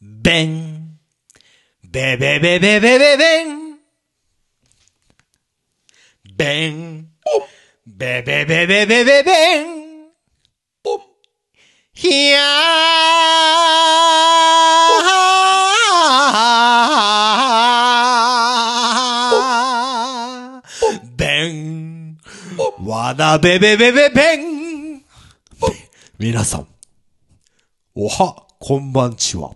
べん。べべべべべべべん。べん。べべべべべべべん。ひやー。べん。わだべべべべべん。皆さん、おは、こんばんちは。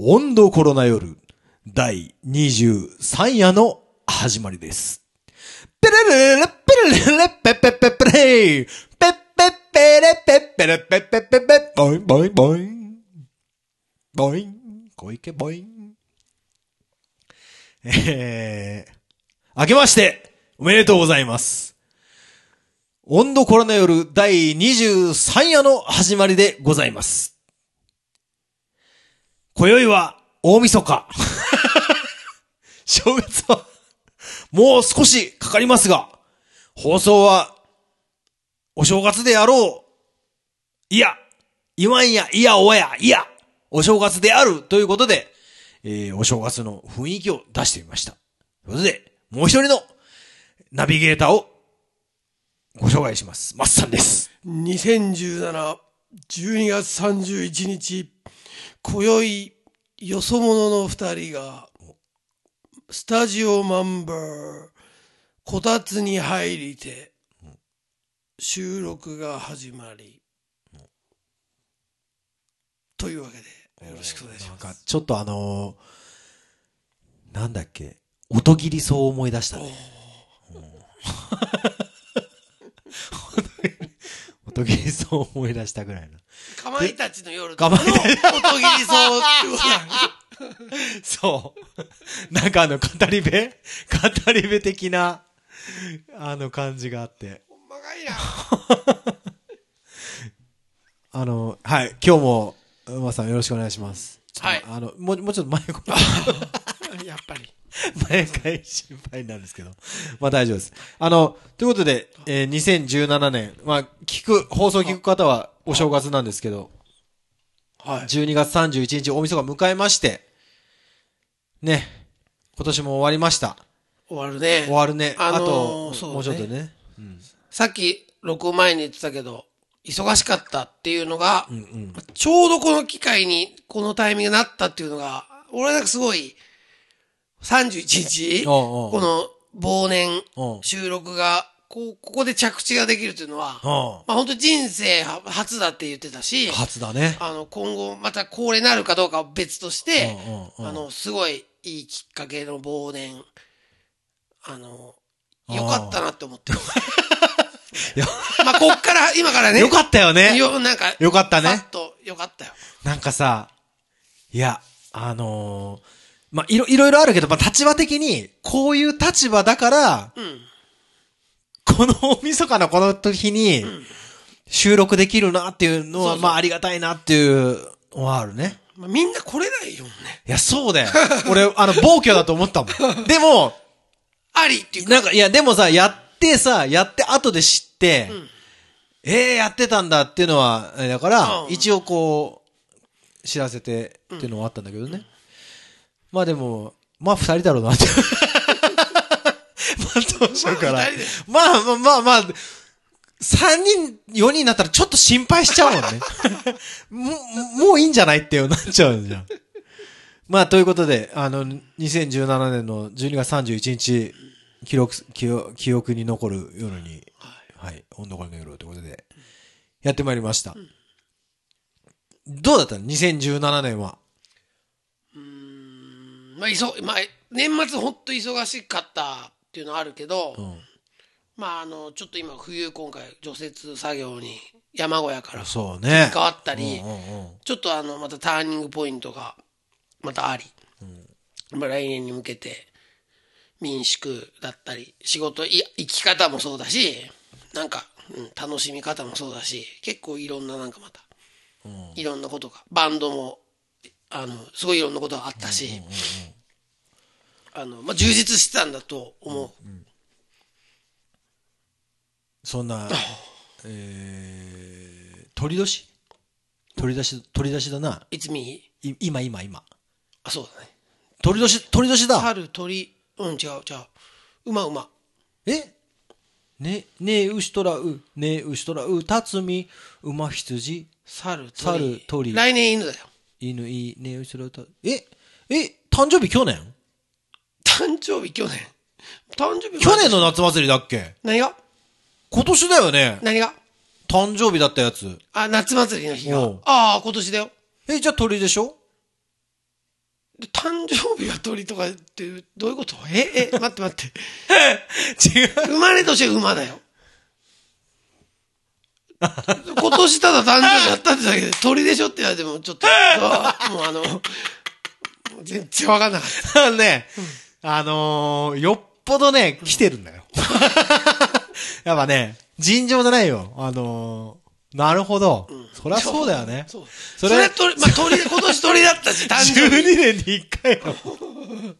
温度コロナ夜、第23夜の始まりです。ペレレレペレレレペペペペレイペペペレペペレペペペペボインボインボイン。ボイン。小池ボイン。えー、明けまして、おめでとうございます。温度コロナ夜第23夜の始まりでございます。今宵は大晦日。正月はもう少しかかりますが、放送はお正月であろう。いや、言わんや、いや、おや、いや、お正月であるということで、えー、お正月の雰囲気を出してみました。ということで、もう一人のナビゲーターをご紹介します。マッサンです。2017、12月31日、今宵、よそ者の二人が、スタジオマンバー、こたつに入りて、収録が始まり、というわけで、よろしくお願いします。なんか、ちょっとあのーなんだっけ、音切りそう思い出したね。うん音切りそう思い出したぐらいの。かまいたちの夜かまいたちの音切りそうってことだねそう。なんかあの、語り部？語り部的な、あの感じがあって。ほんまかいな。あの、はい、今日も、馬さんよろしくお願いします。はいあの、もう、もうちょっと前、やっぱり。毎回心配なんですけど。まあ大丈夫です。あの、ということで、えー2017年、まあ、聞く、放送聞く方はお正月なんですけど、はい。12月31日大晦日迎えまして、ね、今年も終わりました。終わるね。終わるね。ああと、もうちょっとね。うん。さっき録音前に言ってたけど、忙しかったっていうのが、うんうん。ちょうどこの機会にこのタイミングになったっていうのが、俺なんかすごい、31日、この忘年収録が、こう、ここで着地ができるっていうのは、まあ本当人生初だって言ってたし、初だね。あの、今後また恒例になるかどうかは別として、あの、すごいいいきっかけの忘年、あの、よかったなって思ってる。いや まあ、こっから、今からね。よかったよね。よ、なんか、よかったねパッと、よかったよ。なんかさ、いや、あのーまあ、いろ、いろいろあるけど、まあ、立場的に、こういう立場だから、うん。この大晦日のこの時に、収録できるなっていうのは、まあ、ありがたいなっていうのはあるね。まあ、みんな来れないよね。いや、そうだよ。俺、あの、暴挙だと思ったもん。でも、ありっていうか、なんか、いや、でもさ、やってさ、やって後で知って、んええやってたんだっていうのは、えーだから、うん一応こう、知らせてっていうのはあったんだけどね。まあでも、まあ二人だろうなって。まあどうしようかなまあ。まあまあまあまあ、三人、四人になったらちょっと心配しちゃうもんね。もう、もういいんじゃないってなっちゃうじゃん。まあ、ということで、あの、2017年の12月31日、記録、記憶記憶に残る夜に、はい、温度コロの夜ということで、やってまいりました。どうだったの ?2017 年は。まあ、いそ、まあ、年末ほんと忙しかったっていうのはあるけど、うん。まあ、あの、ちょっと今、冬今回、除雪作業に山小屋からそうね。変わったり、ちょっとあの、またターニングポイントが、またあり、まあ来年に向けて、民宿だったり、仕事、い生き方もそうだし、なんか、うん、楽しみ方もそうだし、結構いろんななんかまた、いろんなことが、バンドも、あの、すごいいろんなことがあったし、あの、まあ、充実してたんだと思う。そんな、えー、鳥年？取り出し、取り出しだな。It's me? い今、今、今。あ、そうだね。取り出し、取り出しだ。猿、鳥、うん、違う、違う。馬、馬。え？ね、ねえ、牛とらう、ねえ、牛とらう、たつみ、馬、羊、猿、鳥。猿鳥来年犬だよ。犬、いい、ねえ、牛とええ誕生日去年？誕生日去年。誕生日去年の夏祭りだっけ？何が？今年だよね。何が？誕生日だったやつ。あ、夏祭りの日が。ああ、今年だよ。え、じゃあ鳥でしょ？で誕生日が鳥とかって、どういうこと？え、え、待って待って。違う。生まれ年は馬だよ。今年ただ誕生日やったってだけで鳥でしょって言われてもちょっと、もうあの、全然わかんなかった。あ のね、あのー、よっぽどね、来てるんだよ。やっぱね、尋常じゃないよ。あのー、なるほど。そりゃそうだよね。それそれ、鳥、まあ、鳥で、今年鳥だったし、誕生12日。年に1回の。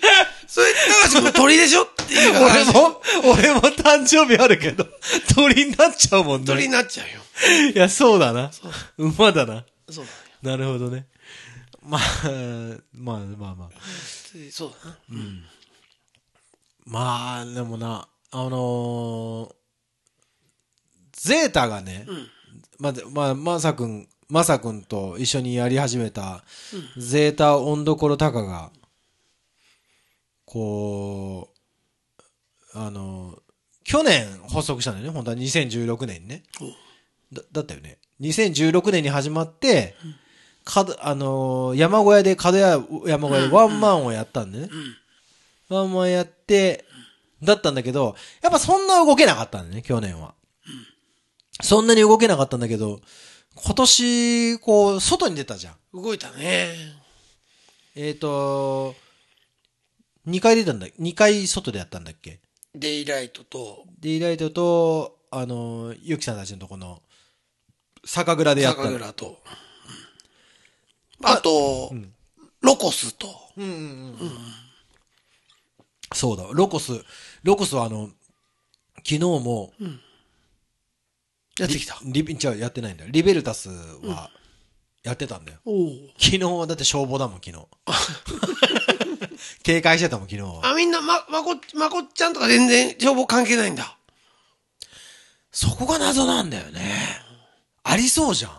それ、高橋君鳥でしょっていう俺話。も、俺も誕生日あるけど、鳥になっちゃうもん鳥にね。なっちゃうよ。いや、そうだな。馬だな。そうなるほどね。まあ、まあまあまあ。だね。そうだな。まあ、でもな、あのー、ゼータがね、まあ、まあ、まさくん、まさくんと一緒にやり始めた、ゼータ温どころたかが、こう、あのー去年発足したんだよね、本当は2016年にね。だだったよね。2016年に始まって、かどあのー山小屋で、角屋山小屋でワンマンをやったんでね。ワンマンやって、だったんだけど、やっぱそんな動けなかったんだよね、去年は。そんなに動けなかったんだけど、今年、こう、外に出たじゃん。動いたね。えっ、ー、と、2回出たんだ、2回外でやったんだっけ？デイライトと、デイライトと、あの、ゆきさんたちのとこの、酒蔵でやった酒蔵と。あと、ロコスと。そうだ、ロコス、ロコスはあの、昨日も、やってきた。リビ、違う、やってないんだよ。リベルタスは、やってたんだよ。お昨日はだって消防だもん、昨日。警戒してたもん、昨日は。あ、みんな、ま、まこ、まこっちゃんとか全然消防関係ないんだ。そこが謎なんだよね。ありそうじゃん。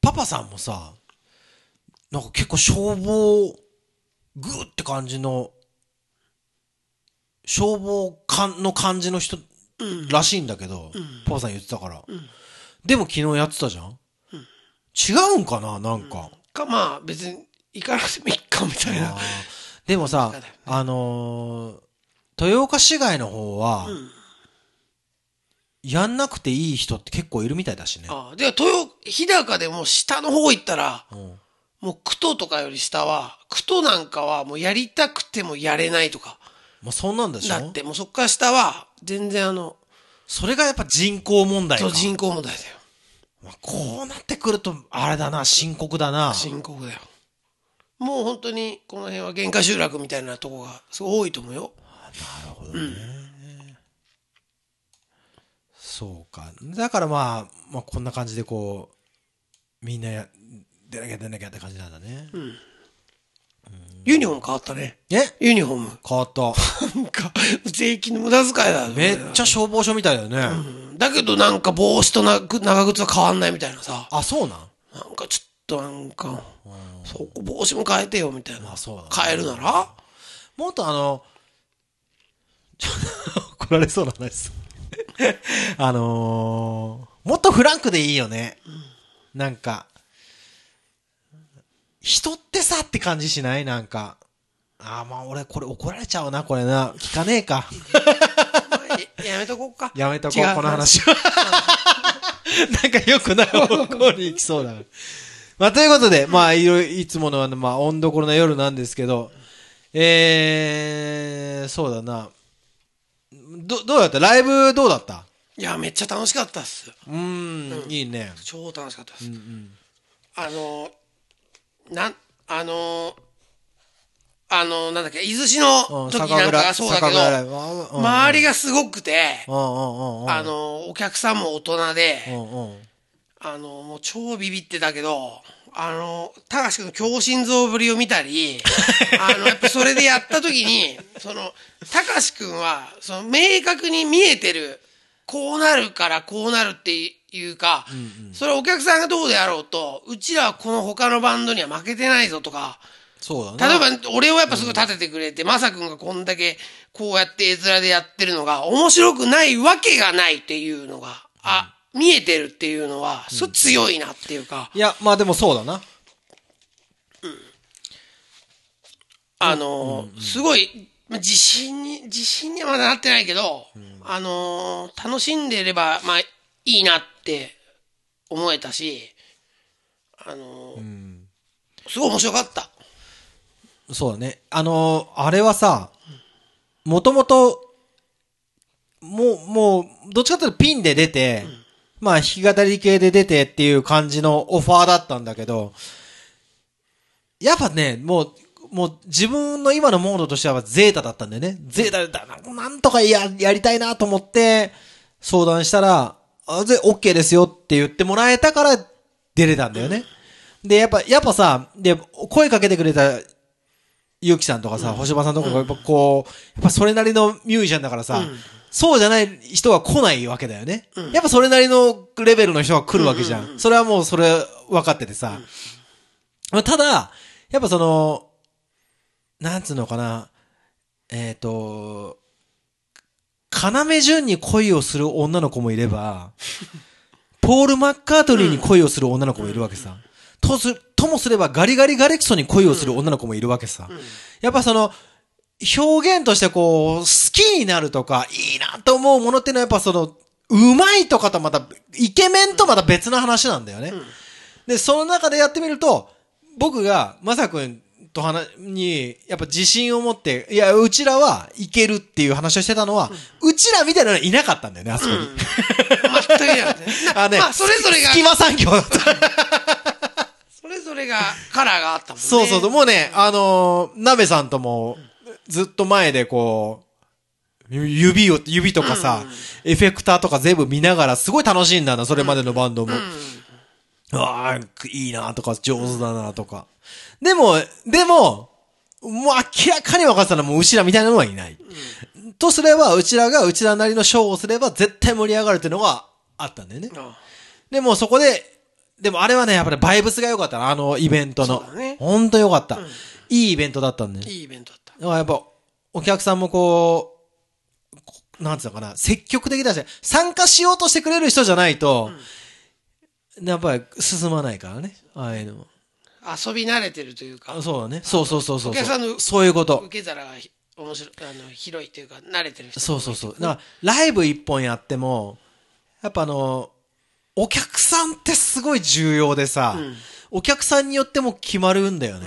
パパさんもさ、なんか結構消防、グーって感じの、消防官の感じの人らしいんだけど、パパさん言ってたから。でも昨日やってたじゃん、違うんかななんか。か、まあ、別に、行かなくてもいいか、みたいなでもさあのー豊岡市街の方は、やんなくていい人って結構いるみたいだしね。ああ。で、豊、日高でも下の方行ったら、うんもう、クトとかより下は、クトなんかはもうやりたくてもやれないとか。まあ、そんなんでしょ？だって、もうそっから下は、全然あの、それがやっぱ人口問題かそう。人口問題だよ。まあ、こうなってくると、あれだな、深刻だな。深刻だよ。もう本当に、この辺は限界集落みたいなとこが、すごい多いと思うよ。そうか。だからまあ、まあ、こんな感じでこう、みんなや、出なきゃ出なきゃって感じなんだね。ユニフォーム変わったね。え？ユニフォーム。変わった。なんか、税金の無駄遣いだよねめっちゃ消防署みたいだよね。だけどなんか帽子とな長靴は変わんないみたいなさ。あ、そうなん？なんかちょっとなんか、そこ帽子も変えてよみたいな。あそうだね変えるなら？もっとあの、ちょ怒られそうな話です。あのー、もっとフランクでいいよね。なんか、人ってさって感じしない？なんか。あーまあ俺これ怒られちゃうな、これな。聞かねえか。や やめとこうか。やめとこう、違うこの話は。なんか良くない方向に行きそうだ。まあ、ということで、まあ、いろいつものあの、まあ、温どころの夜なんですけど、えー、そうだな。ど、どうだった？ライブどうだった？いや、めっちゃ楽しかったっす。うーん、いいね。超楽しかったです。うんうん。あの、なん、あの、あの、なんだっけ、伊豆市のうん時なんかがそうだけど、周りがすごくて。あの、お客さんも大人で、うんうん。あの、もう超ビビってたけど、あの、高橋君の強心臓ぶりを見たり、あの、やっぱそれでやった時に、その、高橋君は、その、明確に見えてる、こうなるからこうなるっていうか、それお客さんがどうであろうと、うちらはこの他のバンドには負けてないぞとか、そうだね。例えば、俺をやっぱすごい立ててくれて、まさくんがこんだけ、こうやって絵面でやってるのが、面白くないわけがないっていうのが、あ、見えてるっていうのは、それ強いなっていうか、いや、まあでもそうだな。あのー、すごい、まあ自信に、自信にはまだなってないけど、あのー、楽しんでれば、まあ、いいなって思えたし、あのーすごい面白かった。そうだね。あのーあれはさ、もともと、もう、もう、どっちかというとピンで出て、まあ弾き語り系で出てっていう感じのオファーだったんだけど、やっぱね、もう、もう自分の今のモードとしてはゼータだったんだよね。ゼータだ、ななんとかや、やりたいなと思って、相談したら、あ、ぜ、OK ですよって言ってもらえたから出れたんだよね。で、やっぱ、やっぱさ、で、声かけてくれたゆうきさんとかさ、星葉さんとかがやっぱこう、やっぱそれなりのミュージシャンだからさ、そうじゃない人は来ないわけだよね。やっぱそれなりのレベルの人が来るわけじゃん。それはもうそれ分かっててさ。まあただ、やっぱその、なんつうのかな、えっ、と、要潤に恋をする女の子もいれば、ポール・マッカートリーに恋をする女の子もいるわけさ。とす、ともすればガリガリガレクソに恋をする女の子もいるわけさ。やっぱその、表現としてこう、好きになるとか、いいなと思うものっていうのはやっぱその、うまいとかとまた、イケメンとまた別な話なんだよね。で、その中でやってみると、僕が、まさくんと話に、やっぱ自信を持って、いや、うちらはいけるっていう話をしてたのは、うちらみたいなのはいなかったんだよね、あそこに。全くやね。あね、まあ、それぞれが、隙間産業だった。それぞれがカラーがあったもんね。そうそうそう、もうね、あのー、鍋さんとも、ずっと前でこう、ゆ指を、指とかさ、エフェクターとか全部見ながら、すごい楽しいんだな、それまでのバンドも。ああ、いいなとか、上手だなとか。でも、でも、もう明らかに分かってたのはもううちらみたいなのはいない。とすれば、うちらがうちらなりのショーをすれば絶対盛り上がるっていうのがあったんだよね。あでもそこで、でもあれはね、やっぱりバイブスが良かったな、あのイベントの。そうだねほんと良かった。いいイベントだったんで。いいイベントだった。だからやっぱ、お客さんもこう、こなんつうのかな、積極的だし、参加しようとしてくれる人じゃないと、やっぱり進まないからね、ああいうのも。遊び慣れてるというか、あそうだね。そうそうそうそう。お客さんのそういうこと。受け皿がひ面白い、あの、広いというか、慣れてる人。そうそうそう。だから、ライブ一本やっても、やっぱあの、お客さんってすごい重要でさ、お客さんによっても決まるんだよね。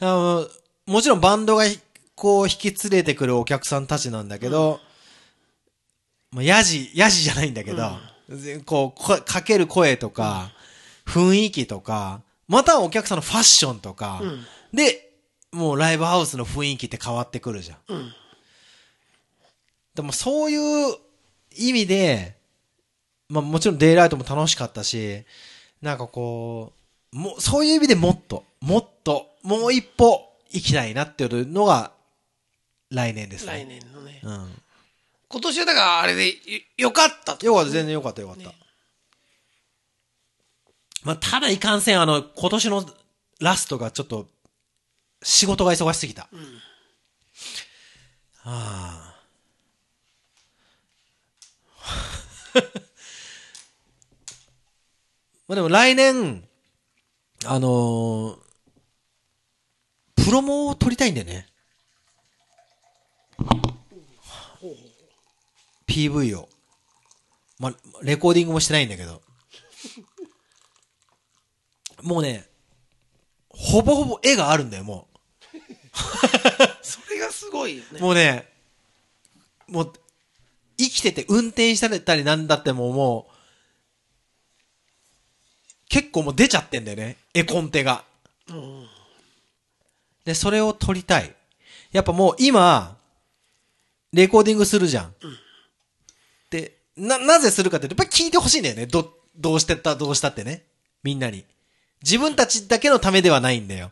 あのもちろんバンドがひこう引き連れてくるお客さんたちなんだけど、まあ、ヤジ、ヤジじゃないんだけど、こうこ、かける声とか、雰囲気とか、またはお客さんのファッションとか、で、もうライブハウスの雰囲気って変わってくるじゃん。うん。でもそういう意味で、まあもちろんデイライトも楽しかったし、なんかこう、もうそういう意味でもっと、もっと、もう一歩行きたいなっていうのが来年です来ね。年のね。うん。今年はだからあれでよよかったと。よかった、全然よかったよかった。ねまあただいかんせんあの、今年のラストがちょっと、仕事が忙しすぎた。ああ。まあでも来年、あのープロモを撮りたいんだよね。PV を。まあ、レコーディングもしてないんだけど。もうね、ほぼほぼ絵があるんだよ、も それがすごいよねう。。もうね、もう、生きてて運転したりなんだってももう、結構もう出ちゃってんだよね、絵コンテが。うんで、それを撮りたい。やっぱもう今、レコーディングするじゃん。で、な、なぜするかってやっぱり聞いてほしいんだよね。ど、どうしてった、どうしたってね。みんなに。自分たちだけのためではないんだよ。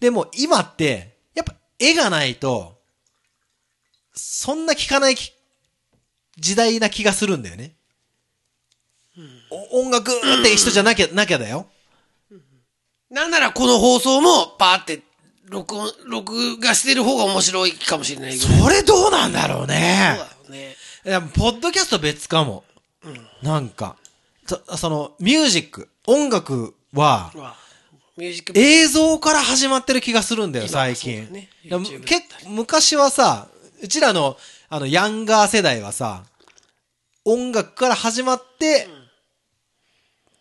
でも今って、やっぱ絵がないと、そんな聞かないき時代な気がするんだよね。お音楽って人じゃなきゃ、なきゃだよ。なんならこの放送もパーって録音、録画してる方が面白いかもしれないけど。それどうなんだろうね。そうだよね。いや、ポッドキャスト別かも。なんか、そその、ミュージック、音楽は、うわミュージックビデ映像から始まってる気がするんだよ、最近。そうだねいや YouTube け昔はさ、うちらの、あの、ヤンガー世代はさ、音楽から始まって、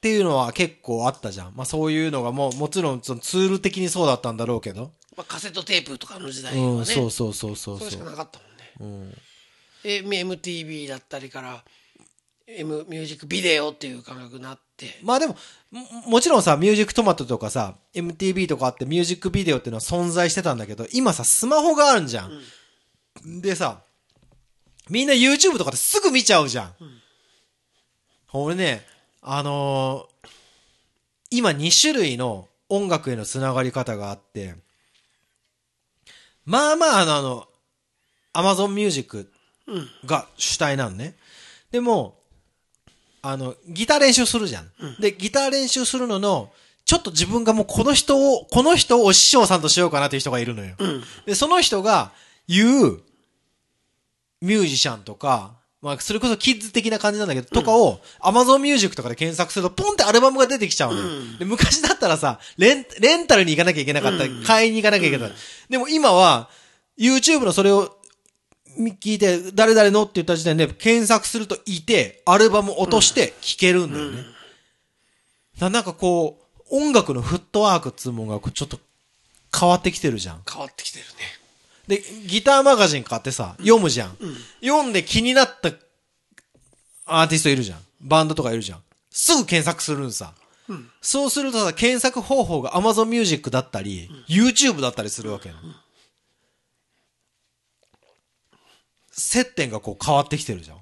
っていうのは結構あったじゃん。まあそういうのがもう、もちろんそのツール的にそうだったんだろうけど。オまあ、カセットテープとかの時代はね。うん、そうそうそうそうそれしか。なかったもんね。え、MTV だったりから、M、ミュージックビデオっていう感覚になって。まあでも、ももちろんさ、ミュージックトマトとかさ、MTV とかあってミュージックビデオっていうのは存在してたんだけど、今さ、スマホがあるんじゃん。でさ、みんな YouTube とかですぐ見ちゃうじゃん。俺ね、あのー今2種類の音楽へのつながり方があって、まあまああの、あの、Amazon Music が主体なんね。でも、あの、ギター練習するじゃん。で、ギター練習するのの、ちょっと自分がもうこの人を、この人を師匠さんとしようかなっていう人がいるのよ。で、その人が言う、ミュージシャンとか、まあ、それこそキッズ的な感じなんだけど、とかを、Amazon Music とかで検索すると、ポンってアルバムが出てきちゃうのよ。で昔だったらさ、レン、レンタルに行かなきゃいけなかった。買いに行かなきゃいけなかった。でも今は、YouTube のそれをみ聞いて、誰々のって言った時点で検索するといて、アルバム落として聴けるんだよね。ななんかこう、音楽のフットワークっつうもんがこうちょっと変わってきてるじゃん。変わってきてるね。で、ギターマガジン買ってさ、読むじゃん。読んで気になったアーティストいるじゃん。バンドとかいるじゃん。すぐ検索するんさ。そうするとさ、検索方法が Amazon Music だったり、YouTube だったりするわけよ。接点がこう変わってきてるじゃん。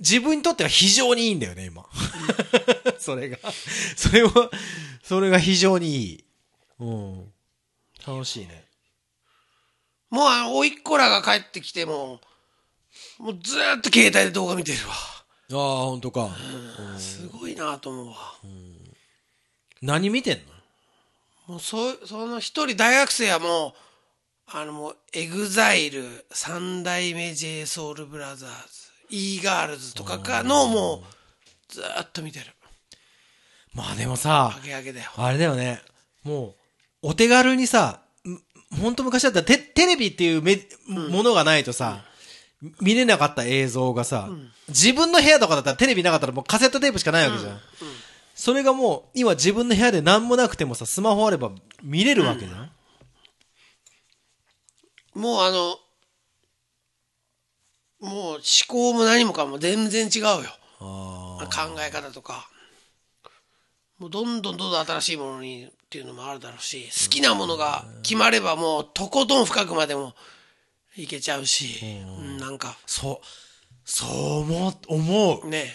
自分にとっては非常にいいんだよね、今。それが。それは、それが非常にいい。うん。楽しいね。もうあの、甥っ子らが帰ってきても、もうずーっと携帯で動画見てるわ。ああ、ほんとか。すごいなと思うわ。何見てんの？もうそう、その一人大学生はもう、あのもう、エグザイル、三代目 J Soul Brothers、e ガールズとかかのもう、ずーっと見てる。まあでもさ上、げ上げだよ。あれだよね。もう、お手軽にさ、ほんと昔だったらテテレビっていうめ、ものがないとさ、見れなかった映像がさ、自分の部屋とかだったらテレビなかったらもうカセットテープしかないわけじゃん。それがもう、今自分の部屋で何もなくてもさ、スマホあれば見れるわけじゃん。ももうあの、もう思考も何もかも全然違うよ。あ考え方とか。もうどんどんどんどん新しいものにっていうのもあるだろうし、好きなものが決まればもうとことん深くまでもいけちゃうし、うんなんか、そう、そう思う、思う。ね、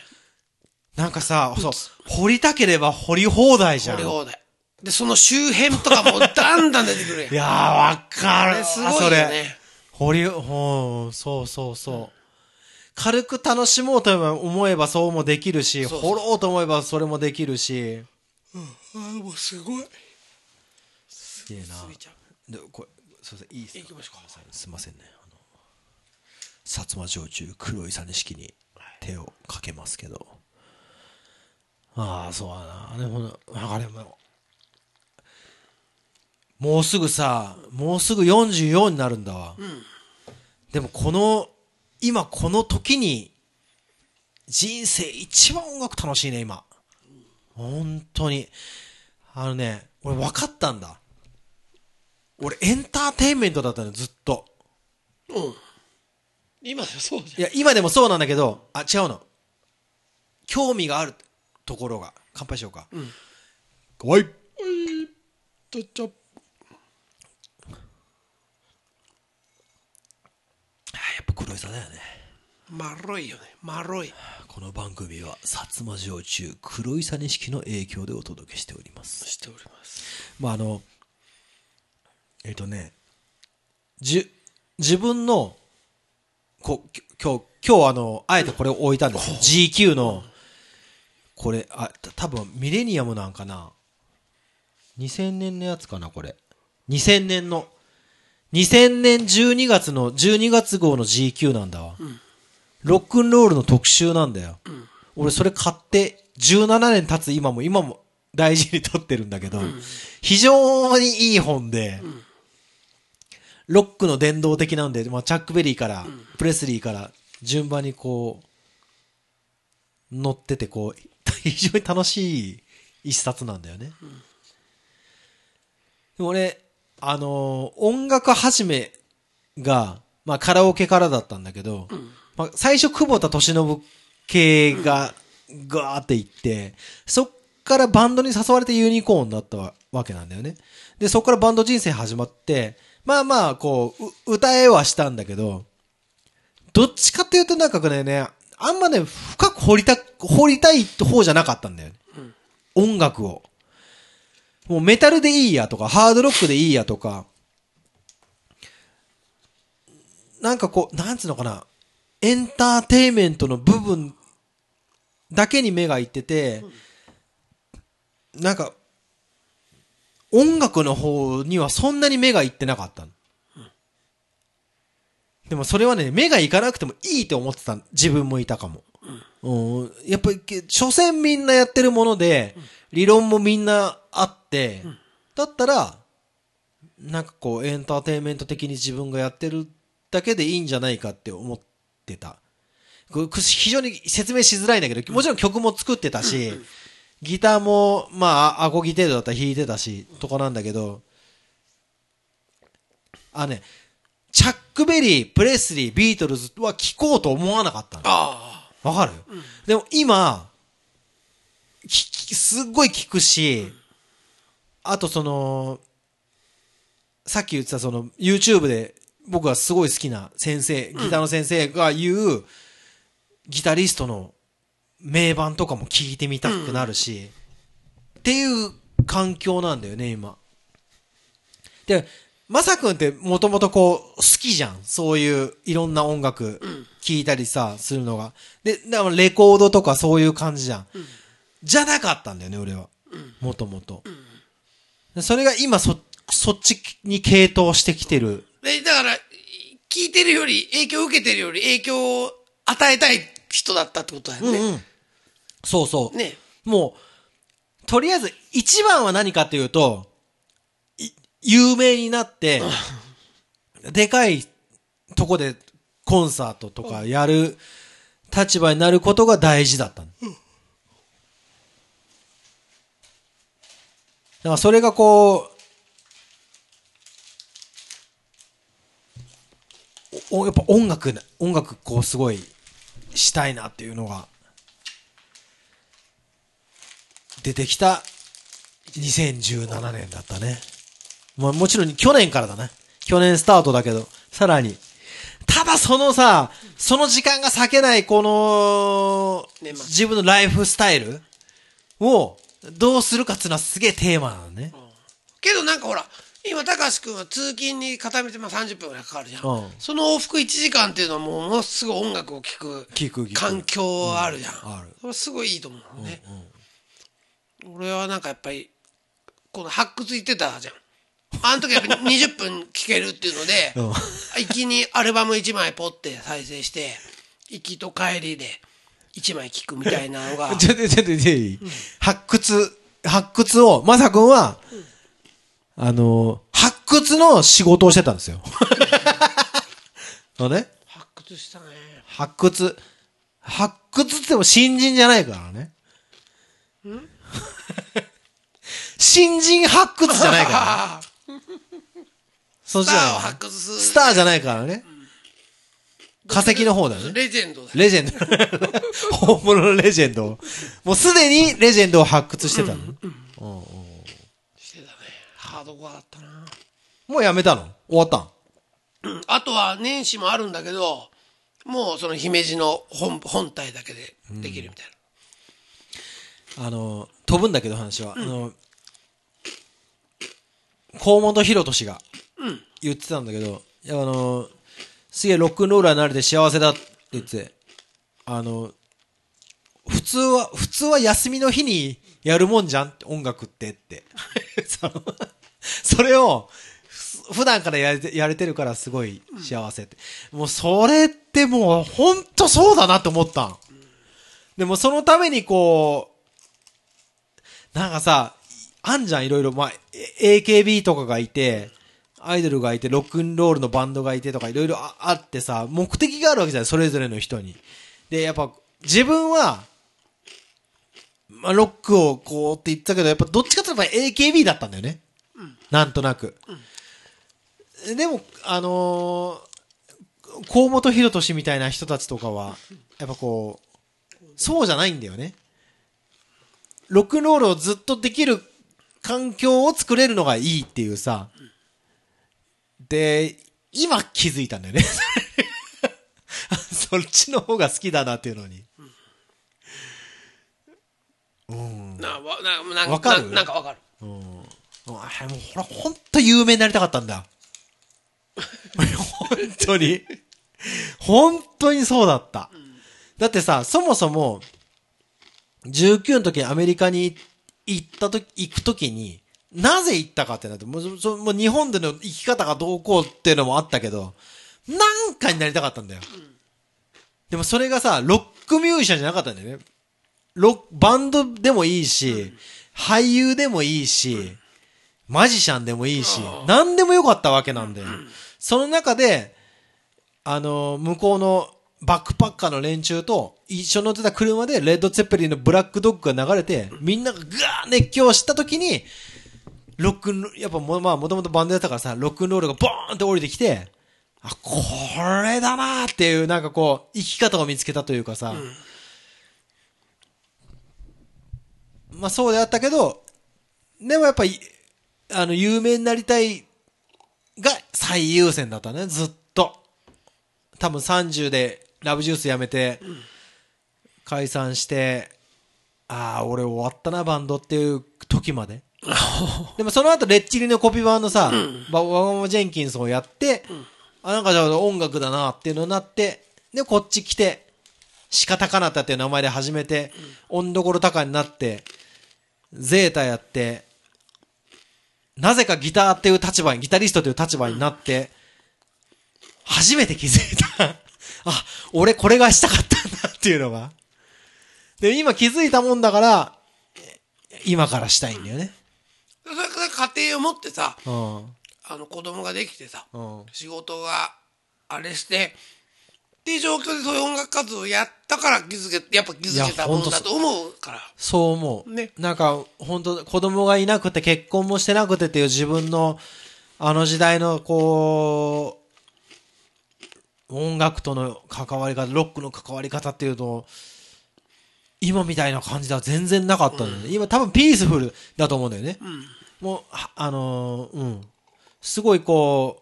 なんかさ、そう、掘りたければ掘り放題じゃん。掘り放題。で、その周辺とかもだんだん出てくるやん い。やー、わかる。すごいよそれ。ね。掘り、ほう、そうそうそう。軽く楽しもうと思えばそうもできるし、掘ろうと思えばそれもできるし。あもうすごい。いいな過ぎちゃう。で、これ、すいません、いいですか？行きましょうかすいませんね。あの、薩摩焼酎黒いさ錦に手をかけますけど。ああ、そうだな。でもな、なんかでも、もうすぐさ、もうすぐ44になるんだわ。でもこの、今この時に、人生一番音楽楽しいね、今。本当に。あのね、俺分かったんだ。俺エンターテインメントだったのよずっと。うん。今でもそうじいや、今でもそうなんだけど、あ、違うの。興味があるところが。乾杯しようか。うん。かわいい。ゃん。とっちょ。あやっぱ黒いさだよね。まろいよね。まろい。この番組は薩摩焼酎黒いさ錦の影響でお届けしております。しております。まああの、えっ、とね、じゅ、自分の、こ、き今日、今日あの、あえてこれを置いたんですよ。GQ の、これ、あ、た多分ミレニアムなんかな。2000年のやつかな、これ。2000年の。2000年12月の、12月号の GQ なんだわ。ロックンロールの特集なんだよ。俺それ買って17年経つ今も、今も大事に取ってるんだけど、非常にいい本で、ロックの伝道的なんで、まあ、チャックベリーから、プレスリーから順番にこう、乗っててこう、非常に楽しい一冊なんだよね。でも俺、あのー音楽始めが、まあカラオケからだったんだけど、まあ最初久保田敏信系がガーって行って、そっからバンドに誘われてユニコーンだったわけなんだよね。で、そっからバンド人生始まって、まあまあ、こう、歌えはしたんだけど、どっちかっていうとなんかね、あんまね、深く掘りた、掘りたい方じゃなかったんだよね。音楽を。もうメタルでいいやとか、ハードロックでいいやとか、なんかこう、なんつうのかな、エンターテイメントの部分だけに目がいってて、なんか、音楽の方にはそんなに目がいってなかったの。でもそれはね、目がいかなくてもいいって思ってた自分もいたかも。うん、やっぱり、所詮みんなやってるもので、理論もみんなあって、だったら、なんかこう、エンターテインメント的に自分がやってるだけでいいんじゃないかって思ってた。これ非常に説明しづらいんだけど、もちろん曲も作ってたし、ギターも、まあ、アコギ程度だったら弾いてたし、とかなんだけど、あね、チャックベリー、プレスリー、ビートルズは聴こうと思わなかったの。あわかる、でも今、すっごい聞くし、あとその、さっき言ってたその YouTube で僕がすごい好きな先生、ギターの先生が言う、ギタリストの名盤とかも聞いてみたくなるし、っていう環境なんだよね、今。で、まさくんってもともとこう、好きじゃん。そういういろんな音楽聞いたりさ、するのが。で、だからレコードとかそういう感じじゃん。じゃなかったんだよね、俺は。もともと。でそれが今そ、そっちに傾倒してきてる。あ。で、だから、聞いてるより、影響を受けてるより、影響を与えたい人だったってことだよね。うん。そうそう。ね。もう、とりあえず一番は何かっていうと、い有名になって、でかいとこでコンサートとかやる立場になることが大事だったの。だからそれがこう、おやっぱ音楽な、音楽こうすごいしたいなっていうのが出てきた2017年だったね。まあもちろん去年からだね。去年スタートだけど、さらに。ただそのさ、その時間が避けないこの、自分のライフスタイルをどうするかっていうのはすげえテーマなのね。けどなんかほら、今、高橋君は通勤に片道まあ30分ぐらいかかるじゃん。うん。その往復1時間っていうのはもうものすごい音楽を聴く聞く聞く。環境あるじゃん。うん。ある。それすごいいいと思うね。俺はなんかやっぱり、この発掘言ってたじゃん。あの時やっぱ20 分聴けるっていうので、うん。行きにアルバム1枚ポッて再生して、行きと帰りで1枚聴くみたいなのが、ちょっと、ちょっと、ちょっといい、発掘、発掘を、まさくん。は、あの、発掘の仕事をしてたんですよ。あのね、発掘したね。発掘、発掘って言っても新人じゃないからね。新人発掘じゃないから、ね。そっちスターをじゃない発掘する。スターじゃないからね。化石の方だよね。レジェンドだよ。レジェンド。本物のレジェンドを。もうすでにレジェンドを発掘してたの。してたね。ハードコアだったな。もうやめたの？終わったん？あとは年始もあるんだけど、もうその姫路の本本体だけでできるみたいな。あの、飛ぶんだけど話は。あの、河本博俊が言ってたんだけど、いやあの、すげえロックンローラーになれて幸せだって言って、あの、普通は、普通は休みの日にやるもんじゃんって音楽ってって。それを、普段からやれてやれてるからすごい幸せって。もうそれってもうほんとそうだなって思ったん。でもそのためにこう、なんかさ、あんじゃんいろいろ、まあ、AKB とかがいて、アイドルがいて、ロックンロールのバンドがいてとかいろいろあってさ、目的があるわけじゃない、それぞれの人に。で、やっぱ自分は、まあ、ロックをこうって言ったけど、やっぱどっちかというとやっぱ AKB だったんだよね。なんとなく。でも、あのー、河本博俊みたいな人たちとかは、やっぱこう、そうじゃないんだよね。ロックンロールをずっとできる環境を作れるのがいいっていうさ。で、今気づいたんだよね。そっちの方が好きだなっていうのに。うん。な、わな、なんわかなんかわかる。うん。もう、あもうほら、ほんと有名になりたかったんだ。本当に。本当にそうだった。だってさ、そもそも、19の時にアメリカに行ったとき、行くときに、なぜ行ったかってなって、もう、そもう日本での生き方がどうこうっていうのもあったけど、なんかになりたかったんだよ。でもそれがさ、ロックミュージシャンじゃなかったんだよね。ロック、バンドでもいいし、俳優でもいいし、マジシャンでもいいし、何でもよかったわけなんだよ。その中で、あの、向こうのバックパッカーの連中と一緒に乗ってた車でレッド・ツェッペリンのブラックドッグが流れて、みんながガー熱狂した時に、ロックンロやっぱも、まあもともとバンドやったからさ、ロックンロールがボーンって降りてきて、あ、これだなーっていう、なんかこう、生き方を見つけたというかさ、まあそうであったけど、でもやっぱり、あの、有名になりたいが最優先だったね、ずっと。多分30でラブジュースやめて、解散して、ああ、俺終わったな、バンドっていう時まで。でもその後、レッチリのコピー版のさ、バワガマジェンキンスをやって、あ、なんかじゃあ音楽だなっていうのになって、で、こっち来て、鹿高なったっていう名前で始めて、温どころ高になって、ゼータやって、なぜかギターっていう立場に、ギタリストという立場になって、初めて気づいた。あ、俺これがしたかったんだっていうのが。で、今気づいたもんだから、今からしたいんだよね。それから家庭を持ってさ、うん。あの子供ができてさ、うん。仕事があれして、っていう状況でそういう音楽活動をやったから気づけ、やっぱ気づけたものだと思うから。そう思う。ねなんか、本当子供がいなくて結婚もしてなくてっていう自分の、あの時代の、こう、音楽との関わり方、ロックの関わり方っていうと、今みたいな感じでは全然なかったんだよね。今多分ピースフルだと思うんだよね。もう、はあのーうん。すごいこ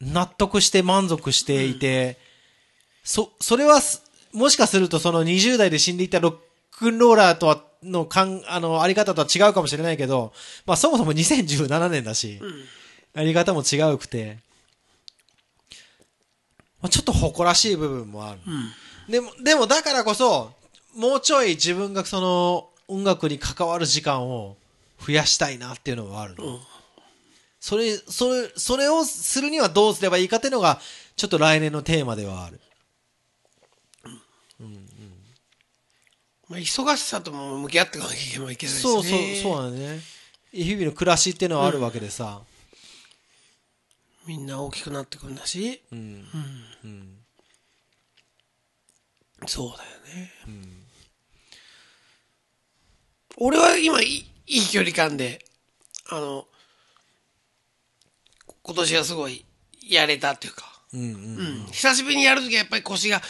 う、納得して満足していて、そ、それはす、もしかするとその20代で死んでいたロックンローラーとは、のかん、あの、あり方とは違うかもしれないけど、まあそもそも2017年だし、あり方も違うくて、まあ、ちょっと誇らしい部分もある。でも、でもだからこそ、もうちょい自分がその音楽に関わる時間を増やしたいなっていうのはあるの。それ、それ、それをするにはどうすればいいかっていうのが、ちょっと来年のテーマではある。まあ、忙しさとも向き合っていかなきゃいけないですね。そうそう、そうなんだね。日々の暮らしっていうのはあるわけでさ。みんな大きくなってくんだし、うん。そうだよね。俺は今いい、いい距離感で、あの、今年はすごいやれたっていうか、うんうん。うん、久しぶりにやるときはやっぱり腰が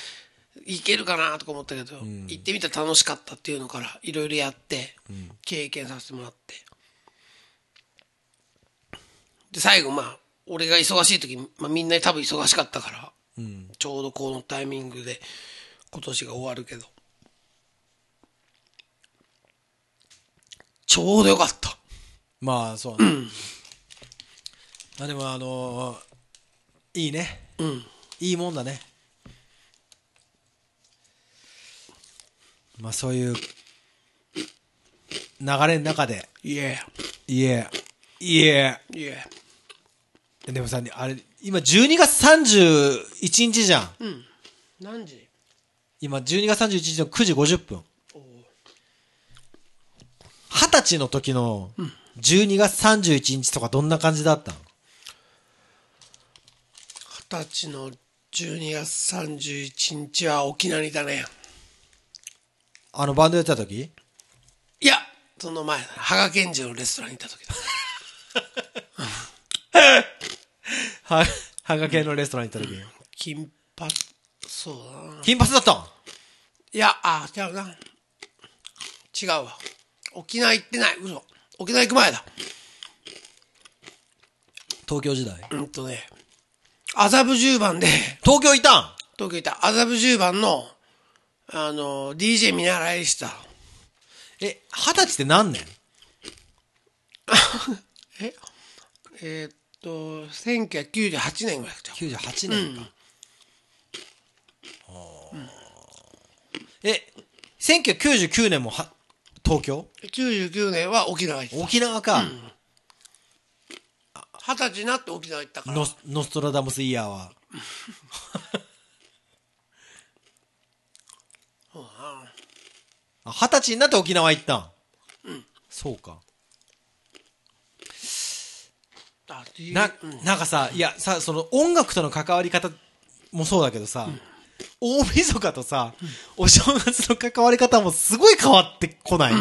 いけるかなとか思ったけど、行ってみたら楽しかったっていうのからいろいろやって、経験させてもらって。で、最後まあ、俺が忙しい時、まあみんな多分忙しかったから、うん。ちょうどこのタイミングで今年が終わるけど。ちょうどよかった。まあ、そうね。まあでも、あのーいいね。うん。いいもんだね。まあそういう流れの中で、いえ。いえ、いえ、いえ。でもさ、あれ、今12月31日じゃん。うん。何時？今12月31日の9時50分。二十歳の時の12月31日とかどんな感じだったの？二十歳の12月31日は沖縄にいたね。あのバンドやってた時？いや、その前だね。羽賀健二のレストランにいた時だ。は、はがけのレストランに行った時。金髪、そうだな。金髪だったんいや、あ、違うな。違うわ。沖縄行ってない。嘘。沖縄行く前だ。東京時代？うんとね、麻布十番で、東京いたん？東京行った麻布十番の、あの、DJ 見習いした。え、二十歳って何年？ええーっと、1998年ぐらいだったよ。?98 年か。あーえ、1999年もは、東京？99年は沖縄行った。沖縄か。二十歳になって沖縄行ったから。ノストラダムスイヤーは。そうだなあ二十歳になって沖縄行ったん。そうか。あ D- な、なんかさ、いや、さ、その音楽との関わり方もそうだけどさ、大晦日とさ、お正月の関わり方もすごい変わってこない、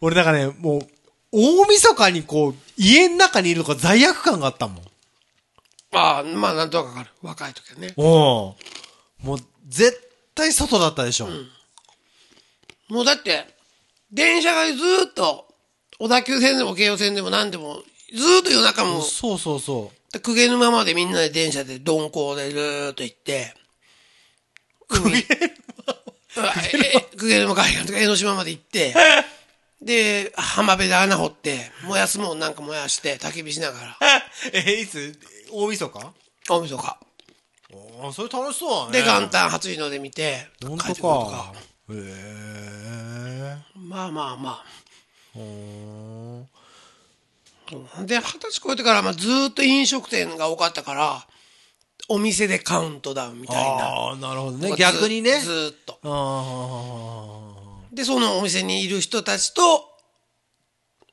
俺なんかね、もう、大晦日にこう、家の中にいるのが罪悪感があったもん。ああ、まあなんとなくわかる。若い時はね。おもう、絶対外だったでしょ。もうだって、電車がずーっと、小田急線でも京葉線でも何でも、ずーっと夜中も、そうそうそう。公家沼までみんなで電車で鈍行でずーっと行って、海、ええ公家沼海岸とか江ノ島まで行って、で、浜辺で穴掘って、燃やすもんなんか燃やして、焚き火しながら、え、いつ？大晦日？大晦日。あそれ楽しそうだね。で、元旦初日の出見て、本当帰ってくるとか。へえ。まあまあまあ。ほで、二十歳超えてから、まあ、ずーっと飲食店が多かったから、お店でカウントダウンみたいな。ああ、なるほどね。逆にね。ずーっと。あで、そのお店にいる人たちと、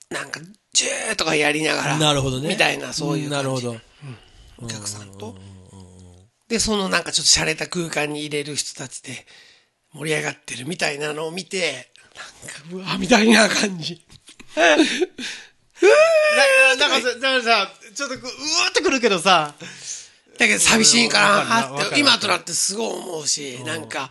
なんか、ジューとかやりながあ。ら。なるほどね。みたいな、そういう感じ。なるほど。お客さんと。で、そのなんかちょっと洒落た空間に入れる人たちで盛り上がってるみたいなのを見て、なんか、うわ、みたいな感じ。ななんかさ、なんかさ、ちょっとこう、うわーってくるけどさ、だけど寂しいかななって、今となってすごい思うし、なんか、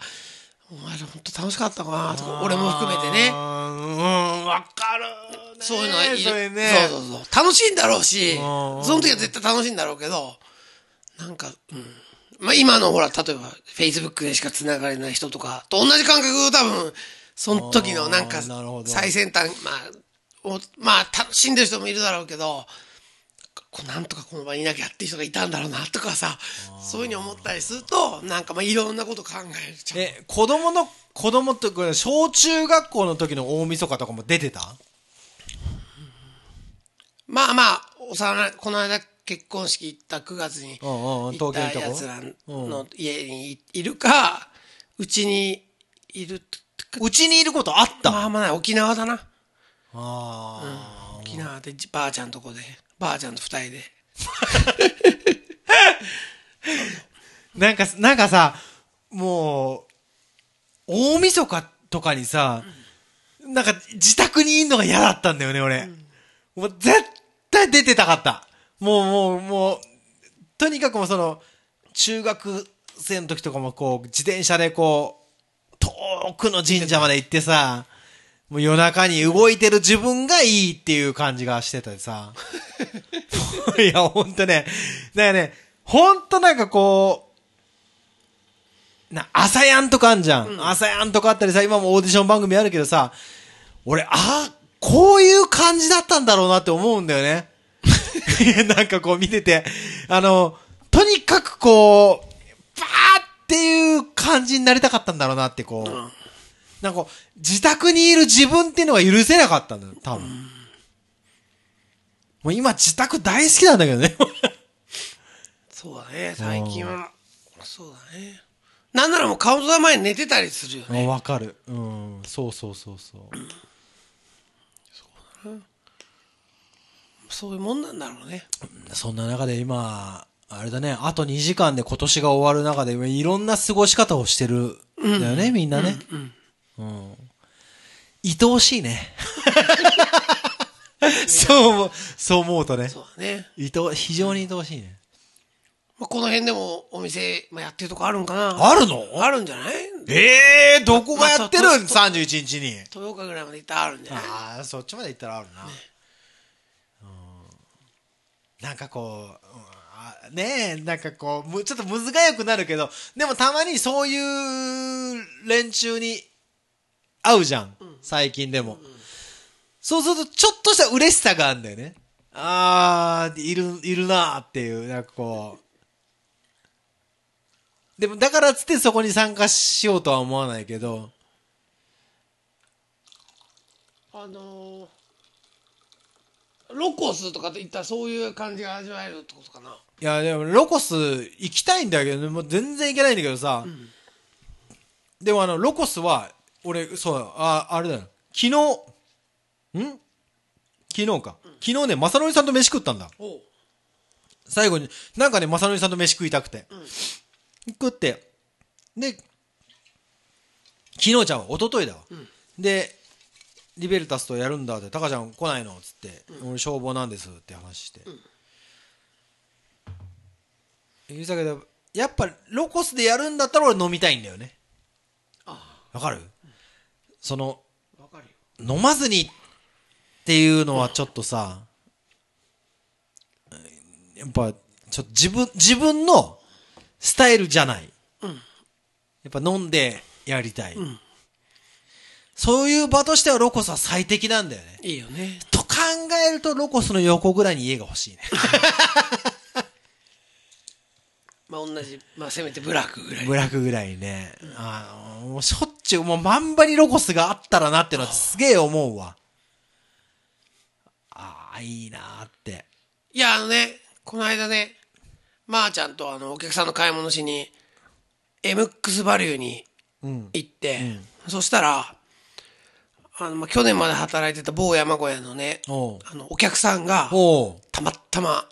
お前ら本当楽しかったかなとか、俺も含めてね。うん、わかる、ね。そういうのがいる。それね。そうそうそう。楽しいんだろうし、んその時は絶対楽しいんだろうけど、なんか、うん。まあ今のほら、例えば、Facebook でしか繋がれない人とか、と同じ感覚を多分、その時のなんか最先端、まあ、おまあ、楽しんでる人もいるだろうけど、こうなんとかこの場にいなきゃっていう人がいたんだろうなとかさ、そういうふうに思ったりすると、なんかまあいろんなこと考えちゃう。え、子供の、子供って、これ小中学校の時の大晦日とかも出てた？まあまあ、幼い、この間結婚式行った9月にうんうんうん行った東京のとこ奴らの家にいるか、うちにいる、うちにいることあった？まあまあない、沖縄だな。あ沖縄でばあちゃんとこで、ばあちゃんと二人で。ー なんか、なんかさ、もう、大晦日とかにさ、なんか自宅にいんのが嫌だったんだよね、俺。もう絶対出てたかった。もう、もう、もう、とにかくもうその、中学生の時とかもこう、自転車でこう、遠くの神社まで行ってさ、もう夜中に動いてる自分がいいっていう感じがしててさ。いや、ほんとね。だからね、ほんとなんかこう、な、朝やんとかあんじゃん。朝やんとかあったりさ、今もオーディション番組あるけどさ、俺、あ、こういう感じだったんだろうなって思うんだよね。なんかこう見てて、あの、とにかくこう、バーっていう感じになりたかったんだろうなってこう、なんかこう、自宅にいる自分っていうのが許せなかったんだよ、多分。もう今自宅大好きなんだけどね。そうだね、最近は。そうだね。なんならもうカウントダウン前に寝てたりするよね。わかる。うん。そうそうそうそう。そういうもんなんだろうね。そんな中で今、あれだね、あと2時間で今年が終わる中で、いろんな過ごし方をしてるんだよね、みんなね。うん。愛おしいね。そう思う、そう思うとね。そうだね。愛お、非常に愛おしいね。まあ、この辺でもお店、まあ、やってるとこあるんかなあるの？あるんじゃない？ええー、どこがやってる？んまあと ?31 日に。豊岡ぐらいまで行ったらあるんじゃない？ああ、そっちまで行ったらあるな。うんなんかこう、ねえ、なんかこう、むちょっとむずがよくなるけど、でもたまにそういう連中に会うじゃん。最近でも。そうすると、ちょっとした嬉しさがあるんだよね。あー、いる、いるなーっていう、なんかこう。でも、だからっつってそこに参加しようとは思わないけど、あのー、ロコスとかって言ったらそういう感じが味わえるってことかな。いや、でも、ロコス行きたいんだけど、もう全然行けないんだけどさ。でもあの、ロコスは、俺、そう、あ、あれだよ。昨日、ん？昨日か。昨日ね、正則さんと飯食ったんだ。最後に、なんかね、正則さんと飯食いたくて。食って。で、昨日ちゃんは、一昨日だわ。で、リベルタスとやるんだって、タカちゃん来ないのつって、俺消防なんですって話して。言ってたけど、やっぱロコスでやるんだったら俺飲みたいんだよね。わかる？その、わかるよ。飲まずにっていうのはちょっとさ、やっぱ、ちょっと自分、自分のスタイルじゃない。やっぱ飲んでやりたい。そういう場としてはロコスは最適なんだよね。いいよね。と考えるとロコスの横ぐらいに家が欲しいね。まあ同じ、まあせめてブラックぐらい。ブラックぐらいね。あのもうしょっちゅう、もうまんばにロコスがあったらなってのはすげえ思うわ。ああ、いいなーって。いや、あのね、この間ね、まー、ちゃんとあの、お客さんの買い物しに、MX バリューにうん。行って、そしたら、あの、まあ、去年まで働いてた某山小屋のね、あの、お客さんが、たまたま、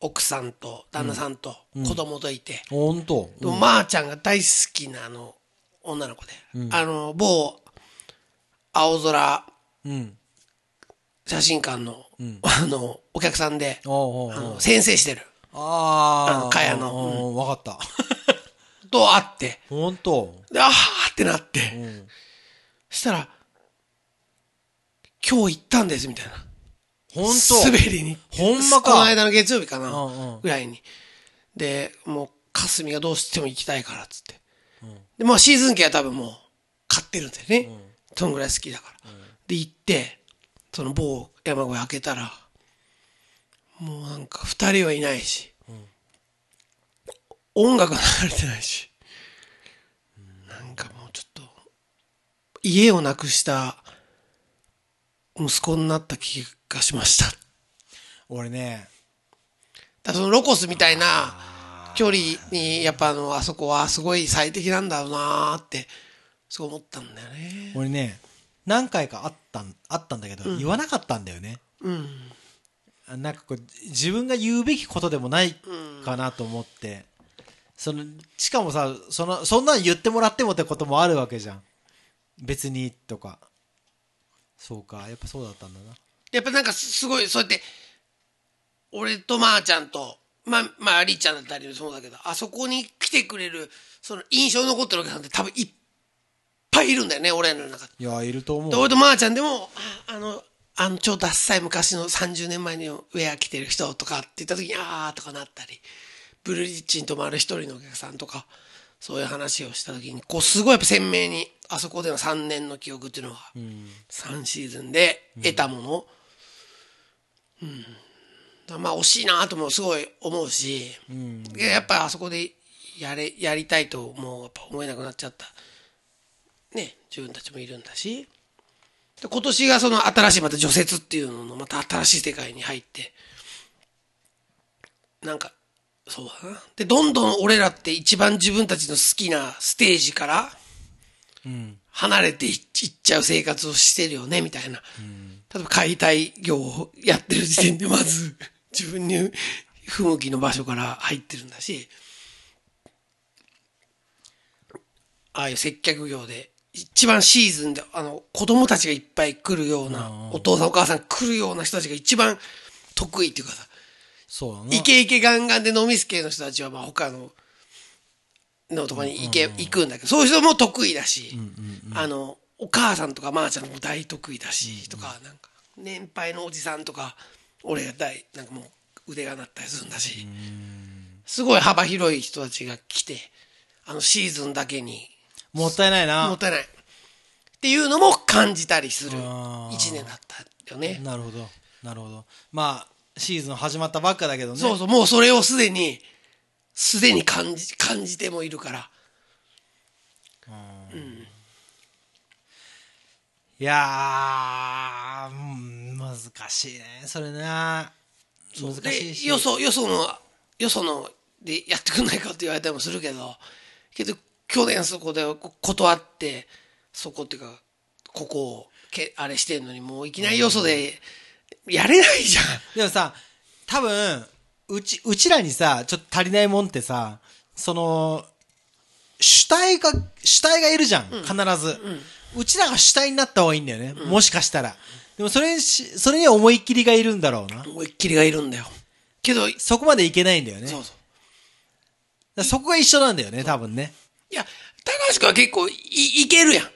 奥さんと旦那さんと子供といて、ほんと。でもまー、ちゃんが大好きなあの、女の子で、あの、某、青空うん。写真館の、あの、お客さんで、あの、先生してる。ああ。あの茅の。うん。わかった。と会って、ほんと。で、あーってなって、したら、今日行ったんです、みたいな。ほんと。滑りに。ほんまか？この間の月曜日かな、うんうんぐらいに。で、もう、霞がどうしても行きたいから、つって。で、まあシーズン券は多分もう、買ってるんだよね。そのぐらい好きだから。で、行って、その某山小屋開けたら、もうなんか二人はいないし、音楽が流れてないし、なんかもうちょっと、家をなくした息子になった気がしました。俺ね、だからそのロコスみたいな距離に、やっぱあの、あそこはすごい最適なんだろうなーって、そう思ったんだよね。俺ね、何回かあったん、あったんだけど、言わなかったんだよね。うん。あなんかこう、自分が言うべきことでもないかなと思って、その、しかもさ、その、そんなん言ってもらってもってこともあるわけじゃん。別に、とか。そうか、やっぱそうだったんだな。やっぱなんかすすごい、そうやって、俺とまーちゃんと、まあ、まあ、りーちゃんだったりもそうだけど、あそこに来てくれる、その印象に残ってるお客さんって多分いっぱいいるんだよね、俺らの中で。いや、いると思うで、。俺とまーちゃんでも、あ、あの、あの、超ダッサい昔の30年前のウェア着てる人とかって言った時に、あーとかなったり、ブルーリッチに泊まる一人のお客さんとか、そういう話をした時に、こう、すごいやっぱ鮮明に、あそこでの3年の記憶っていうのは、3シーズンで得たもの、うん。だからまあ惜しいなともすごい思うし、いややっぱあそこでやれ、やりたいともうやっぱ思えなくなっちゃった、ね、自分たちもいるんだし、で今年がその新しいまた除雪っていうののまた新しい世界に入って、なんか、そうだな。で、どんどん俺らって一番自分たちの好きなステージから離れていっちゃう生活をしてるよね、みたいな。例えば解体業をやってる時点でまず 自分に不向きの場所から入ってるんだし、ああいう接客業で、一番シーズンで、あの、子供たちがいっぱい来るような、お父さんお母さん来るような人たちが一番得意っていうかさ、そう。イケイケガンガンで飲みスケの人たちは、まあ他の、のとこに行け、行くんだけど、そういう人も得意だし、あの、お母さんとかまーちゃんも大得意だし、とか、なんか、年配のおじさんとか、俺が大、なんかもう腕が鳴ったりするんだし、すごい幅広い人たちが来て、あのシーズンだけに、もったいないもなっ。たいない。っていうのも感じたりする一年だったよね。なるほど。なるほど。まあ、シーズン始まったばっかだけどね。そうそう、もうそれをすでに、すでに感じ、感じてもいるから。いやー、うん難しいね。それな。難しでい、し。よそ、よその、よそのでやってくんないかって言われたりもするけど、けど、去年そこでこ断って、そこっていうか、ここをけ、あれしてんのに、もういきなりよそで、やれないじゃん。でもさ、多分、うち、うちらにさ、ちょっと足りないもんってさ、その、主体が、主体がいるじゃん、必ず、うちらが主体になった方がいいんだよね。もしかしたら。でもそれにし、それには思いっきりがいるんだろうな。思いっきりがいるんだよ。けど、そこまでいけないんだよね。そうそう。だからそこが一緒なんだよね、多分ね。いや、高橋君は結構い、いけるやん。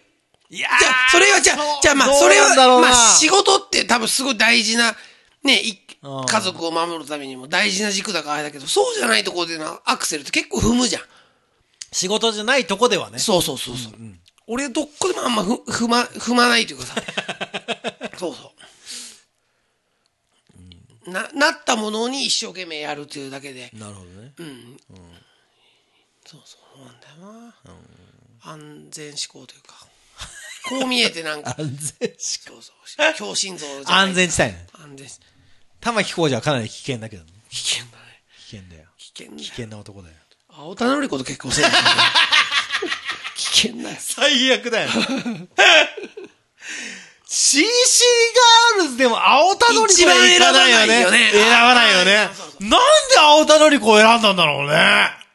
いやじゃあ、それは、じゃあ、じゃあまあ、それは、まあ、仕事って多分すごい大事な、ね、家族を守るためにも大事な軸だからあれだけど、そうじゃないところでな、アクセルって結構踏むじゃん。仕事じゃないとこではね。そうそうそうそう。俺どっこでもあんまふ踏ま、踏まないというかさ。そうそう。な、なったものに一生懸命やるというだけで。なるほどね。そうそうなんだよな。安全思考というか。こう見えてなんか、安全しそうそう。強心臓じゃない安全地帯ね。安全。玉木浩二はかなり危険だけどね。危険だね。危険だよ。危険だよ。危険な男だよ。青田のり子と結婚する危険だよ。最悪だよ。CC ガールズでも青田のり子選ばないよね選ばないよね。なんで青田のり子を選んだんだろうね。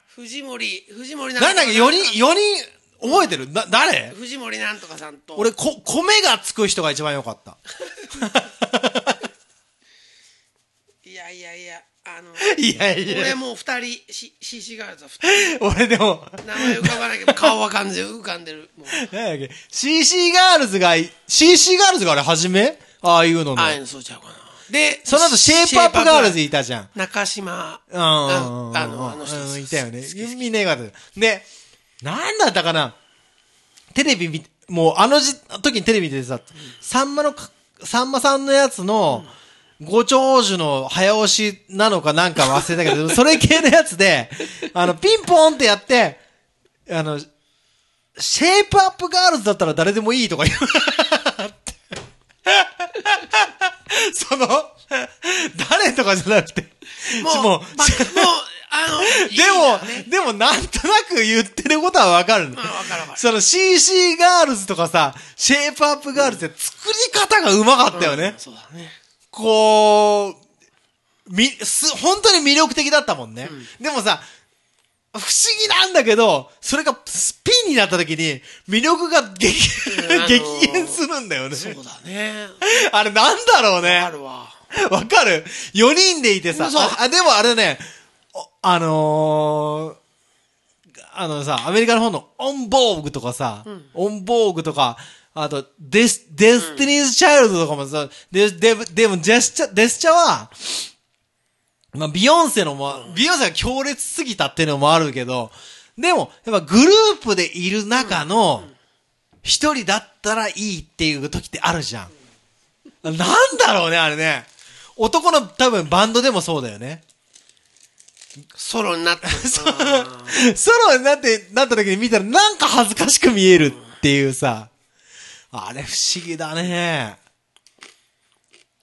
藤森、藤森なんなんだっけ、4人、4人、覚えてる？な、誰？藤森なんとかさんと。俺、こ、米がつく人が一番良かった。いやいやいや、あの、いやいや。俺もう二人、し CC ガールズは二人。俺でも、名前浮かばないけど、顔は完全に浮かんでる。もう、なんだっけ、CC ガールズが、CC ガールズがあれ初め？ああいうののあ。あいうのそうちゃうかな。で、その後、シェイプアップガールズいたじゃん。中島、うん。あの、あの人うんいたよね。みんなよかったよ。で、なんだったかな？テレビ見て、もうあのじ時にテレビ見ててさ、さんまのか、さんまさんのやつの、ご長寿の早押しなのかなんか忘れたけど、それ系のやつで、あの、ピンポンってやって、あの、シェイプアップガールズだったら誰でもいいとか言う。その、誰とかじゃなくて、もうもう、あの、でも、よねでもなんとなく言ってることはわかるのうんわかるわかるその CC ガールズとかさ、シェイプアップガールズって作り方がうまかったよね。そうだね。こう、み、す、本当に魅力的だったもんね。でもさ、不思議なんだけど、それがスピンになった時に、魅力が激、うんあのー激変するんだよね。そうだね。あれなんだろうわねか。るわ。わかる ?4 人でいてさ、ああ、でもあれね、おあのー、あのさ、アメリカの方のオンボーグとかさ、オンボーグとか、あと、デス、デスティニーズ・チャイルドとかもさ、で、で、でも、ジェスチャ、デスチャは、まあ、ビヨンセのも、ビヨンセが強烈すぎたっていうのもあるけど、でも、やっぱグループでいる中の、一人だったらいいっていう時ってあるじゃん。なんだろうね、あれね。男の多分バンドでもそうだよね。ソロになった。ソロになって、なった時に見たらなんか恥ずかしく見えるっていうさ。あれ不思議だね。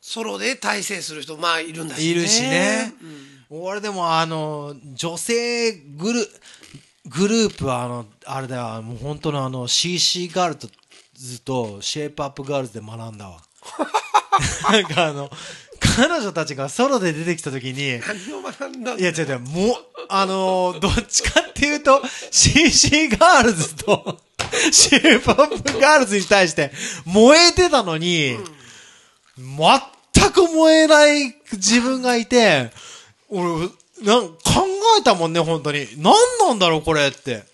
ソロで大成する人、まあ、いるんだし、ね。いるしね。俺でもあの、女性グル、グループはあの、あれだよ、もう本当のあの、CC ガールズとシェイプアップガールズで学んだわ。なんかあの、彼女たちがソロで出てきた時に、何を学んだんだいや、違う違う、もう、あのーどっちかっていうと、CC ガールズと、シェイプアップガールズに対して燃えてたのに、全く燃えない自分がいて、俺、なん考えたもんね、本当に。何なんだろう、これって。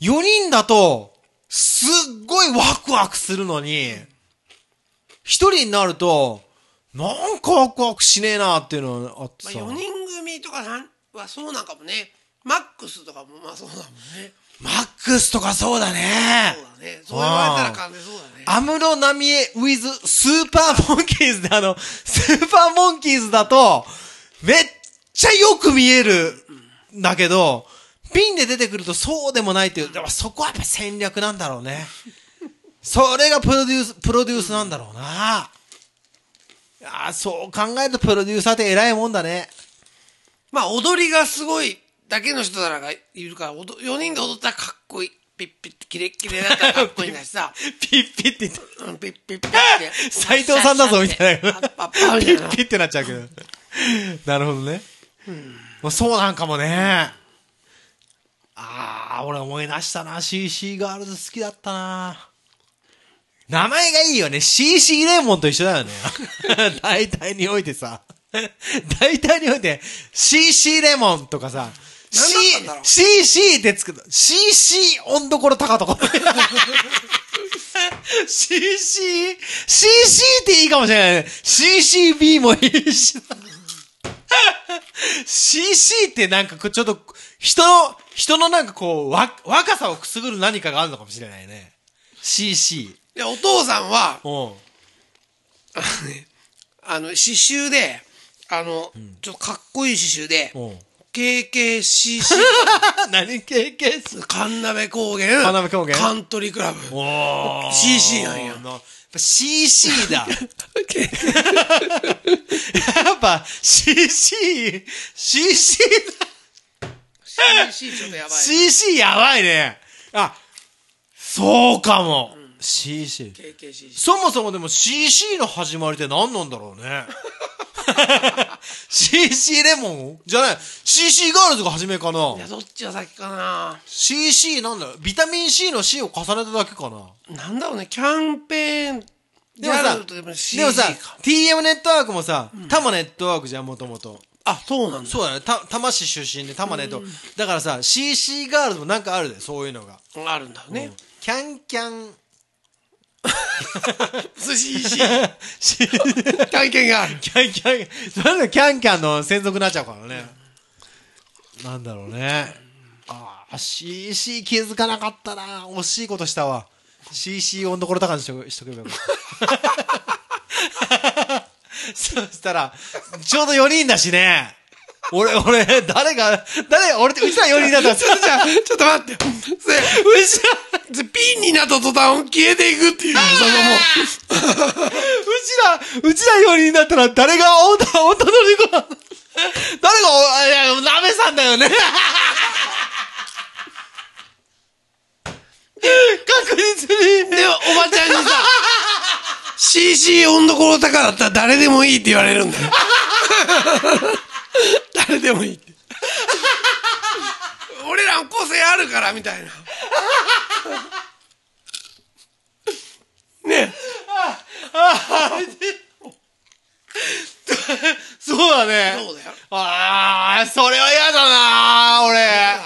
4人だと、すっごいワクワクするのに、一人になると、なんかワクワクしねえなっていうのがあってまあ、さ。4人組とかなんはそうなんかもね。マックスとかもまあそうだもんね。マックスとかそうだねそう。だね。そう言われたら完全そうだね。アムロナミエ with スーパーモンキーズであの、スーパーモンキーズだと、めっちゃよく見えるんだけど、ピンで出てくるとそうでもないっていう、でもそこはやっぱ戦略なんだろうね。それがプロデュース、プロデュースなんだろうな。ああ、そう考えるとプロデューサーって偉いもんだね。まあ踊りがすごいだけの人らがいるから、4人で踊ったらかっこいい。ピッピッってキレッキレだったらかっこいいんだしさ。ピッピッって言って。うんピッピッピッって。斎藤さんだぞみたいな。パッ。ピッってなっちゃうけど。なるほどね。まあ、そうなんかもね。ああ、俺思い出したな。CC ガールズ好きだったな。名前がいいよね。CC レモンと一緒だよね。大体においてさ。大体において、CC レモンとかさ、何だったんだろう C、CC ってつくの。CC 温どころ高とか。CC、CC っていいかもしれないね。CCB もいいし。CC ってなんかちょっと、人の、人のなんかこう、わ、若さをくすぐる何かがあるのかもしれないね。CC。で、お父さんは、うん。あのね、あの、刺繍で、あの、ちょっとかっこいい刺繍で、うん。KKCC、何経験す神鍋高原、神鍋高原？カントリークラブ。お CC なんやなやっぱ CC だ。やっぱ CC、CC だ。CC ちょっとやばい。CC やばいね。あ、そうかも。CC。KKCC。そもそもでも CC の始まりって何なんだろうね。CC レモン？じゃない。CC ガールズが初めかないや、どっちが先かな ?CC なんだビタミン C の C を重ねただけかななんだろうね、キャンペーン、でもさでもさか。、TM ネットワークもさ、タマネットワークじゃん、もともと。あ、そうなんだ。そうだね。た、多摩市出身でタマネット。だからさ、CC ガールズもなんかあるで、そういうのが。あるんだね。キャンキャン。寿司 CC。キ体験がある。ャンキャン、それでキャンキャンの専属になっちゃうからね。なんだろうね。ああ、CC 気づかなかったな。惜しいことしたわ。CC 温度ころ高にしとしとけばよかった。そしたら、ちょうど4人だしね。俺、俺、誰が、誰、俺、うちら4人だったら、ちょっとじゃあ、ちょっと待って。うちら、でピンになった途端消えていくっていう、そのもう。うちら、うちら4人だったら、誰がおた、おたのりこな誰がいや、なめさんだよね。確実に。で、おばちゃんにさ、CC 温度ころ高だったら誰でもいいって言われるんだよ。誰でもいいって。俺らの個性あるから、みたいな。ねそうだね。そうだよ。ああ、それは嫌だな俺。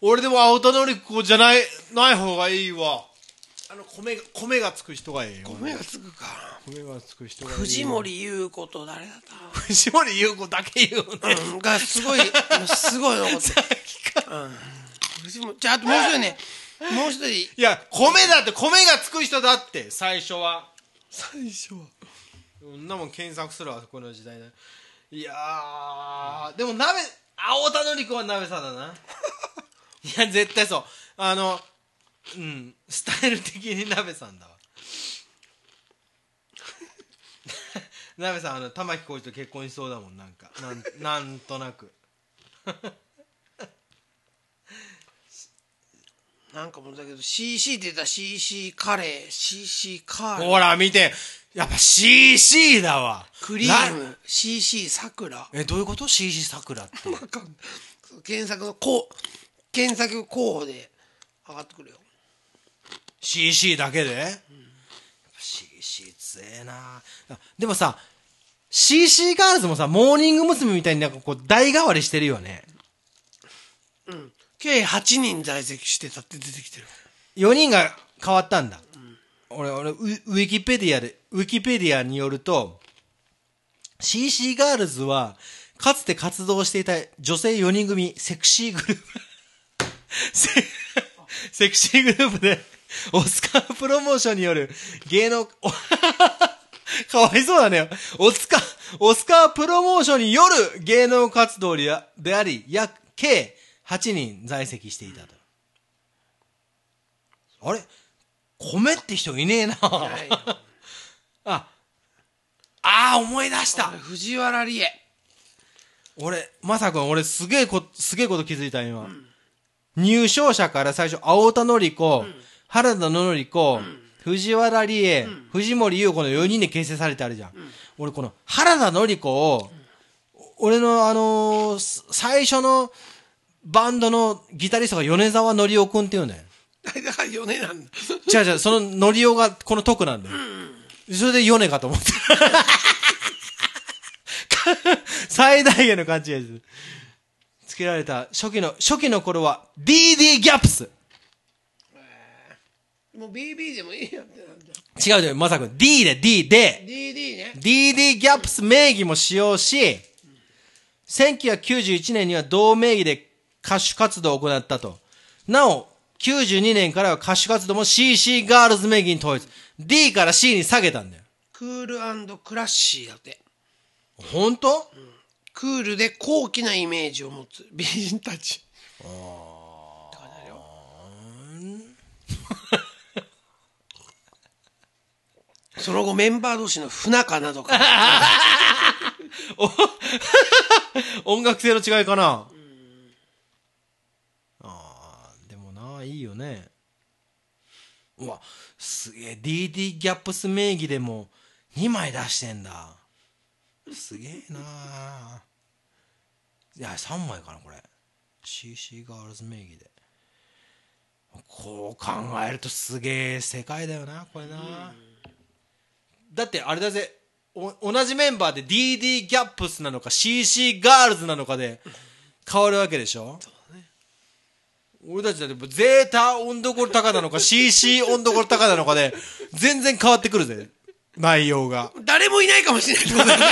俺でも青田のり子じゃない、ない方がいいわ。あの、米が、米がつく人がいいよ。米がつくか。米がつく人が。藤森優子と誰だっ藤森優子だけ言うね。たうん、がすごい、すごい残 ってる。うん。藤森、じゃあ、あともう一人ね、もう一人、いや、米だって、米がつく人だって、最初は。最初は。そんなもん検索するわ、この時代ね。いやー、でも鍋、青田のり子は鍋さんだな。いや、絶対そう。あの、うん、スタイル的に鍋さんだわ。鍋さん、あの、玉置浩二と結婚しそうだもん、なんか。なん、なんとなく。なんかもうだけど、CC って言ったら CC カレー、CC カーレー、ほら、見て。やっぱ CC だわ。クリーなム、CC さくら。え、どういうこと ?CC 桜って。わかんない検索のこう、検索候補で上がってくるよ。CC だけで、やっぱ CC 強えなあでもさ CC ガールズもさモーニング娘。みたいになんかこう代替わりしてるよねうん。計8人在籍してたって出てきてる。4人が変わったんだ、俺俺ウウィキペディアでウィキペディアによると CC ガールズはかつて活動していた女性4人組セクシーグループセ セクシーグループでオスカープロモーションによる芸能、お かわいそうだね。オスカー、オスカープロモーションによる芸能活動であり、約、計8人在籍していたと。あれ？米って人いねえな。あ、ああ、思い出した。藤原理恵。俺、まさくん、俺すげえこ、すげえこと気づいた今。入賞者から最初、青田のり子、原田のり子、藤原理恵、藤森優子の4人で結成されてあるじゃん。俺この原田のり子を、俺のあのーす最初のバンドのギタリストが米沢のりおくんって言うんだよ。だから米なんだ。違う違う、そののりおがこの徳なんだよ。それで米かと思って。最大限の勘違いです。つけられた初期の、初期の頃は DD ギャップス。もう BB でもいいやってなんだよ。違う違う、まさくん。D で D で、DD ね。DD ギャップス名義も使用し、1991年には同名義で歌手活動を行ったと。なお、92年からは歌手活動も CC ガールズ名義に統一。D から C に下げたんだよ。クールクラッシーだって。本当、クールで高貴なイメージを持つ美人たち。その後メンバー同士の不仲などから。音楽性の違いかな、ああでもないいよね。うわすげえ DD ギャップス名義でも2枚出してんだ。すげえな。いや3枚かなこれ。CC ガールズ名義で。こう考えるとすげえ世界だよなこれな、だってあれだぜお同じメンバーで DD ギャップスなのか CC ガールズなのかで変わるわけでしょ？俺たちだってゼータ温度高なのか CC 温度コル高なのかで全然変わってくるぜ内容が誰もいないかもしれないってことだよね。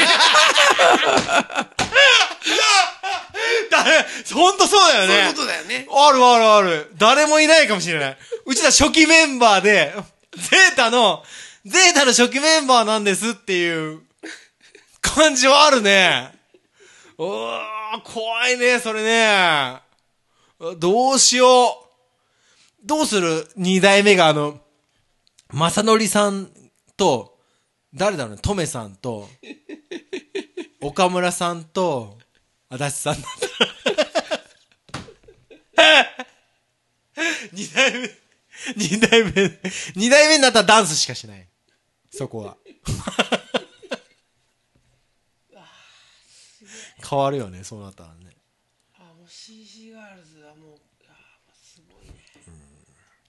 誰？ほんとそうだよねそういうことだよね。あるあるある。誰もいないかもしれない。うちら初期メンバーで、ゼータの、ゼータの初期メンバーなんですっていう感じはあるね。おー、怖いね、それね。どうしよう。どうする？二代目があの、まさのりさんと、誰だろうね、トメさんと、岡村さんと、足立さん。二代目、二代目、二代目になったらダンスしかしない。そこは。変わるよね、そうなったらね。あ、もう CC ガールズはもう、あすごいね。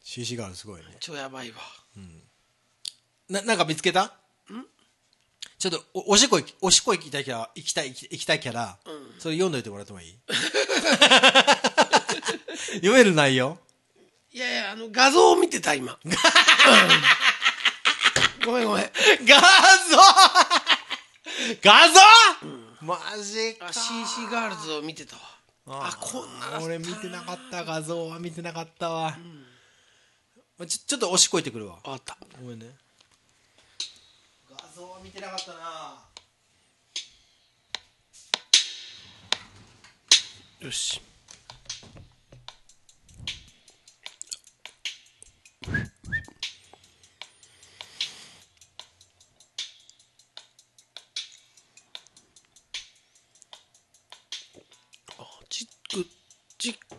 CC ガールすごいね。超やばいわ。な、なんか見つけた？ん？ちょっとお、おしっこおしっこ行きたいキャラ、行きたい、行きたいキャラ、それ読んどいてもらってもいい？読める内容？いやいや、あの、画像を見てた、今。うんごめんごめん。画像！画像、マジか。あ、CC ガールズを見てたわ。あ、こんな俺見てなかった。画像は見てなかったわ、まあちょちょっと押しこいてくるわ。あった。ごめんね。画像は見てなかったな。よし。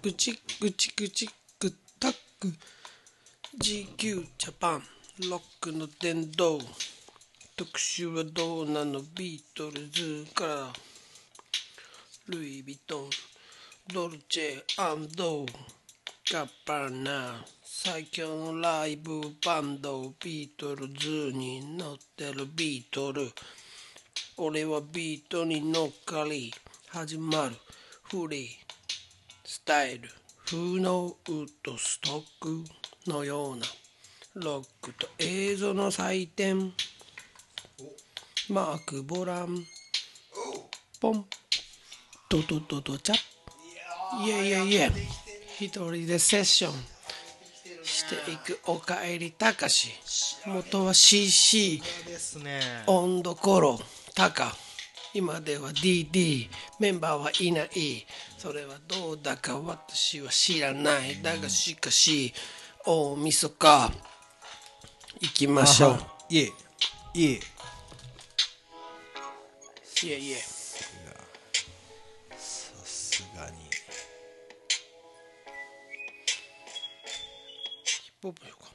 チクチクチックチックタック。GQ ジャパン。ロックの殿堂特集はどうなの？ビートルズから。ルイ・ヴィトンドルチェガッバナ。最強のライブバンドビートルズに乗ってるビートル。俺はビートに乗っかり始まる。フリー。スタイル風のウッドストックのようなロックと映像の祭典マーク・ボラン。ポン。ドドドドチャいやいやいや。一人でセッション。していくおかえりたかし。元は CC 温度コロタカ今では DD メンバーはいない。それはどうだか私は知らない。だがしかし大晦日行きましょう。いえいえ。いえいえ。さすがに。ヒップホップしよう。か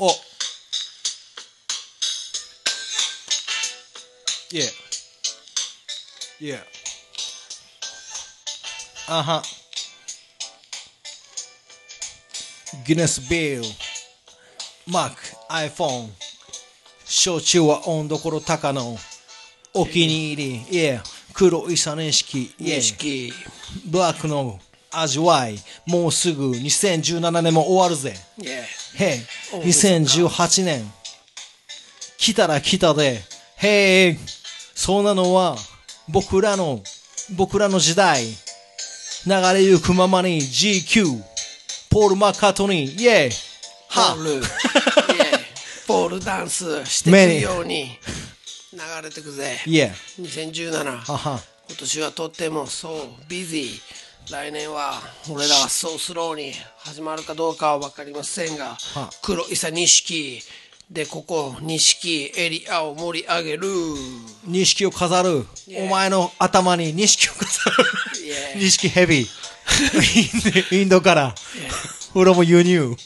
おおおいえいえあはギネスビルマック iPhone. 焼酎は温度ころ高の。お気に入り、いえ黒いさ認識、いえ意識ブラックの。味わい。もうすぐ2017年も終わるぜ。いえへおい、2018年。来たら来たで、へい、そんなのは、僕らの、僕らの時代。流れゆくままに GQ、ポール・マッカートニー、イェイ、はポールポールダンスしていくように流れてくぜ。イェイ、2017はは、今年はとってもそうビジー来年は俺らはそうスローに始まるかどうかは分かりませんがは黒いさ錦でここ錦エリアを盛り上げる錦を飾る。Yeah. お前の頭に錦を飾る。Yeah. 錦ヘビー。インドから。from 輸入。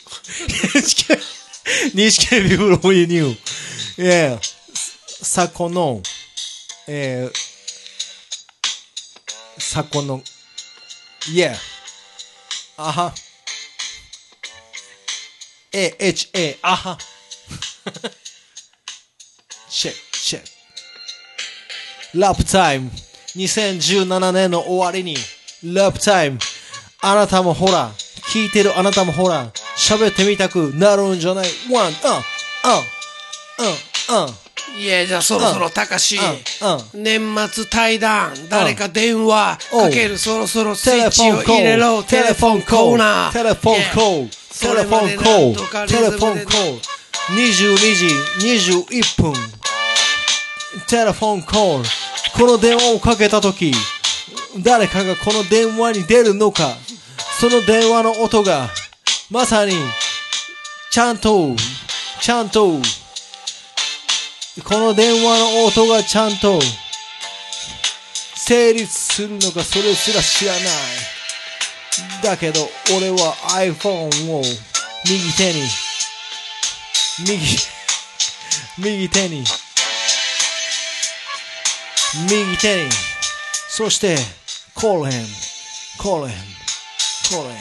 錦錦ヘビ from 輸入。ええ昨今の、えー、昨今の、いえ、あは。A, H, A, あは。チェック、チェック。ラップタイム。2017年の終わりに、ラップタイム。あなたもほら、聞いてるあなたもほら、喋ってみたくなるんじゃない？ワン、うん、うん、うん、うん。いやじゃあそろそろたかしうん年末対談誰か電話かけるそろそろスイッチを入れろテレフォンコーナー。テレフォンコール、テレフォンコール、テレフォンコール、22時21分、テレフォンコール、この電話をかけたとき、誰かがこの電話に出るのか、その電話の音が、まさに、ちゃんと、ちゃんと、この電話の音がちゃんと、成立するのかそれすら知らない。だけど、俺は iPhone を右手に、右、右手に、右手に、そして、コーレン、コーレン、コーレン、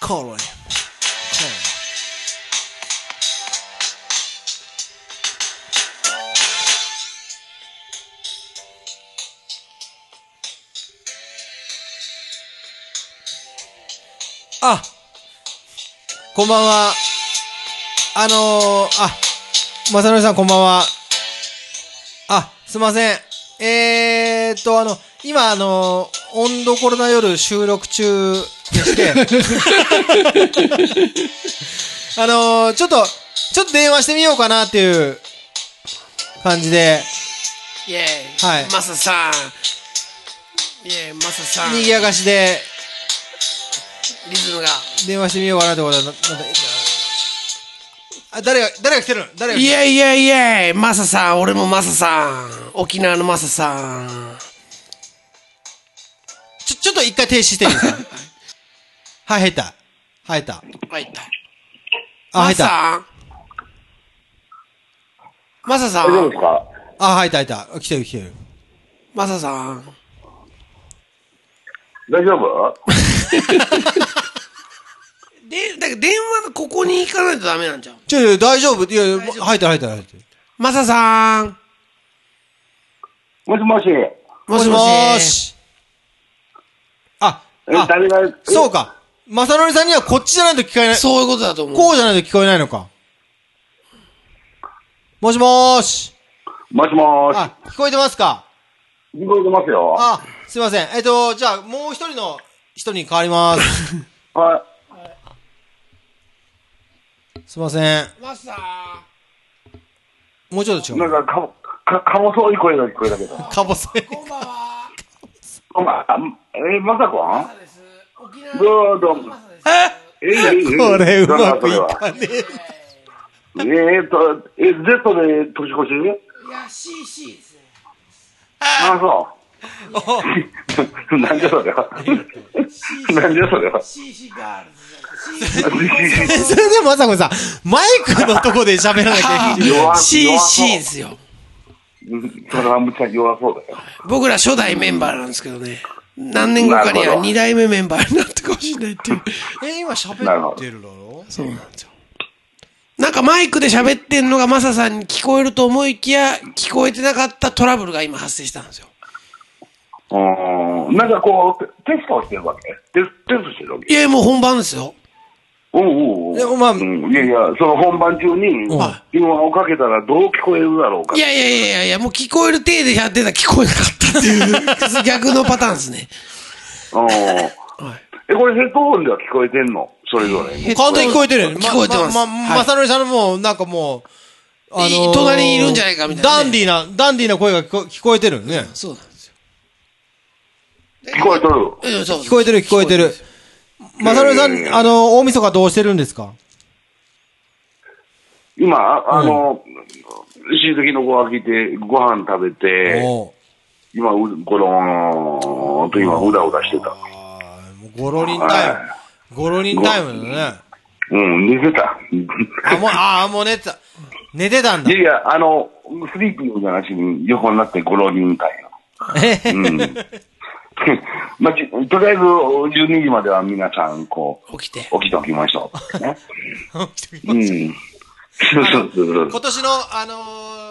コーレン、コーレン。あこんばんは。あのー、あ、まさのりさんこんばんは。あ、すいません。えーっと、あの、今、あのー、温度コロナ夜収録中でして、あのー、ちょっと、ちょっと電話してみようかなっていう感じで、イェーイ。はいマサさん。イェーイ、マサさん。賑やかしでリズムが。電話してみようかなってことは、ななんだあ、誰が、誰が来てる？の誰が来イてる？ェイイェイイェイマサさん、俺もマサさん。沖縄のマサさん。ちょ、ちょっと一回停止していいですか？はい、入った。入った。入った。あ、入った。マサさんマサさん大丈夫ですか？あ、入った、入った。来てる、来てる。マサさん。大丈夫？で、だから電話のここに行かないとダメなんじゃん。ちょ、大丈夫いや、いや大丈夫入った、入った、入った。マサさん。もしもし。もしもーし。し。あ、え、あ、誰が、え？そうか。まさのりさんにはこっちじゃないと聞こえない。そういうことだと思う。こうじゃないと聞こえないのか。もしもーし。もしもし。あ、聞こえてますか？聞こえてますよ。あ、すいません。えっと、じゃあ、もう一人の人に変わります。はすいません。マサもうちょっと違い。なんう。か、か、か、か細い声が聞こえたけど。かぼせ。こんばんは。お前、あえ、まさこん？です。沖縄どうどうも。え、え、え、これうまくいそかねえ。れはえーっと、え、Z で年越し？いや、CC ですね。あ、そう。なんでそれは。なんでそれは。CC ガールズ。それでもまさこさん、マイクのとこで喋らなきゃいけない。弱 CC ですよ。うんそれはむちゃ弱そうだよ。僕ら初代メンバーなんですけどね。何年後かにはなるほど二代目メンバーになってかもしれないっていう。え、今喋ってるだろ？そうなんですよ。なんかマイクで喋ってんのがマサさんに聞こえると思いきや、聞こえてなかったトラブルが今発生したんですよ。うーん。なんかこう、テストをしてるわけ？テストしてるわけ？いや、もう本番ですよ。おうおうまあうんいやいや、その本番中には、電話をかけたらどう聞こえるだろうか。いやいやいやいや、もう聞こえる体でやってたら聞こえなかったっていう、逆のパターンですね。うんはい。え、これヘッドホンでは聞こえてんの？それぞれに。完全に聞こえてるよ。聞こえてますま、ま、はいまさのりさんのもう、なんかもう、あい隣にいるんじゃないかみたいなねダンディーな、ダンディーな声が聞こ聞こえてるね。そうなんですよ。聞こえとる。えそう聞こえてる聞こえてる。まさのりさん、あの、大晦日どうしてるんですか？今、あの、親戚の子が来て、ご飯食べて、今、うゴローンと今、うだうだしてた。あーもうゴロリンタイム。ゴロリンタイムだね。うん、寝てた。あ、もう、あーもう寝てた。寝てたんだいや。いや、あの、スリーピングじゃなしに横になってゴロリンたいえな。うん。まあ、ちとりあえず、12時までは皆さん、こう、起きて。起きておきましょう。ね。うん。そうそうそう今年の、あの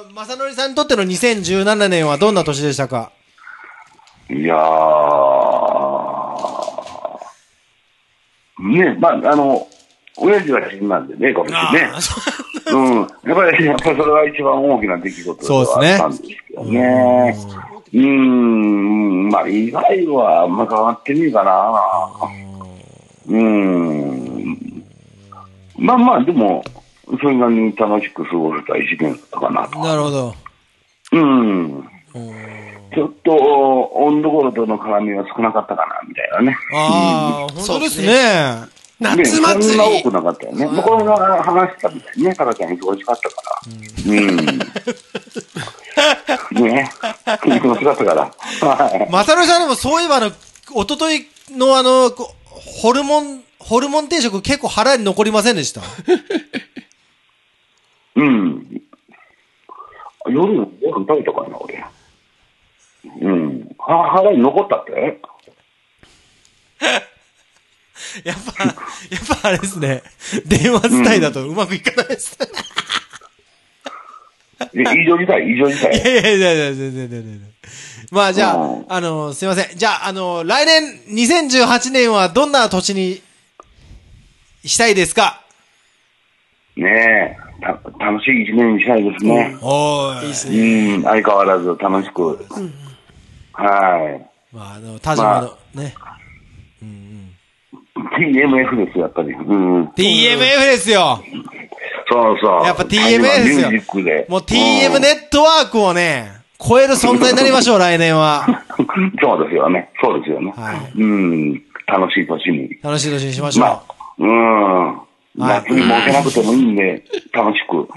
ー、まさのりさんにとっての2017年はどんな年でしたか？いやー、ね、まあ、あの、親父が死んだんでね、今年ね。うん。やっぱり、やっぱりそれは一番大きな出来事ではあったんですけどね。うーん、まあ、以外はあんま変わってねえかな。うーん。まあまあ、でも、それなりに楽しく過ごせた一年だったかなと。なるほど。うん。ちょっと、温度頃との絡みが少なかったかな、みたいなね。ああ、本当ですそうね。ね、夏そん祭りな多く。なかったよね。まあ、これが話したみたいね。タカちゃん忙しかったから。うん。ね。忙しかったから。はい。まさのりさんでもそういえばあの、一昨日のあの、こホルモン、ホルモン定食結構腹に残りませんでした？うん。夜のご飯食べたかな、俺。うん。は腹に残ったって？やっぱ、やっぱあれですね。電話伝いだとうまくいかないです。え異常事態、異常事いや態。いやいやいや、全然全然全然。まあじゃあう、んあの、すいません。じゃあ、あの、来年、2018年はどんな年にしたいですか？ねえ、た楽しい一年にしたいですね。おーい。いいですね。うん、相変わらず楽しく。はい。まあ、あの、田島の、ね。TMF ですよ、やっぱり。うん。TMF ですよ。そうそう。やっぱ TMF ですよミュージックで。もう TM ネットワークをね、超える存在になりましょう、来年は。う んそうですよね。そうですよね。はいうん。楽しい年に。楽しい年にしましょう。まあ、うん。夏に儲けなくてもいいんで、楽しく、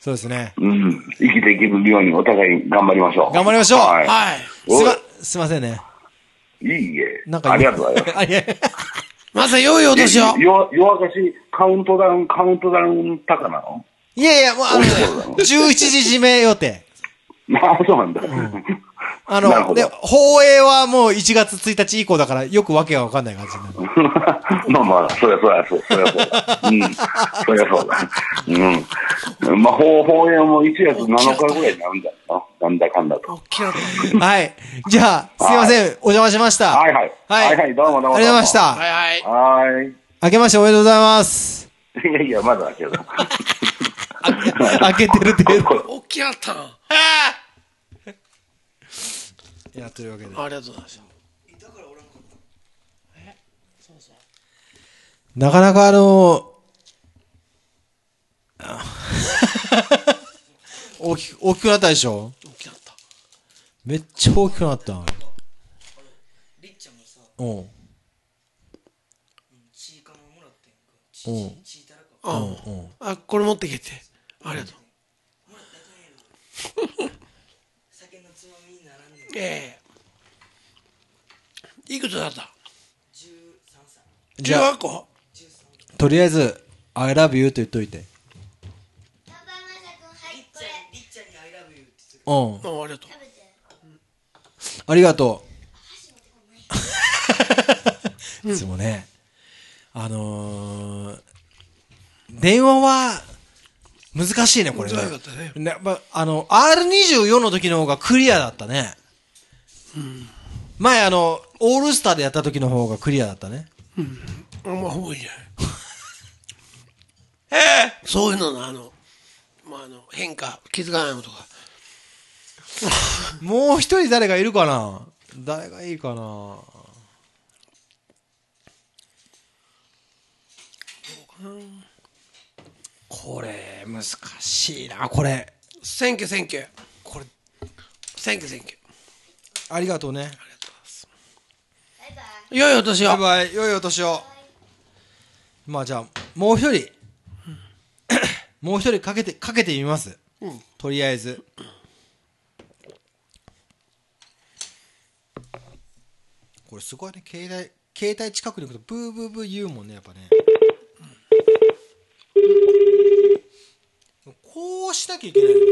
そうですね。うん。生きていけるようにお互い頑張りましょう。頑張りましょうはい。はい。すま、すいませんね。いいえ。なんかありがとうございます。あいやまずは良いお年を。よ、夜明かし、カウントダウン、カウントダウン高なの？いやいや、もうあのね、11時締め予定。あ あ、そうなんだ。あの、で、放映はもう1月1日以降だから、よくわけがわかんない感じになる。まあまあ、そりゃそりゃそう、そりゃそうだ。うん。そりゃそうだ。うん。まあ、放放映も1月7日ぐらいになるんだよな。なんだかんだと。大きなったはい。じゃあ、すいません。お邪魔しました。はいはい。はい。はいはい、どうもどうもどうも。ありがとうございました。はいはい。は明けましておめでとうございます。ーい。いやいや、まだだけど。開けてるっていう。大きなったん。あいや、というわけで。りがとうございました。なかなかあのあ 大きく、大きくなったでしょ？大きなった。めっちゃ大きくなった。うん。うん。うん。あ、これ持ってきて。ありがとう。のつまみにならねええ。いくつだった？13歳。じゃあ18個とりあえず「I love you」と言っといて。っちゃに「I love you」って言ってうん。あありがとう。ありがとう。いつもねあのー電話は難しいね、これね。難しかったねねまあの、R24 の時の方がクリアだったね。前あの、オールスターでやった時の方がクリアだったね。あんまほぼいいんじゃない？ええそういうのの、あの、まあ、あの、変化、気づかないのとか。もう一人誰かいるかな？誰がいいかな？これ、難しいな、これ。選挙選挙。これ、選挙選挙。ありがとうね。良いお年を。バイバイ、良いお年を。まあじゃあ、もう一人、もう一人かけて、かけてみます。うんとりあえず。これすごいね、携帯、携帯近くに行くとブーブーブー言うもんね、やっぱね。こうしなきゃいけないのかな。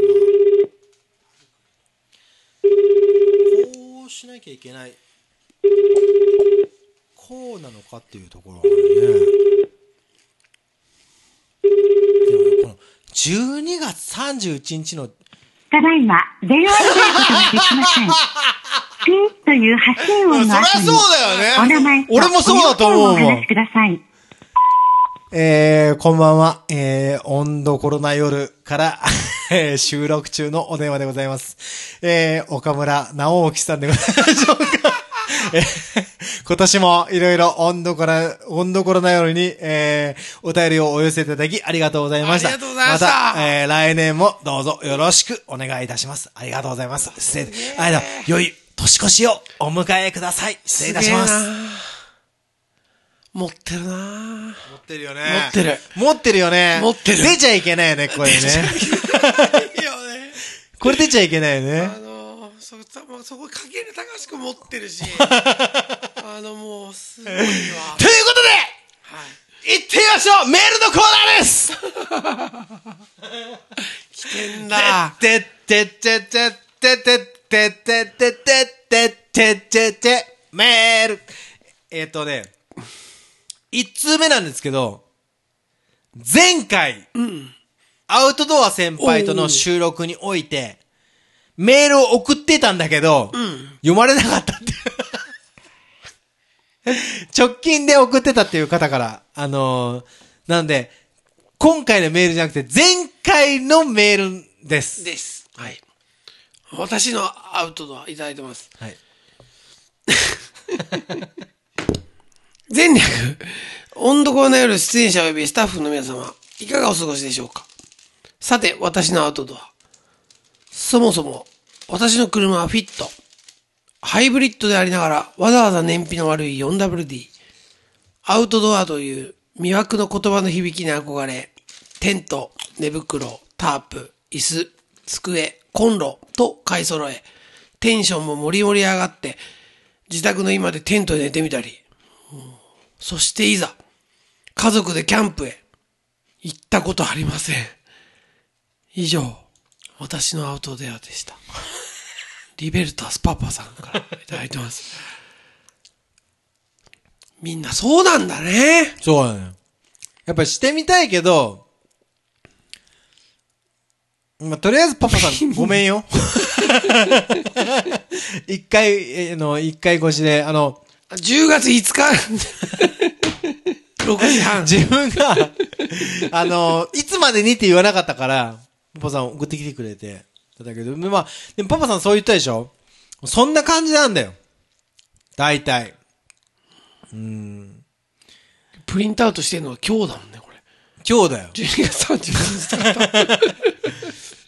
こうしなきゃいけない。こうなのかっていうところがね。でもこの12月31日のただいま、電話に出ることができません。ピーという発信音の後に、そりゃそうだよねお名前と俺もそうだと思うお話しください。えー、こんばんは。えー、温度コロナ夜から、え ー収録中のお電話でございます。えー、岡村直樹さんでございましょうか。えー今年もいろいろ温度コロナ、温度コロナ夜に、えー、お便りをお寄せいただきありがとうございました。ありがとうございましたまた、えー、来年もどうぞよろしくお願いいたします。ありがとうございます。失礼、ありがとう。良い年越しをお迎えください。失礼いたします。持ってるな持ってるよね。持ってる。持ってるよね。持ってる出ちゃいけないよね、これね。いいよね。これ出ちゃいけないよあね。のそ、そまあそこ、かける高しく持ってるし、あの、もう、すごいわ。ということで、はい。行ってみましょうメールのコーナーです来てんだ。てってってってってってってってってってってってってメールえっとね、一通目なんですけど、前回、アウトドア先輩との収録において、メールを送ってたんだけど、読まれなかったって。直近で送ってたっていう方から、あのーなので、今回のメールじゃなくて、前回のメールです。です。はい。私のアウトドアいただいてます。はい。全略、温度コの夜出演者及びスタッフの皆様、いかがお過ごしでしょうか？さて、私のアウトドア。そもそも、私の車はフィット。ハイブリッドでありながら、わざわざ燃費の悪い 4WD。アウトドアという魅惑の言葉の響きに憧れ、テント、寝袋、タープ、椅子、机、コンロと買い揃え、テンションも盛り盛り上がって、自宅の今でテントで寝てみたり、そしていざ、家族でキャンプへ、行ったことありません。以上、私のアウトドアでした。リベルタスパパさんからいただいてます。みんなそうなんだね。そうだね。やっぱりしてみたいけど、まあ、とりあえずパパさん、ごめんよ。一回、えあの、一回越しで、あの、10月5日、6時半。自分が、あの、いつまでにって言わなかったから、パパさん送ってきてくれて。だけど、まあ、でもパパさんそう言ったでしょ？そんな感じなんだよ。大体。プリントアウトしてるのは今日だもんね、これ。今日だよ。12月31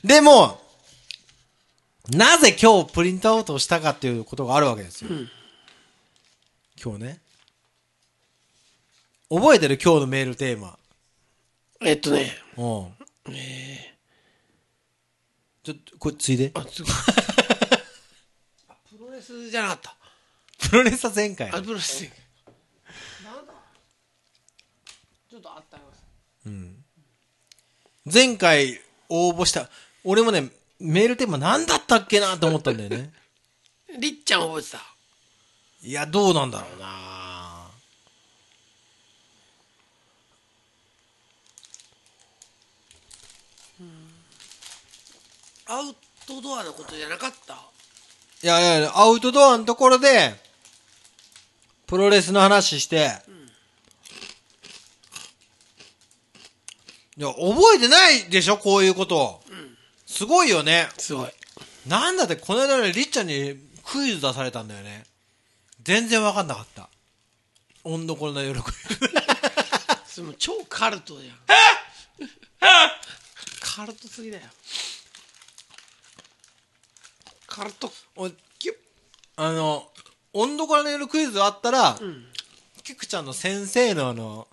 日。でも、なぜ今日プリントアウトをしたかっていうことがあるわけですよ。今日ね。覚えてる今日のメールテーマ？えっとね、うん。ちょっと、これ、ついで。あ、すごい。あ プロレスじゃなかった。プロレスは前回。あ、プロレス。なんだ？ちょっとあったります。前回応募した。俺もね、メールテーマ何だったっけなと思ったんだよね。りっちゃん覚えてた。いや、どうなんだろうなアウトドアのことじゃなかった？いやいや、アウトドアのところで、プロレスの話して、いや、覚えてないでしょ？こういうこと。すごいよね。すごい。なんだって、この間ね、りっちゃんにクイズ出されたんだよね。全然わかんなかった。温度この夜クイズ。それ超カルトじゃん。カルトすぎだよ。カルト。おキュッあの、温度からの夜クイズあったら、キクちゃんの先生のあの、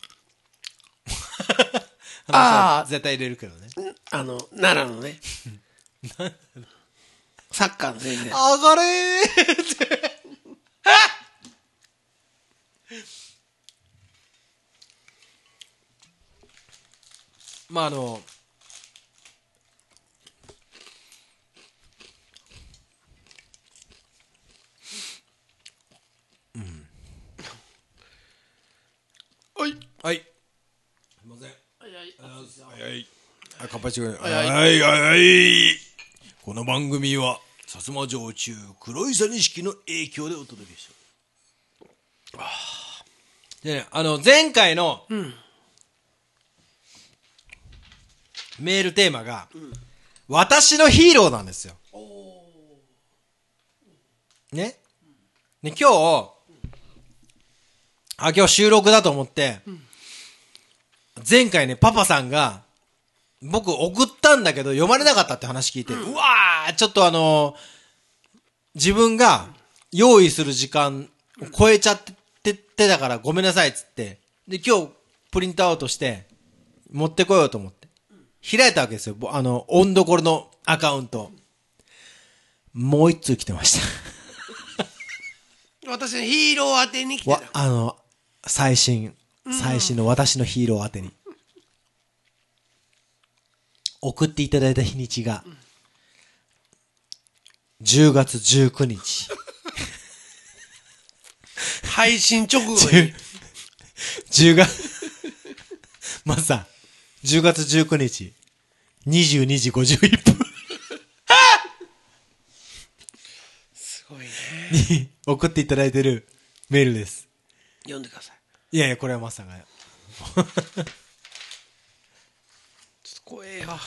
あー絶対入れるけどね。あの、奈良のね。サッカーの先生。上がれーって。まああの、はい。はい。すいません。はいはい。はいはい。あ、乾杯してくれ。はいはいはいはい。この番組は、薩摩城中黒いさ錦の影響でお届けしております。でね、あの、前回の、メールテーマが、私のヒーローなんですよ。ね？ね、今日、あ、今日収録だと思って、前回ね、パパさんが、僕送ったんだけど読まれなかったって話聞いて、うわーちょっとあの自分が用意する時間を超えちゃってってたからごめんなさいっつって、で、今日プリントアウトして、持ってこようと思って。開いたわけですよ。ぼあの、温どころのアカウント。もう一通来てました。私のヒーロー当てに来てわた、。あの、最新、最新の私のヒーロー宛てに。送っていただいた日にちが、10月19日。配信直後に。10, 10月、まずさ、10月19日、22時51分すごいね。に送っていただいてるメールです。読んでください。いやいや、これはまさが。怖えわ。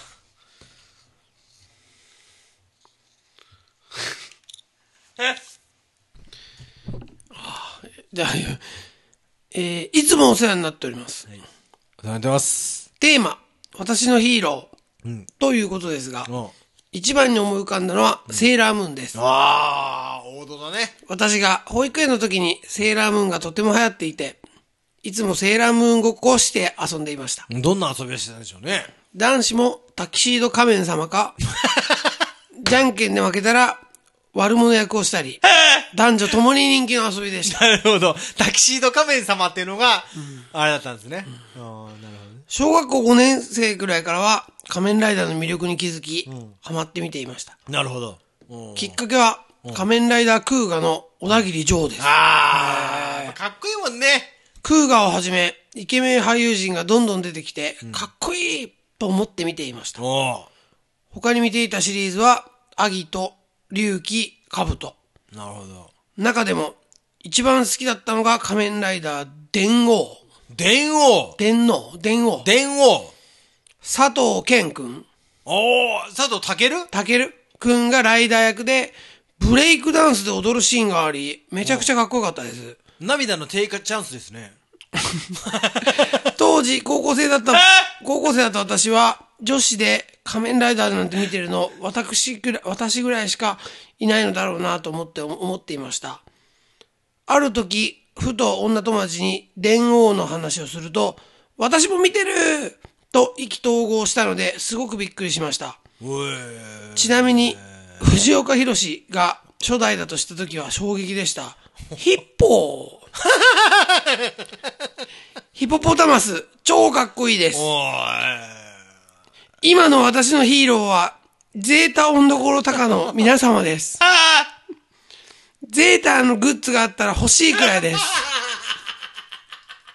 あ じゃあ、えーいつもお世話になっております。お世話になってます。テーマ、私のヒーロー、うん。ということですが、うん。一番に思い浮かんだのは、セーラームーンです。ああ、王道だね。私が保育園の時にセーラームーンがとても流行っていて、いつもセーラームーンごっこをして遊んでいました。どんな遊びをしてたんでしょうね。男子もタキシード仮面様か、じゃんけんで負けたら悪者役をしたり、男女ともに人気の遊びでした。なるほど。タキシード仮面様っていうのが、あれだったんですね。ああ、なるほどね。小学校5年生くらいからは仮面ライダーの魅力に気づき、ハマって見ていました。なるほど。うんきっかけは、仮面ライダークーガの小田切城です。ああ、かっこいいもんね。クーガをはじめ、イケメン俳優陣がどんどん出てきて、かっこいいと思って見ていました。お他に見ていたシリーズは、アギト、龍騎、カブト。なるほど。中でも、一番好きだったのが仮面ライダー、電王。電王電王、電王。電王佐藤健くん、おー、佐藤健？たけるくんがライダー役で、ブレイクダンスで踊るシーンがあり、めちゃくちゃかっこよかったです。涙の低下チャンスですね。当時、高校生だった、高校生だった私は、女子で仮面ライダーなんて見てるの、私ぐらい、私ぐらいしかいないのだろうなと思って、思っていました。ある時、ふと女友達に電王の話をすると、私も見てると意気投合したので、すごくびっくりしました。ちなみに、藤岡弘が初代だとした時は衝撃でした。ヒッポー ヒポポタマス、超かっこいいです。お今の私のヒーローは、ゼータ温所高の皆様です。ゼータのグッズがあったら欲しいくらいです。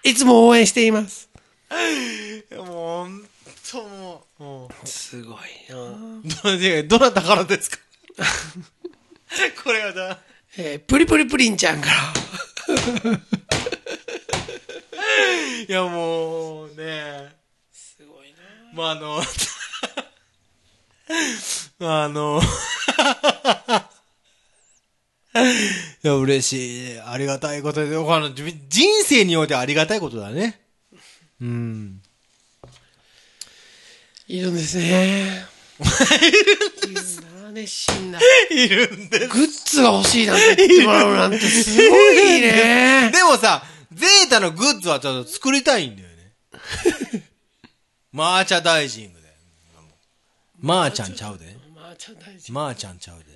いつも応援しています。ーもう、ほんともうもう。すごいなどなたからですか？これはだ。えープリプリプリンちゃんから。いやもうね、すごいなまああの、あの、いや、嬉しい。ありがたいことで、あの人生においてありがたいことだね。うん。いるんですね。いるな熱心な。いるんです。グッズが欲しいなんて言ってもらうなんてすごいね。でもさ、ゼータのグッズはちょっと作りたいんだよね。マーチャンダイジングで。マーちゃんちゃうで。まあ、ちゃん大事。マーちゃんちゃうで。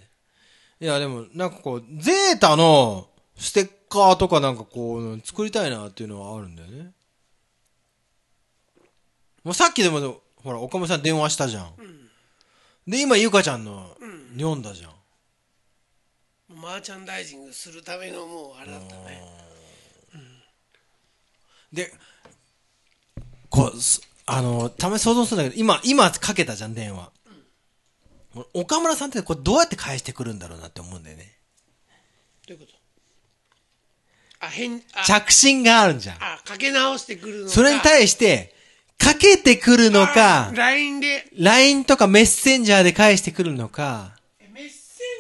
いや、でも、なんかこう、ゼータのステッカーとかなんかこう、作りたいなっていうのはあるんだよね。もうさっきでも、ほら、岡本さん電話したじゃん。で、今、ゆかちゃんの読んだじゃん。マーチャンダイジングするためのもうあれだったね。で、こう、すあの、たまに想像するんだけど、今、今かけたじゃん、電話。岡村さんってこれどうやって返してくるんだろうなって思うんだよね。どういうこと？あ、変、あ、着信があるんじゃん。あ、かけ直してくるのか。それに対して、かけてくるのかあ、LINE で、LINE とかメッセンジャーで返してくるのか、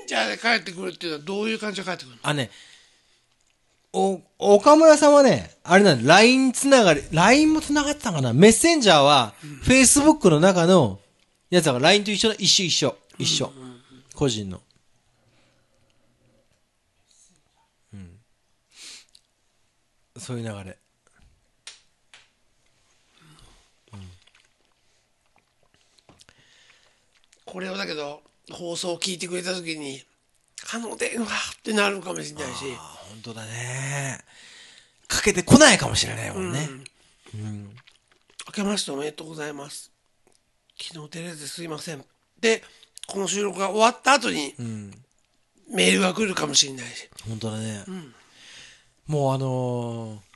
ンジャーで帰ってくるっていうのはどういう感じで帰ってくるの？あね、お、岡村さんはね、あれなんだ、LINE つながり、LINE もつながってたのかな？メッセンジャーは、Facebook の中のやつだから LINE と一緒だ、一緒一緒、一緒。個人の。うん。そういう流れ。これをだけど、放送を聞いてくれた時に、あの電話ってなるかもしれないし、あ、本当だね。かけてこないかもしれないもんね。明けましておめでとうございます。昨日照れてすいません。で、この収録が終わった後に、メールが来るかもしれないし。本当だね。もうあのー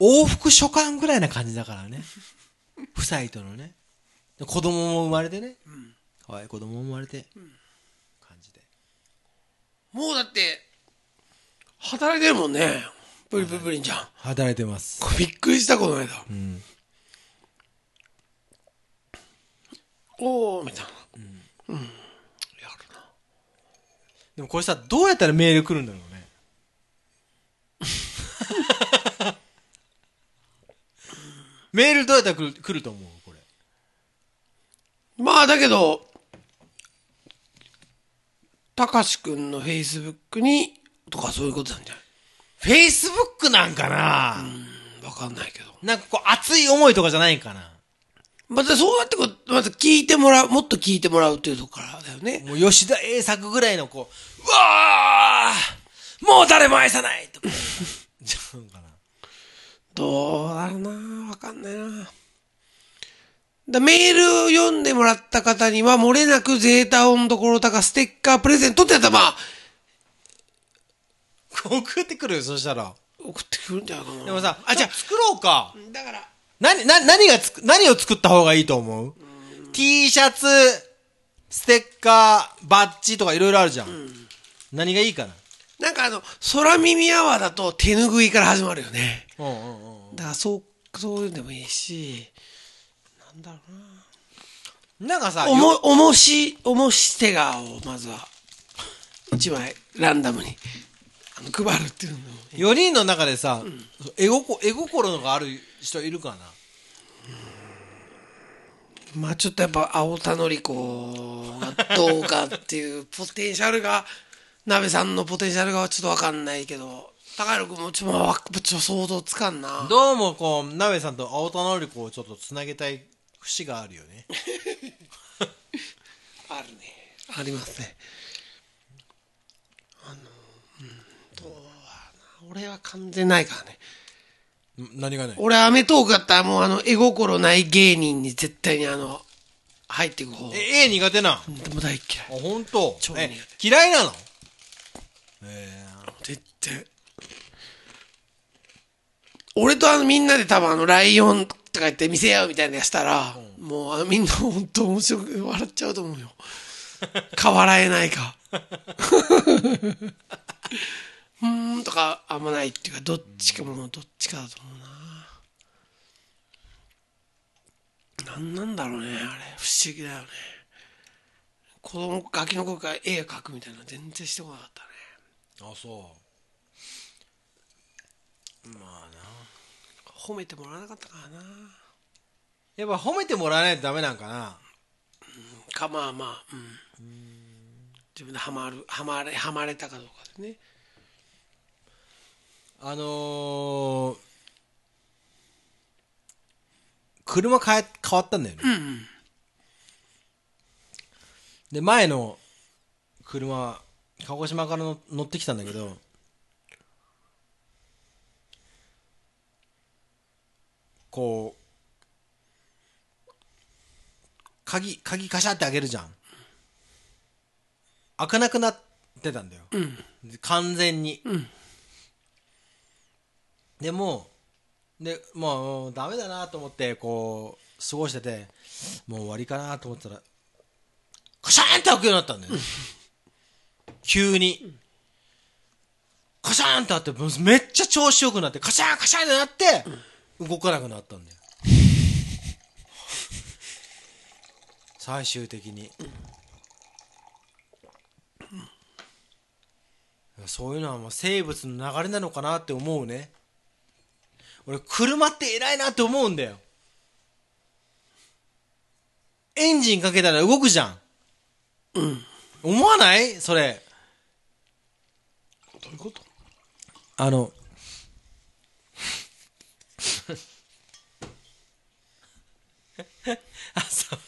往復書簡ぐらいな感じだからね。夫妻とのね。で子供も生まれてね。可愛い子供も生まれて。感じで。もうだって、働いてるもんね。プリプリプリンちゃん。働いてます。びっくりした、この間。おー、みたいな。うん。やるな。でもこれさ、どうやったらメール来るんだろうね。メールどうやったら来る来ると思う？これ。まあ、だけど、たかしくんのフェイスブックに、とかそういうことなんじゃフェイスブックなんかな、ないわかんないけど。なんかこう熱い思いとかじゃないかな？またそうやってこう、また聞いてもらう、もっと聞いてもらうっていうところからだよね。もう吉田栄作ぐらいのこう、うわーもう誰も愛さないとか。じゃうかな。どうだろうなわかんないなだメールを読んでもらった方には、漏れなくゼータ音どころたかステッカープレゼントってやったら、まあ、送ってくるよ、そしたら。送ってくるんじゃないかな。でもさ、あ、じゃあ、作ろうか。だから、何、な、何がつく、何を作った方がいいと思う ?T シャツ、ステッカー、バッジとかいろいろあるじゃん。何がいいかな？なんかあの、空耳アワーだと手ぬぐいから始まるよね。うんうんうん。だからそう、そういうのでもいいし、なんだろうな。なんかさ、おも、よおもし、おもし手側をまずは、一枚ランダムに、あの、配るっていうのも。4人の中でさ、絵心、絵心のがある人いるかな？まあちょっとやっぱ青田のり子がどうかっていうポテンシャルが、鍋さんのポテンシャルがちょっとわかんないけど、高弘君もちょっとわちょっと想像つかんな。どうもこう、鍋さんと青田のり子をちょっとつなげたい節があるよね。あるね。ありますね。あの、うん、どうはな。俺は完全ないからね。ん何がない？俺、アメトークだったらもうあの、絵心ない芸人に絶対にあの、入っていく方。え、絵苦手なでも大っ嫌い。本当？超苦手え、嫌いなの？え絶対。俺とあのみんなで多分あのライオンとか言って見せ合うみたいなやしたら、もうみんな本当面白く笑っちゃうと思うよ。か笑えないか。うーんとかあんまないっていうか、どっちかもどっちかだと思うな。なんなんだろうね、あれ。不思議だよね。子供、ガキの頃から絵描くみたいな全然してこなかったね。あ、そう。まあな。褒めてもらわなかったからな。やっぱ褒めてもらわないとダメなんかな。かまあまあ、うん。自分でハマる、ハマれ、ハマれたかどうかですね。あのー、車変え、変わったんだよね。で、前の車、鹿児島からの乗ってきたんだけど、こう、鍵、鍵カシャって開けるじゃん。開かなくなってたんだよ。完全に。でもうでもうもうダメだなと思ってこう過ごしててもう終わりかなと思ってたらカシャーンって開くようになったんだよね急にカシャーンって開ってめっちゃ調子よくなってカシャーンカシャーンってなって動かなくなったんだよ。最終的に、そういうのはもう生物の流れなのかなって思うね。俺車って偉いなって思うんだよ。エンジンかけたら動くじゃん。うん思わない？それ。どういうこと？あの 朝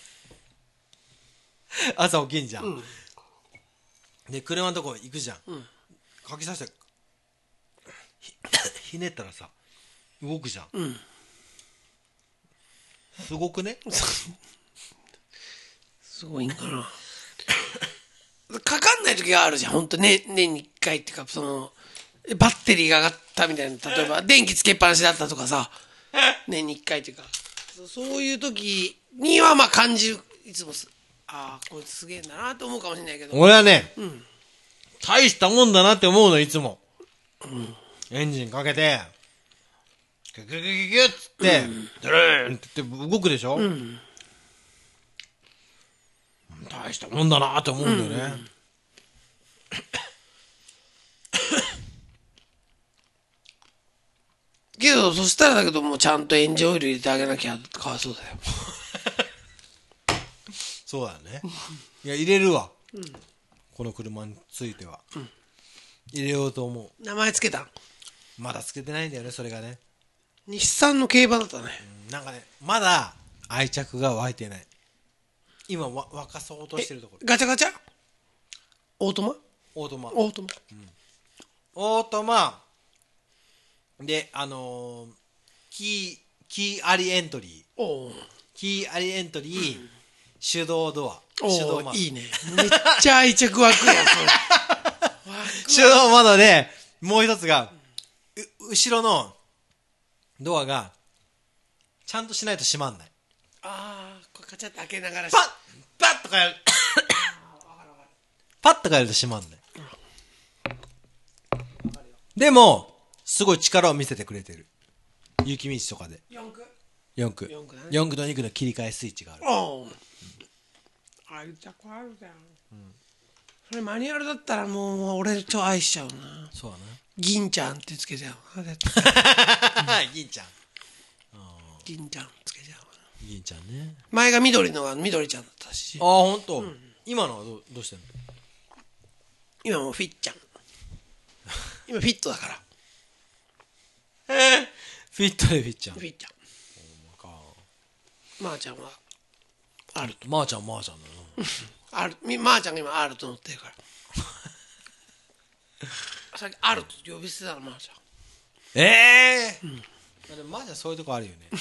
朝起きんじゃん、で車のとこ行くじゃん、かきさしてひ ひねったらさ動くじゃん、すごくね？すごいんかな。かかんない時があるじゃん。ほんとね、年に一回っていうか、その、バッテリーが上がったみたいな、例えば 電気つけっぱなしだったとかさ、年に一回っていうか、そそういう時にはまあ感じる、いつもす、ああ、こいつすげえんだなって思うかもしれないけど、俺はね、大したもんだなって思うのいつも、エンジンかけて。ギュギュギュギュギュッつって、ドゥルーンって言って動くでしょ、大したもんだなって思うんだよね。けど、そしたらだけどもうちゃんとエンジンオイル入れてあげなきゃかわいそうだよ。そうだね。いや、入れるわ。この車については。入れようと思名前つけたん？う。まだつけてないんだよね、それがね。日産の競馬だったね。なんかね、まだ愛着が湧いてない。今、わ沸かそうとしてるところ。ガチャガチャ？オートマ？オートマ。オートマ。オートマ。で、あのーキー、キーありエントリーキーありエントリー、手動ドア。手動いいね。めっちゃ愛着湧くやん、それ。手動窓で、もう一つが、う後ろのドアが、ちゃんとしないと閉まんない。ああ、これカチャって開けながら。パッパッとかやる。パッとかやると閉まんない。でも、すごい力を見せてくれてる。雪道とかで。4区4区。四区だね4区と2区の切り替えスイッチがある。愛着あるじゃん。それマニュアルだったらもう、俺超愛しちゃうな。そうだ銀ちゃんってつけちゃう。な。銀ちゃん。銀ちゃんつけちゃう。銀ちゃんね。前が緑のが緑ちゃんだったしああ、。ほんと。今のはどうどうしてんの？今もうフィッちゃん。今フィットだから。フィットでフィッちゃんフ。ィッちゃん。まー、ちゃんは、あると。まー、ちゃん、まー、ちゃんだな。ある、みまー、ちゃんが今あると乗ってるから。さっきあると呼び捨てたのまー、ちゃん。ええーでもまーちゃんそういうとこあるよね。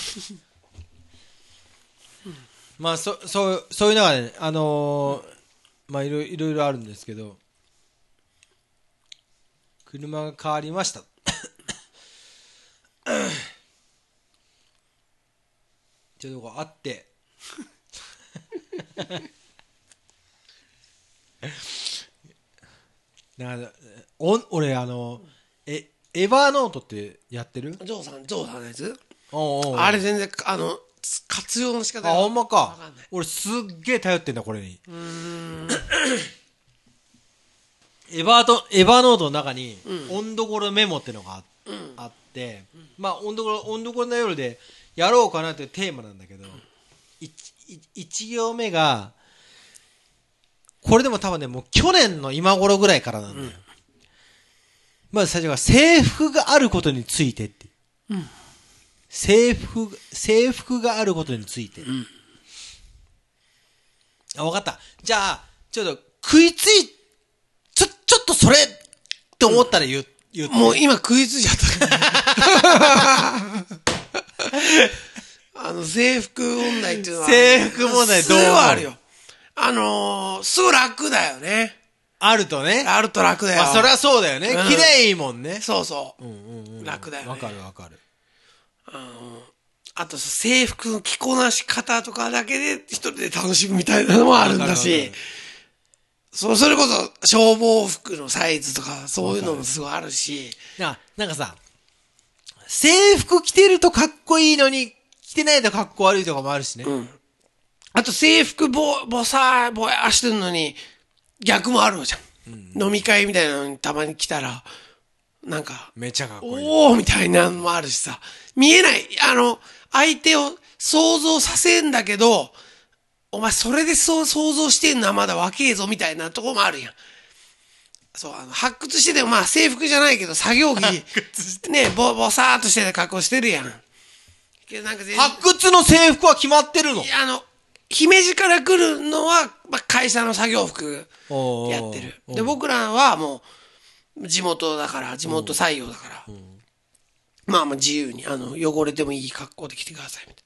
まあ、そ、そう、そういうのがね、あのーまあ、いろいろいろあるんですけど、車が変わりました。ちょっとこうあって、なんかおん俺あのえエヴァーノートってやってる？ジョーさん、ジョーさんのやつ？おうおうあれ全然、あの、つ活用の仕方あがほんまか。わかんない。俺すっげえ頼ってんだこれに。エヴァートエヴァーノートの中に温度頃メモってのがあ,、あってまあ温度頃温度頃の夜でやろうかなというテーマなんだけど、一一一行目がこれでも多分ねもう去年の今頃ぐらいからなんだよ、まず最初が制服があることについてって、制服制服があることについて、あ、わかった。じゃあ、ちょっと、食いつい、ちょ、ちょっとそれって思ったら言う、言って。もう今食いついちゃった。あの、制服問題っていうのは。制服問題どうすごいあるよ。あのー、すごい楽だよね。あるとね。あると楽だよ。まあ、そりゃそうだよね。うん綺麗いもんね。そうそう。うんうんうん。楽だよねわかるわかる。あと制服の着こなし方とかだけで一人で楽しむみたいなのもあるんだわかるわしか、そう、それこそ消防服のサイズとかそういうのもすごいあるし、な、なんかさ、制服着てるとかっこいいのに、着てないとかっこ悪いとかもあるしね。うん。あと制服ぼ、ぼさ、ぼやしてるのに逆もあるじゃん。飲み会みたいなのにたまに来たら、なんか、めちゃかっこいい。おーみたいなのもあるしさ。見えない。あの、相手を想像させんだけど、お前それでそう想像してんのはまだ若えぞみたいなとこもあるやん。そう、あの、発掘しててもまあ制服じゃないけど作業着、ね、ぼ、ぼさーっとしてる格好してるやん。けどなんか全然発掘の制服は決まってるの？いやあの、姫路から来るのは、まあ、会社の作業服やってる。で、僕らはもう、地元だから、地元採用だから、まあまあ自由に、あの、汚れてもいい格好で来てください、みたい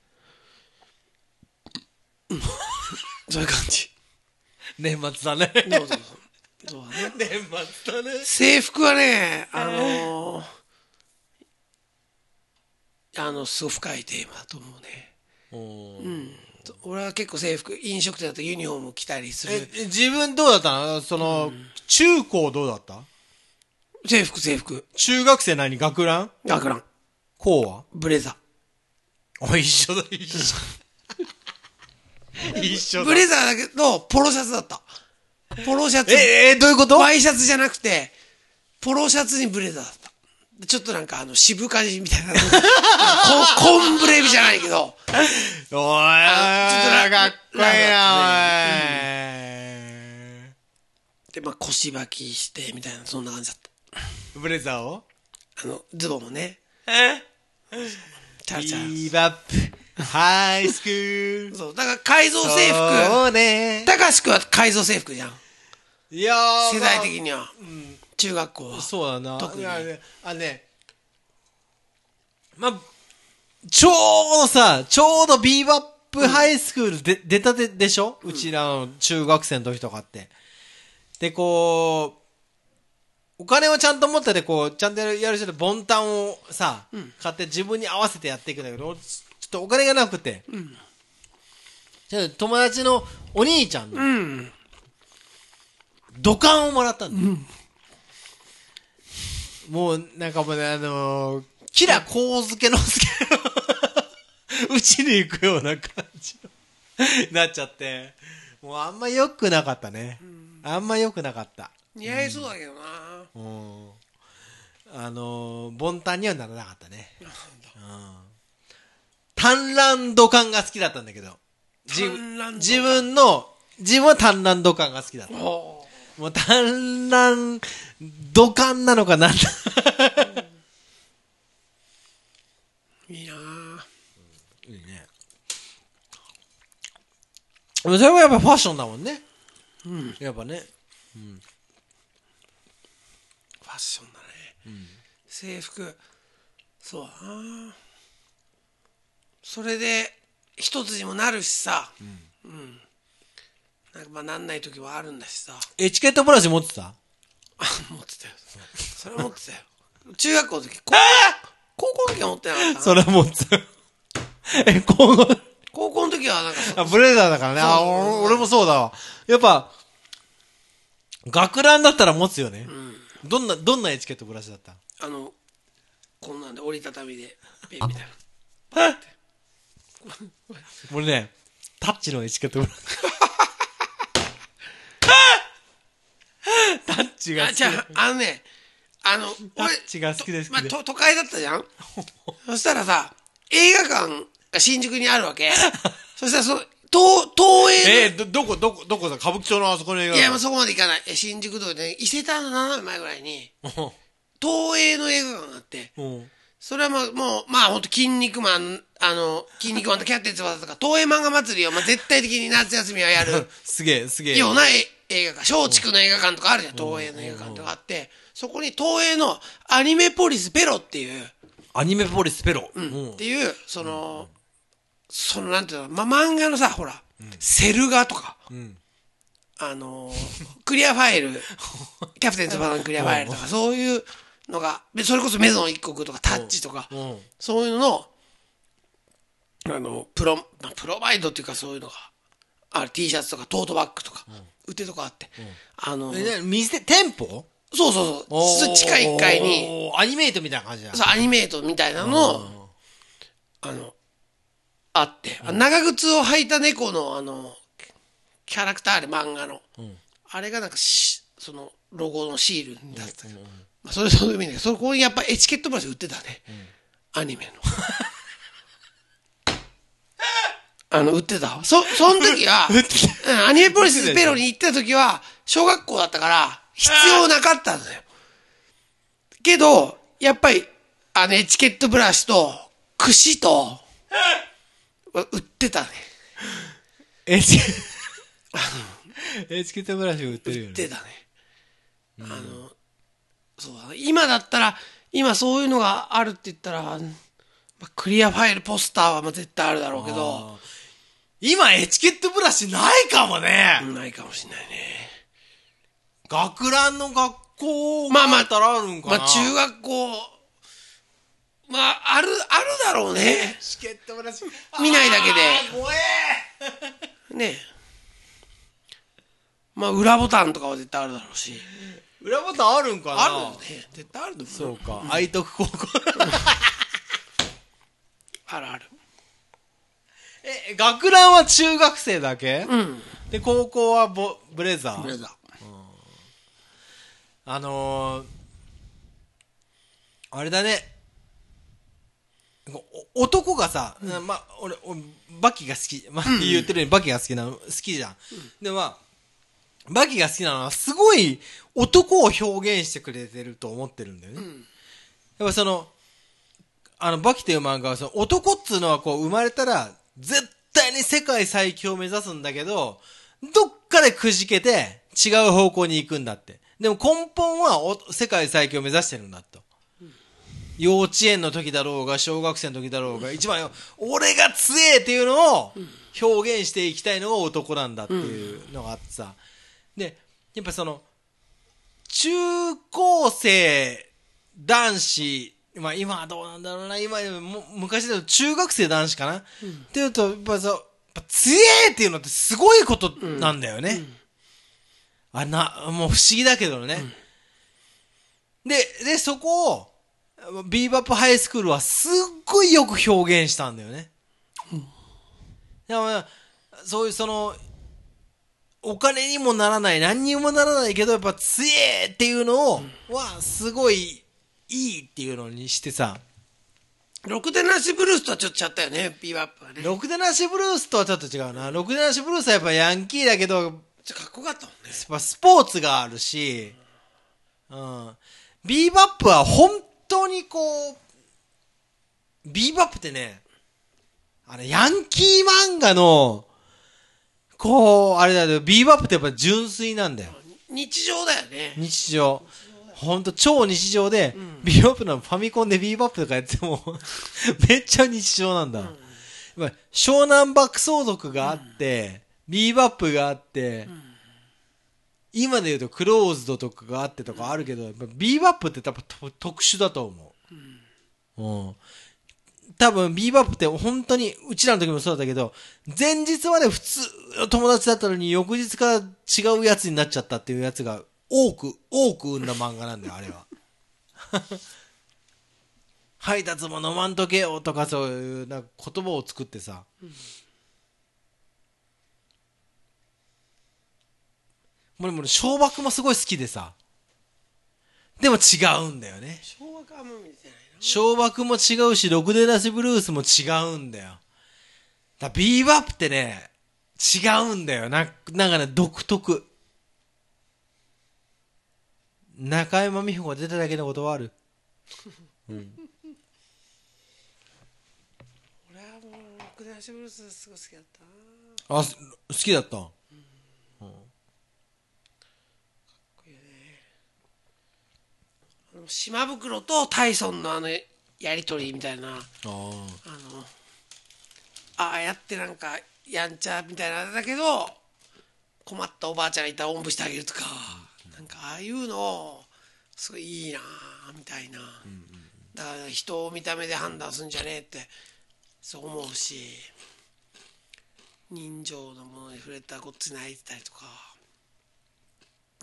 な。うん そういう感じ。年末だね。そうそうそう。そうだね。年末だね。制服はね、あのーあの、すごい深いテーマだと思うね。おーうん。俺は結構制服、飲食店だとユニフォーム着たりする。え、自分どうだったの？その、中高どうだった？制服、制服。中学生何学ラン？学ラン。高は？ブレザあ、一緒だ、一緒。一緒ブレザーだけど、ポロシャツだった。ポロシャツ。え、え、どういうこと？ワイシャツじゃなくて、ポロシャツにブレザーだった。ちょっとなんかあの、渋かじみたいな。こコンブレーブじゃないけど、おい、ちょっとなかっこいいな、で、まあ腰履きして、みたいな、そんな感じだっおい。ブレザーを？た。あの、ズボンもね、え？チャラチャラ。ビーバップ、ハイスクール。そう、だから改造制服。そうね。高橋くは改造制服じゃん。いやー世代的には。中学校は。そうだな。特にいやねあのね、まあ、ちょうどさ、ちょうどビーバップハイスクールで、出たてでしょ、うちらの中学生の時とかって。で、こう、お金をちゃんと持ってて、こう、ちゃんとやるやる人で、ボンタンをさ、買って自分に合わせてやっていくんだけど、ちょっとお金がなくて、じゃあ友達のお兄ちゃんの、うん。土管をもらったんだよ。もう、なんかもうね、あのー、キラコウスケのすけの、うちに行くような感じになっちゃって、もうあんま良くなかったね。あんま良くなかった。似合いそうだけどな。うん。あのー、ボンタンにはならなかったね。うん。単乱土管が好きだったんだけど。自分の、自分は単乱土管が好きだった。おもう単乱土管なのかなんいいなぁいいね。それはやっぱファッションだもんね。うん。やっぱね。ファッションだね。制服。そうだなそれで、一つにもなるしさ。うん。なんかまあなんない時はあるんだしさ。エチケットブラシ持ってた？あ、持ってたよ。それは持ってたよ。中学校の時、高 高校の時は持ってなかったな。それ持ってた。え、こう、高校の時はなんかそあ、ブレザーだからね。あ、俺俺もそうだわ。やっぱ、学ランだったら持つよね。どんな、どんなエチケットブラシだった？あの、こんなんで折りたたみで、ペンみたいな。俺ね、タッチのエチケットブラシ。タッチがあ、好きじゃあ、あのね、あの、タ俺、ッチが好きですまあ、都会だったじゃん？そしたらさ、映画館が新宿にあるわけ。そしたらその、東、東映えーど、どこ、どこ、どこさ、歌舞伎町のあそこの映画の、いや、もうそこまで行かない。え新宿通りで、伊勢丹の斜め前ぐらいに、東映の映画館があって、うん。それはもう、もう、まあ、ほんと、筋肉マン、あの、筋肉マンとキャプテン翼とか、東映漫画祭りを、まあ、絶対的に夏休みはやるすげえ、すげえ。ようなえ映画館、松竹の映画館とかあるじゃん、東映の映画館とかあって、そこに東映のアニメポリスペロっていう、アニメポリスペロ。うん。っていう、その、その、なんていうの、ま、漫画のさ、ほら、セル画とか、ん。あのー、クリアファイル、キャプテン翼のクリアファイルとか、そういうのが、でそれこそメゾン一国とか、タッチとか、うん。そういうのの、あの、プロ、まあプロバイドっていうかそういうのが、ある T シャツとかトートバッグとか、売ってるとこあって、あの、店、店舗？そうそうそう、地下1階に。アニメイトみたいな感じだ。そう、アニメートみたいなのを、あの、あって、あ長靴を履いた猫の、あの、キャラクターで漫画の、あれがなんかし、その、ロゴのシールだった。けど、まあ、それそういう意味だけど、そこにやっぱエチケットブラシ売ってたね。アニメの。あの、売ってたわ。そ、その時は、うんアニメポリスペロに行ってた時は、小学校だったから、必要なかったんだよ。けど、やっぱり、あの、エチケットブラシと、櫛と、売ってたね。エチ、エチケットブラシ売ってるよね。売ってたね。あの、そうだね。今だったら、今そういうのがあるって言ったら、まあ、クリアファイルポスターはまあ絶対あるだろうけど、今、エチケットブラシないかもね。ないかもしれないね。学ランの学校まあまあたらあるんかな。まあ中学校、まあ、ある、あるだろうね。エチケットブラシ。見ないだけで怖えねまあ、裏ボタンとかは絶対あるだろうし。裏ボタンあるんかなあるよね。絶対あると思う。そうか。愛徳高校。あるある。え、学ランは中学生だけ？うん。で、高校はボブレザーブレザー。あのー、あれだね。お男がさ、まあ、俺、俺バキが好き。まあ、言ってるようにバキが好きなの、好きじゃん。で、まあ、バキが好きなのは、すごい男を表現してくれてると思ってるんだよね。やっぱその、あの、バキという漫画は、その男っつうのはこう、生まれたら、絶対に世界最強を目指すんだけど、どっかでくじけて、違う方向に行くんだって。でも根本はお世界最強を目指してるんだと。幼稚園の時だろうが、小学生の時だろうが、一番よ、俺が強えっていうのを表現していきたいのが男なんだっていうのがあってさ。で、やっぱその、中高生男子、まあ今はどうなんだろうな、今も昔だと中学生男子かな、っていうと、やっぱさ、やっぱ強えっていうのってすごいことなんだよね。あな、もう不思議だけどね。で、で、そこを、ビーバップハイスクールはすっごいよく表現したんだよね。でもそういうその、お金にもならない、何にもならないけど、やっぱ強えっていうのを、は、すごいいいっていうのにしてさ、ろくでなしブルースとはちょっとちゃったよね、ビーバップはね。ろくでなしブルースとはちょっと違うな。ろくでなしブルースはやっぱヤンキーだけど、やっちょっとかっこよかったもんね。ぱスポーツがあるし、うん。ビーバップは本当にこう、ビーバップってね、あれ、ヤンキー漫画の、こう、あれだよ、ビーバップってやっぱ純粋なんだよ。日常だよね。日常。ほんと超日常で、ビーバップのファミコンでビーバップとかやっても、めっちゃ日常なんだ。やっぱ湘南爆走族があって、ビーバップがあって、今で言うとクローズとかがあってとかあるけど、ビーバップって多分と特殊だと思う。うん。多分ビーバップって本当に、うちらの時もそうだったけど、前日まで普通の友達だったのに翌日から違うやつになっちゃったっていうやつが多く、多く生んだ漫画なんだよ、あれは。配達も飲まんとけよとかそういうなんか言葉を作ってさ。もうでも俺小爆もすごい好きでさ。でも違うんだよね。昭和かもみたいな。小爆も違うし、ろくでなしブルースも違うんだよ。だビーバップってね、違うんだよ。な、なんかね、独特。中山美穂が出ただけのことはある。俺はもう、ろくでなしブルースすごい好きだったな。あ、す好きだった。あの島袋とタイソンのあのやりとりみたいな、ああの、ああやってなんかやんちゃみたいなあれだけど、困ったおばあちゃんがいたらおんぶしてあげるとか、なんかああいうの、すごいいいなあみたいな。だから人を見た目で判断するんじゃねえって、そう思うし、人情のものに触れたこっち泣いてたりとか。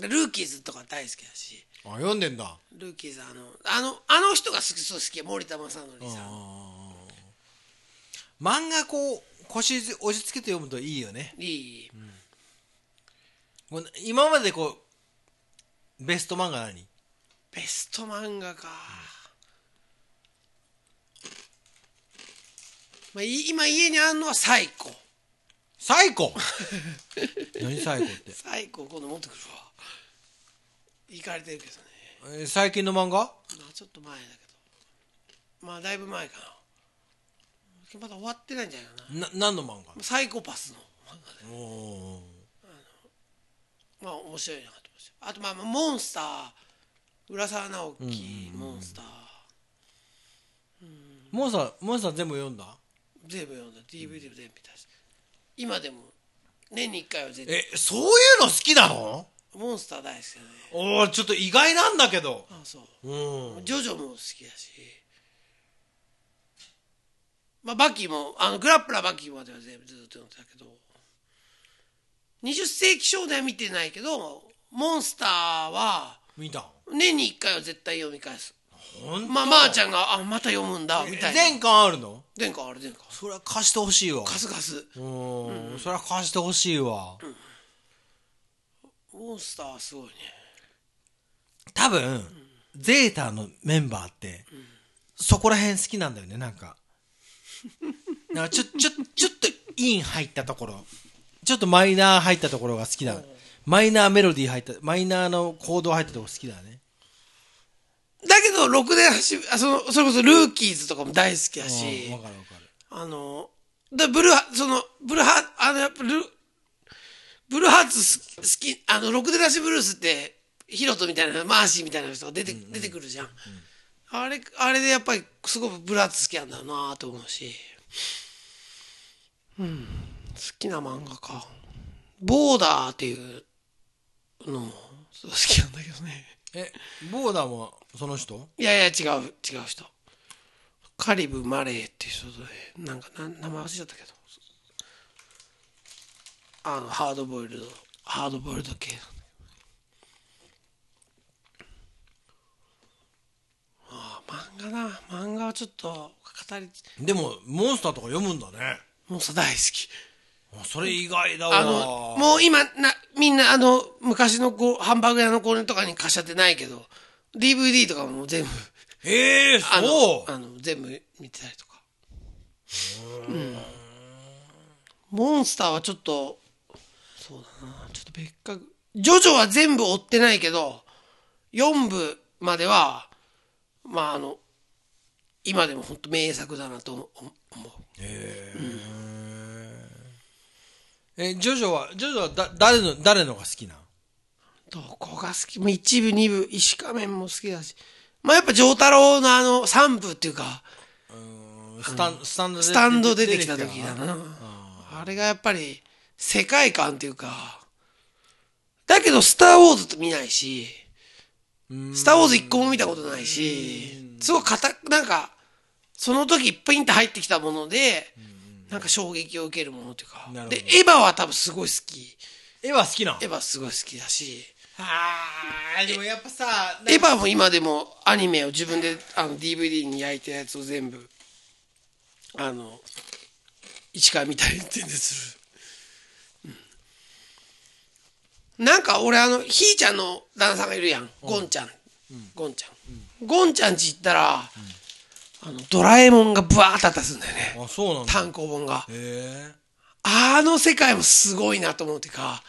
ルーキーズとか大好きだし。あ、読んでんだ。ルーキーズあのあのあの人が好きそう好き森田正則さん漫画こう、腰押し付けて読むといいよね。いい、もう今までこう、ベスト漫画何？ベスト漫画か、まあ、い今家にあるのはサイコ。サイコ？何サイコって？サイコ今度持ってくるわ。行かれてるけどね。えー最近の漫画？まあちょっと前だけど。まあだいぶ前かな。まだ終わってないんじゃないかな。な、何の漫画？サイコパスの漫画でおー。まあ面白いなした。あとまあまあモンスター。浦沢直樹、モンスター。モンスター、モンスター全部読んだ？全部読んだ。DVD も全部見た。し今でも年に1回は絶対。え、そういうの好きなの？モンスター大好きだね。おー、ちょっと意外なんだけど。あそう。うん。ジョジョも好きだし。まあバキもあのグラップラーバキまでは全部ずっと読んでたけど。20世紀少年は見てないけどモンスターは見た？年に1回は絶対読み返すまあ、まー、ちゃんが、あ、また読むんだ、みたいな。前巻あるの？前回あれ前回。それは貸してほしいわ。カスカス。うん。それは貸してほしいわ。モンスターはすごいね。多分、ゼータのメンバーって、そこら辺好きなんだよね、なんか。なんかちょ、ちょ、ちょっとイン入ったところ、ちょっとマイナー入ったところが好きだ。マイナーメロディー入った、マイナーのコード入ったところ好きだね。だけど、ろくで走あ、その、それこそルーキーズとかも大好きだしうん、わかるわかる。あの、で、ブルーハ、その、ブルーハ、あの、やっぱル、ブルーハーツす好き、あの、ろくでなしブルースって、ヒロトみたいな、マーシーみたいな人が出て、出てくるじゃん。あれ、あれでやっぱり、すごくブルーハーツ好きなんだろうなと思うし。うん。好きな漫画か。ボーダーっていうのも、好きなんだけどね。え、ボーダーもその人？いやいや、違う、違う人。カリブ・マレーっていう人で、なんか、名前忘れちゃったけど。あの、ハードボイルド、ハードボイルド系なんだけど。ああ、漫画な。漫画はちょっと、語り、でも、モンスターとか読むんだね。もうさ、大好き。あそれ意外だわ。あの、もう今、な、みんな、あの、昔のこう、ハンバーグ屋の子とかに貸しちゃってないけど、DVD とかも全部、ええ あのそう。あの全部見てたりとか。うん。モンスターはちょっとそうだなちょっと別格。ジョジョは全部追ってないけど4部まではまああの今でも本当名作だなと思う。え、ジョジョは、ジョジョはだ、誰の、誰のが好きなどこが好き？まあ一部二部石仮面も好きだし。まあやっぱ丈太郎のあの3部っていうか。スタン、スタンドでスタンド出てきた時だな。あれがやっぱり世界観っていうか、だけどスターウォーズって見ないし、スターウォーズ一個も見たことないし、すごい硬く、なんか、その時ピンって入ってきたもので、なんか衝撃を受けるものっていうかなるほ、どで、エヴァは多分すごい好き。絵は好きなエヴァすごい好きだし、あー、でもやっぱさ、エヴァも今でもアニメを自分であの DVD に焼いたやつを全部、あの、一から見たり全然する。うんなんか俺あの、ひーちゃんの旦那さんがいるやん。ゴンちゃん。ゴンちゃん。ゴンちゃんち行ったら、あの、ドラえもんがブワーってあったりするんだよね。あ、そうなんだ。単行本が。へあの世界もすごいなと思うっていうか、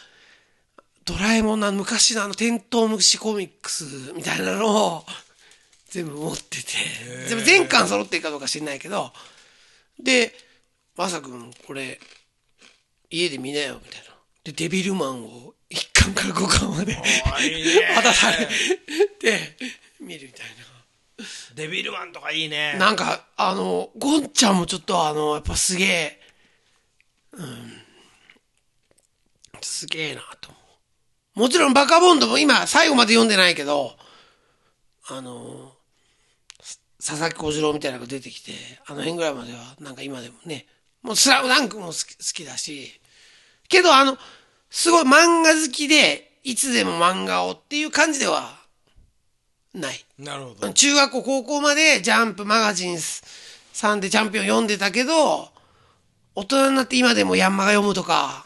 ドラえもんの昔のあのテントウムシコミックスみたいなのを全部持ってて、全部全巻揃ってるかどうか知んないけど、で、まさくんこれ家で見なよみたいな。で、デビルマンを1巻から5巻まで 渡されて、見るみたいな。デビルマンとかいいね。なんか、あの、ゴンちゃんもちょっとあの、やっぱすげえ、うん、すげえなと思う。もちろんバカボンドも今最後まで読んでないけど、あの、佐々木小次郎みたいなのが出てきて、あの辺ぐらいまではなんか今でもね、もうスラムダンクも好き好きだし、けどあの、すごい漫画好きで、いつでも漫画をっていう感じではない。なるほど。中学校、高校までジャンプマガジンさんでチャンピオン読んでたけど、大人になって今でもヤンマが読むとか、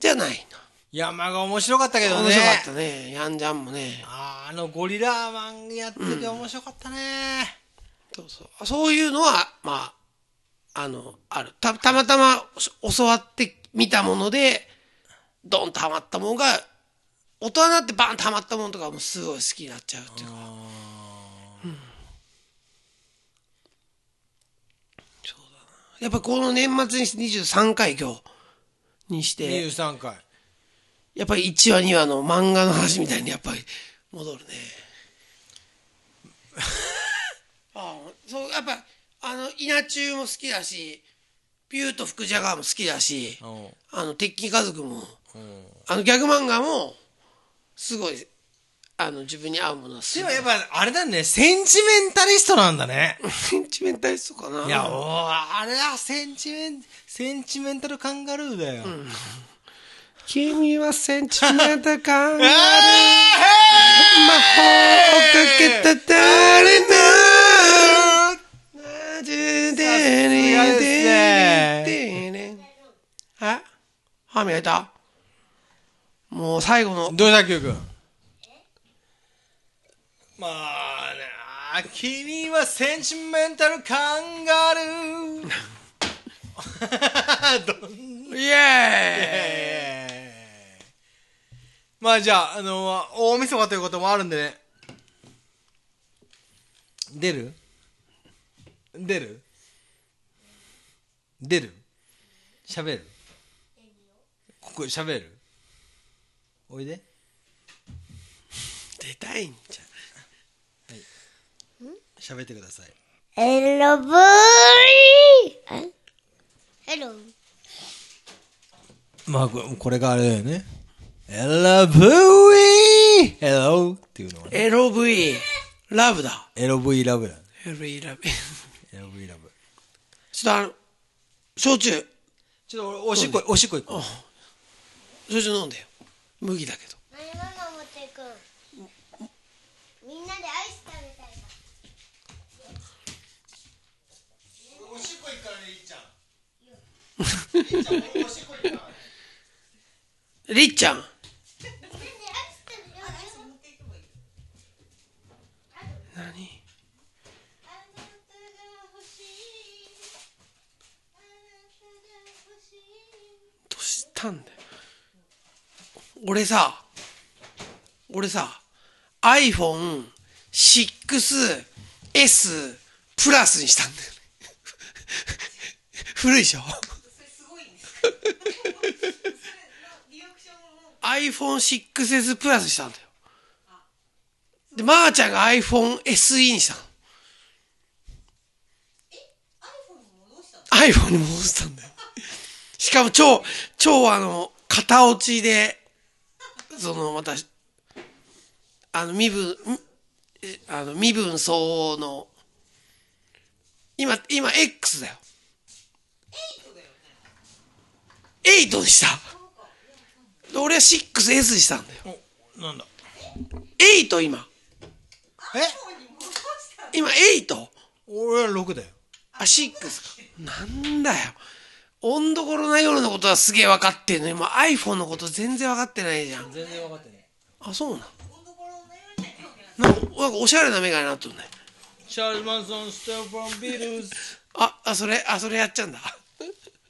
じゃない山が面白かったけな。どね。面白かったね。ヤンジャンもね。あーあのゴリラマンやってて面白かったね。そうそう。そういうのは、まあ、あの、ある。た、たまたま教わってみたもので、ドンとハマったものが、大人になってバンとハマったものとかもすごい好きになっちゃうっていうか。そうだな。やっぱこの年末にして23回今日にして、23回。やっぱり1話2話の漫画の話みたいにやっぱり戻るね。ああ、そう、やっぱ、あの、稲中も好きだし、ピューと福ジャガーも好きだし、うんあの、鉄筋家族も、あの、ギャグ漫画も、すごい、あの、自分に合うものはすごい。でもやっぱ、あれだね、センチメンタリストなんだね。センチメンタリストかな。いや、おーあれはセンチメン、センチメンタルカンガルーだよ。君はセンチメンタル感が えー！魔法をかけた誰のあ歯磨いたもう最後のどうした、Q 君？まあな、君はセンチメンタルカンガルー。イエまあじゃあ、あの、大晦日ということもあるんでね。出る？出る？出る？喋る？ここ喋る？おいで。ーイ出たいんじ喋ってください。Hello, boy. Hello. まあ、ここれがあれだよね。LV! Hello! っていうのはゃんね。LV ラブだ LV ラブだ。LV ラブ LV ラブ。ちょっとあの焼酎ちょっと俺おしっこ、おしっこ行こう。焼酎飲んでよ麦だけどみんなでアイス食べたいおしっこ行くからね、いっちゃん。りっちゃんら。アイス食べようよ。何あなたが欲しい。あなたが欲しい。どうしたんだよ俺さ俺さ iPhone6S プラスにしたんだよね。古いでしょ？iPhone6S プラスにしたんだよ。でまー、ちゃんが iPhone SE にしたの。iPhone に戻したんだよ。しかも超、超あの、型落ちで、その、また、あの、身分、あの、身分相応の、今、今、X だよ。8にした。で俺は 6S にしたんだよ。なんだ？8今。え？今 8? 俺は6だよ。あ、6か。なんだよ。温どころな夜のことはすげえ分かってんのに、もう iPhone のこと全然分かってないじゃん。全然分かってない。あ、そうなん。なんか、なんかおしゃれなメガネになっとるね。チャールズ・マンソン、ステル・フロン・ビールズ。あ、あ、それ、あ、それやっちゃうんだ。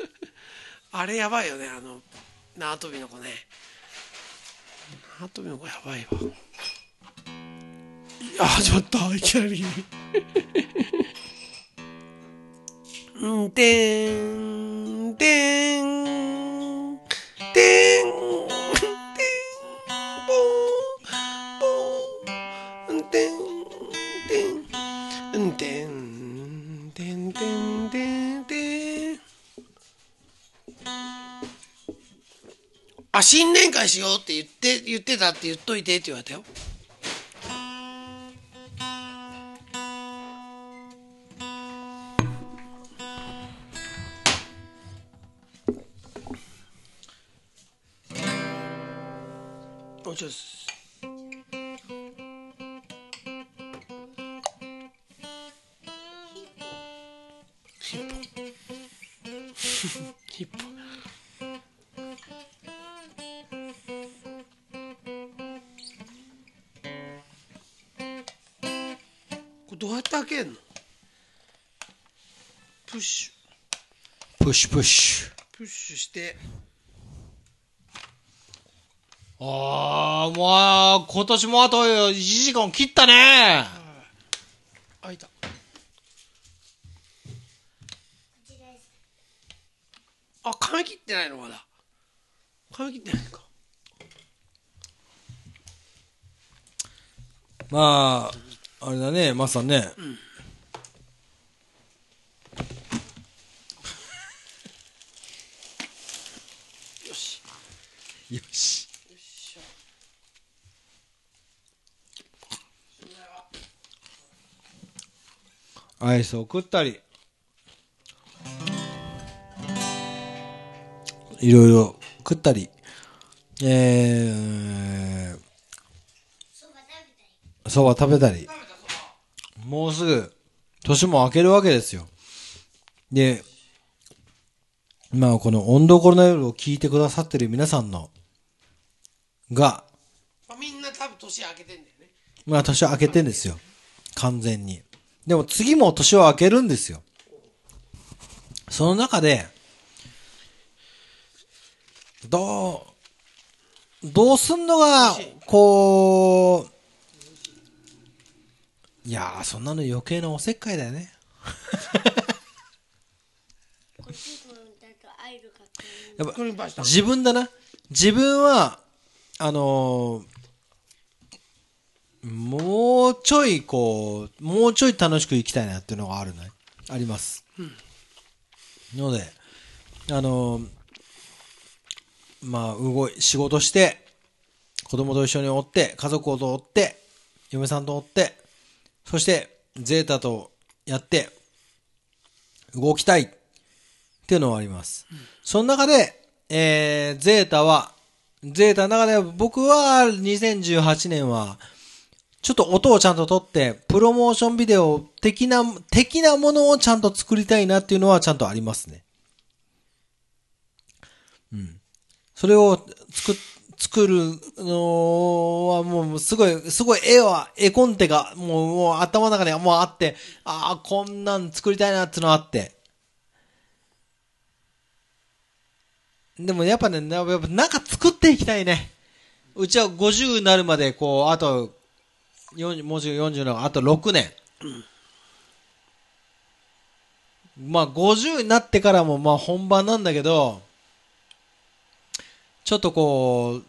あれやばいよね、あの、縄跳びの子ね。縄跳びの子やばいわ。いや、始まった、いきなり。ん、てん、てん、てん、てん、ぽん、ぽん、てん、てん、うんてん、てん、てん、てん、てん。あ、新年会しようって言って、言ってたって言っといてって言われたよ。シュプッシュ。プッシュして。あー、もう、今年もあと1時間切ったね。開いた。あ、髪切ってないの？まだ。髪切ってないのか。まあ、あれだね、マスさんね。よよし。アイスを食ったり。いろいろ食ったり。えー、そば食べたり。もうすぐ、年も明けるわけですよ。で、まあこの温度コロナ夜を聞いてくださってる皆さんの、が、まあ、みんな多分年明けてんだよね。まあ年を明けてんですよ。完全に。でも次も年を明けるんですよ。その中で、どう、どうすんのが、こう、いやー、そんなの余計なおせっかいだよね。やっぱ。自分だな。自分は、あのーもうちょいこう、もうちょい楽しく生きたいなっていうのがあるね。あります。うんので、あのーまあ、動い、仕事して、子供と一緒におって、家族をとおって、嫁さんとおって、そして、ゼータとやって、動きたいっていうのはあります。うんその中で、えー、ゼータは、ゼータの中で僕は2018年は、ちょっと音をちゃんと取って、プロモーションビデオ的な、的なものをちゃんと作りたいなっていうのはちゃんとありますね。うん。それを作、作るのはもうすごい、すごい絵は、絵コンテがもう、もう頭の中にはもうあって、ああ、こんなん作りたいなっていうのがあって。でもやっぱね、やっぱなんか作っていきたいね。うちは50になるまで、こう、あと、40もうすぐ40の、あと6年。まあ、50になってからも、まあ、本番なんだけど、ちょっとこう、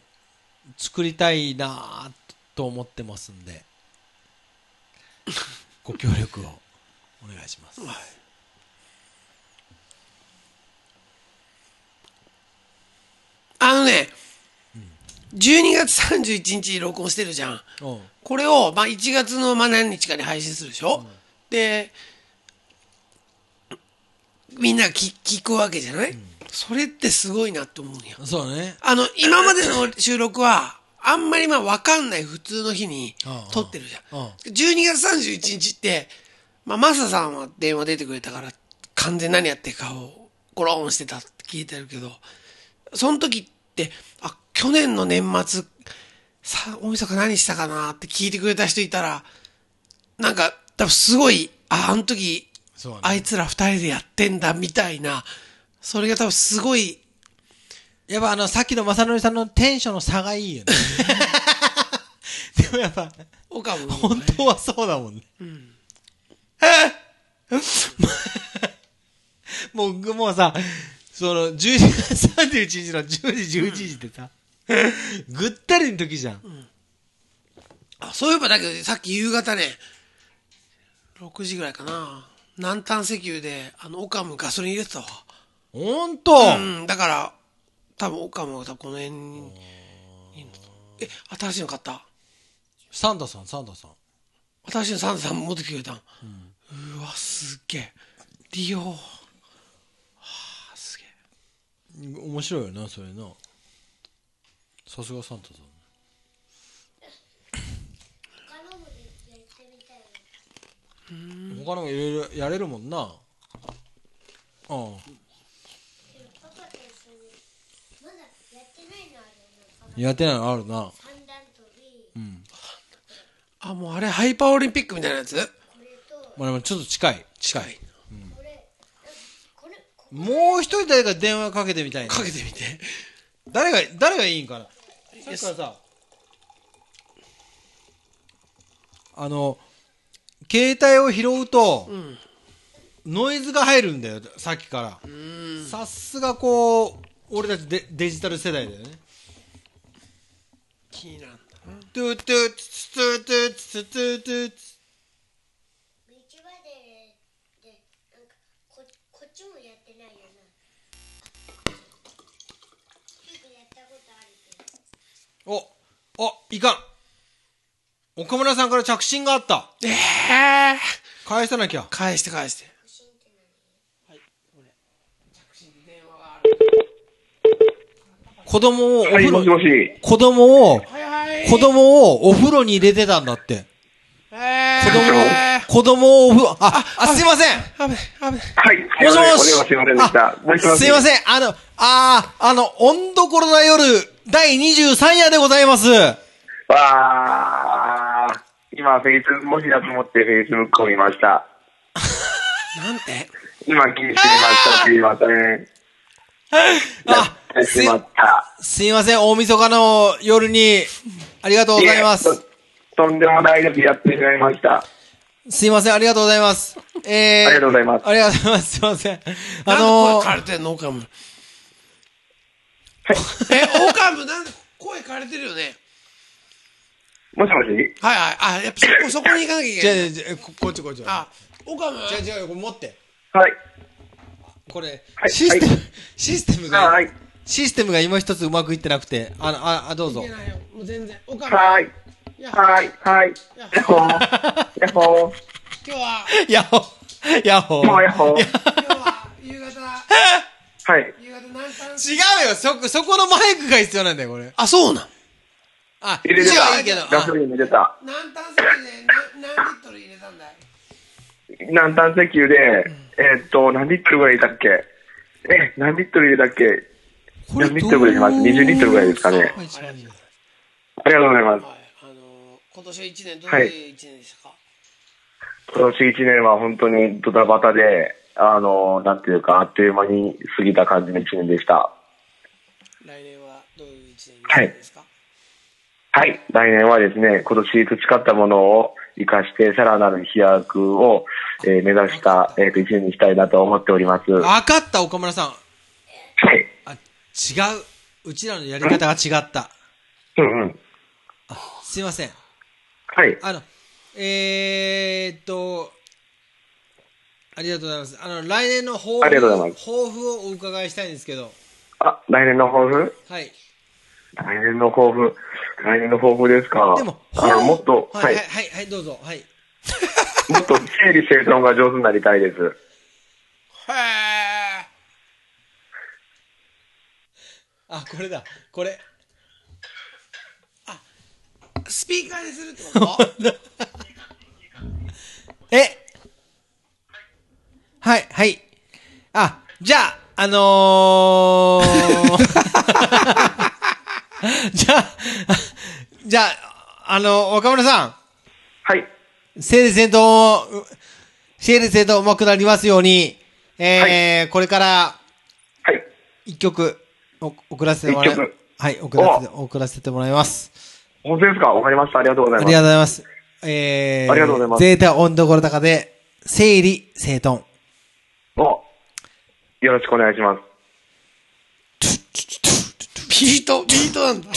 作りたいなと思ってますんで、ご協力をお願いします。はいあのね、12月31日に録音してるじゃん。うんこれを、まあ、1月のまあ何日かに配信するでしょ、で、みんなが聞聞くわけじゃない、それってすごいなって思うんや。そうだね。あの、今までの収録は、あんまりまあ分かんない普通の日に撮ってるじゃん。ああ12月31日って、まあ、マサさんは電話出てくれたから、完全に何やってるかを、ゴロンしてたって聞いてるけど、その時って、あ、去年の年末、さ、大晦日何したかなって聞いてくれた人いたら、なんか、多分すごい、あ、あの時、ねあいつら二人でやってんだみたいな、それが多分すごい、やっぱあの、さっきの正則さんのテンションの差がいいよね。でもやっぱ、岡も、本当はそうだもんね。もう、もうさ、その、12月31日の10時、11時ってさ、ぐったりの時じゃん。あ、そういえばだけど、さっき夕方ね、6時ぐらいかな。南端石油で、あの、オカムガソリン入れてたわ。ほんと、うん、だから、多分オカムが多分この辺に、え、新しいの買った？サンタさん、サンタさん。新しいのサンタさん持ってきてくれたん。うわ、すっげえ。利用。面白いよな、それな。さすがサンタさん。他のもいろいろやれるもんな。あるよなパパやってないのあるな。三段跳びうん。あ、もうあれ、ハイパーオリンピックみたいなやつ？これとまあでもちょっと近い。近い。もう一人誰か電話かけてみたいな。かけてみて。誰が、誰がいいんかな。さっきからさ、あの、携帯を拾うと、んノイズが入るんだよ、さっきから。さすがこう、俺たちデデジタル世代だよね。気になるんだな。トゥトゥツトゥトゥツトゥトゥツ道場ででなんかここっちもやってないよなよくやったことあるけどお、お、いかん。岡村さんから着信があった。ええ返さなきゃ。返して返して。子供をおはい、風呂、もしもし。子供を、はいはい。子供をお風呂に入れてたんだって。供、子供をお風呂、あ、あ、すいません危ない、危ない。はい。もしもしこれはすい。もしもしすいません、あの、あー、あの、温どころな夜、第23夜でございます。わあ、今、フェイス、もしやと思ってフェイスブックを見ました。なんて？今、聞いてみました。すいません。やあすいしまった。すいません、大晦日の夜に、ありがとうございます。ととんでもないです。やってしまいました。すいません、ありがとうございます。えー、ありがとうございますありがとうございます。すいません。あなんでの声枯れてんの？オカム。え、オカムなんで声枯れてるよね。もしもし？はいはい。あ、やっぱそこ、そこに行かなきゃいけない。じゃあじゃあここっちこっち。あ、オカムじゃあじゃあこれ持って。はい。これ、はいシステム、はいシステムが、はい。システムが今一つうまくいってなくて、あの、あ、あどうぞいけ。ないよ。もう全然。オカム。はい。やはい。はい。やっほー。やっほー。今日は、ヤッホーヤッホーもうやっほー。今日は、夕方、はい。違うよそこ、そこのマイクが必要なんだよ、これ。あ、そうなん？あ、入れてた違ういいけど。あガソリン入れた。何単席で何何リットル入れたんだい？何単石油で、えーっと、何リットルぐらい入れたっけ？え、何リットル入れたっけ？これ何リットルぐらい入れます ?20 リットルぐらいですかね？ありがとうございます。はい。あのー、今年は一年、どういう一年でしたか、今年1年は本当にドタバタで、あの、なんていうか、あっという間に過ぎた感じの1年でした。来年はどういう一年ですか、はい。来年はですね、今年培ったものを活かして、さらなる飛躍を、えー目指した、えーと、1年にしたいなと思っております。はわかった、岡村さん。い。あ、違う。うちらのやり方が違った。うんうん。すいません。はい。あの、えー、っと、ありがとうございます。あの、来年の抱負、ありがとうございます抱負をお伺いしたいんですけど、あ、来年の抱負？はい。来年の抱負？来年の抱負ですか？でも、あの、もっと、は、はいいはい、。はい、はい、どうぞ。はい。もっと整理整頓が上手になりたいです。へえ。あ、これだ。これ。スピーカーにするってこと？え？はい、はい。あ、じゃあ、あのー、じゃあ、じゃあ、あの、若村さん、はい。整理整頓を、整理整頓うまくなりますように、えーこれからはい。一曲お送らせてもらい一曲はい、送らせて、送らせてもらいます。本当ですか？わかりました。ありがとうござあいます。りがとうございます。えー、ありがとうございますゼータ温度ころ高で、整理整頓。およろしくお願いします。ビート、ビートなんだ。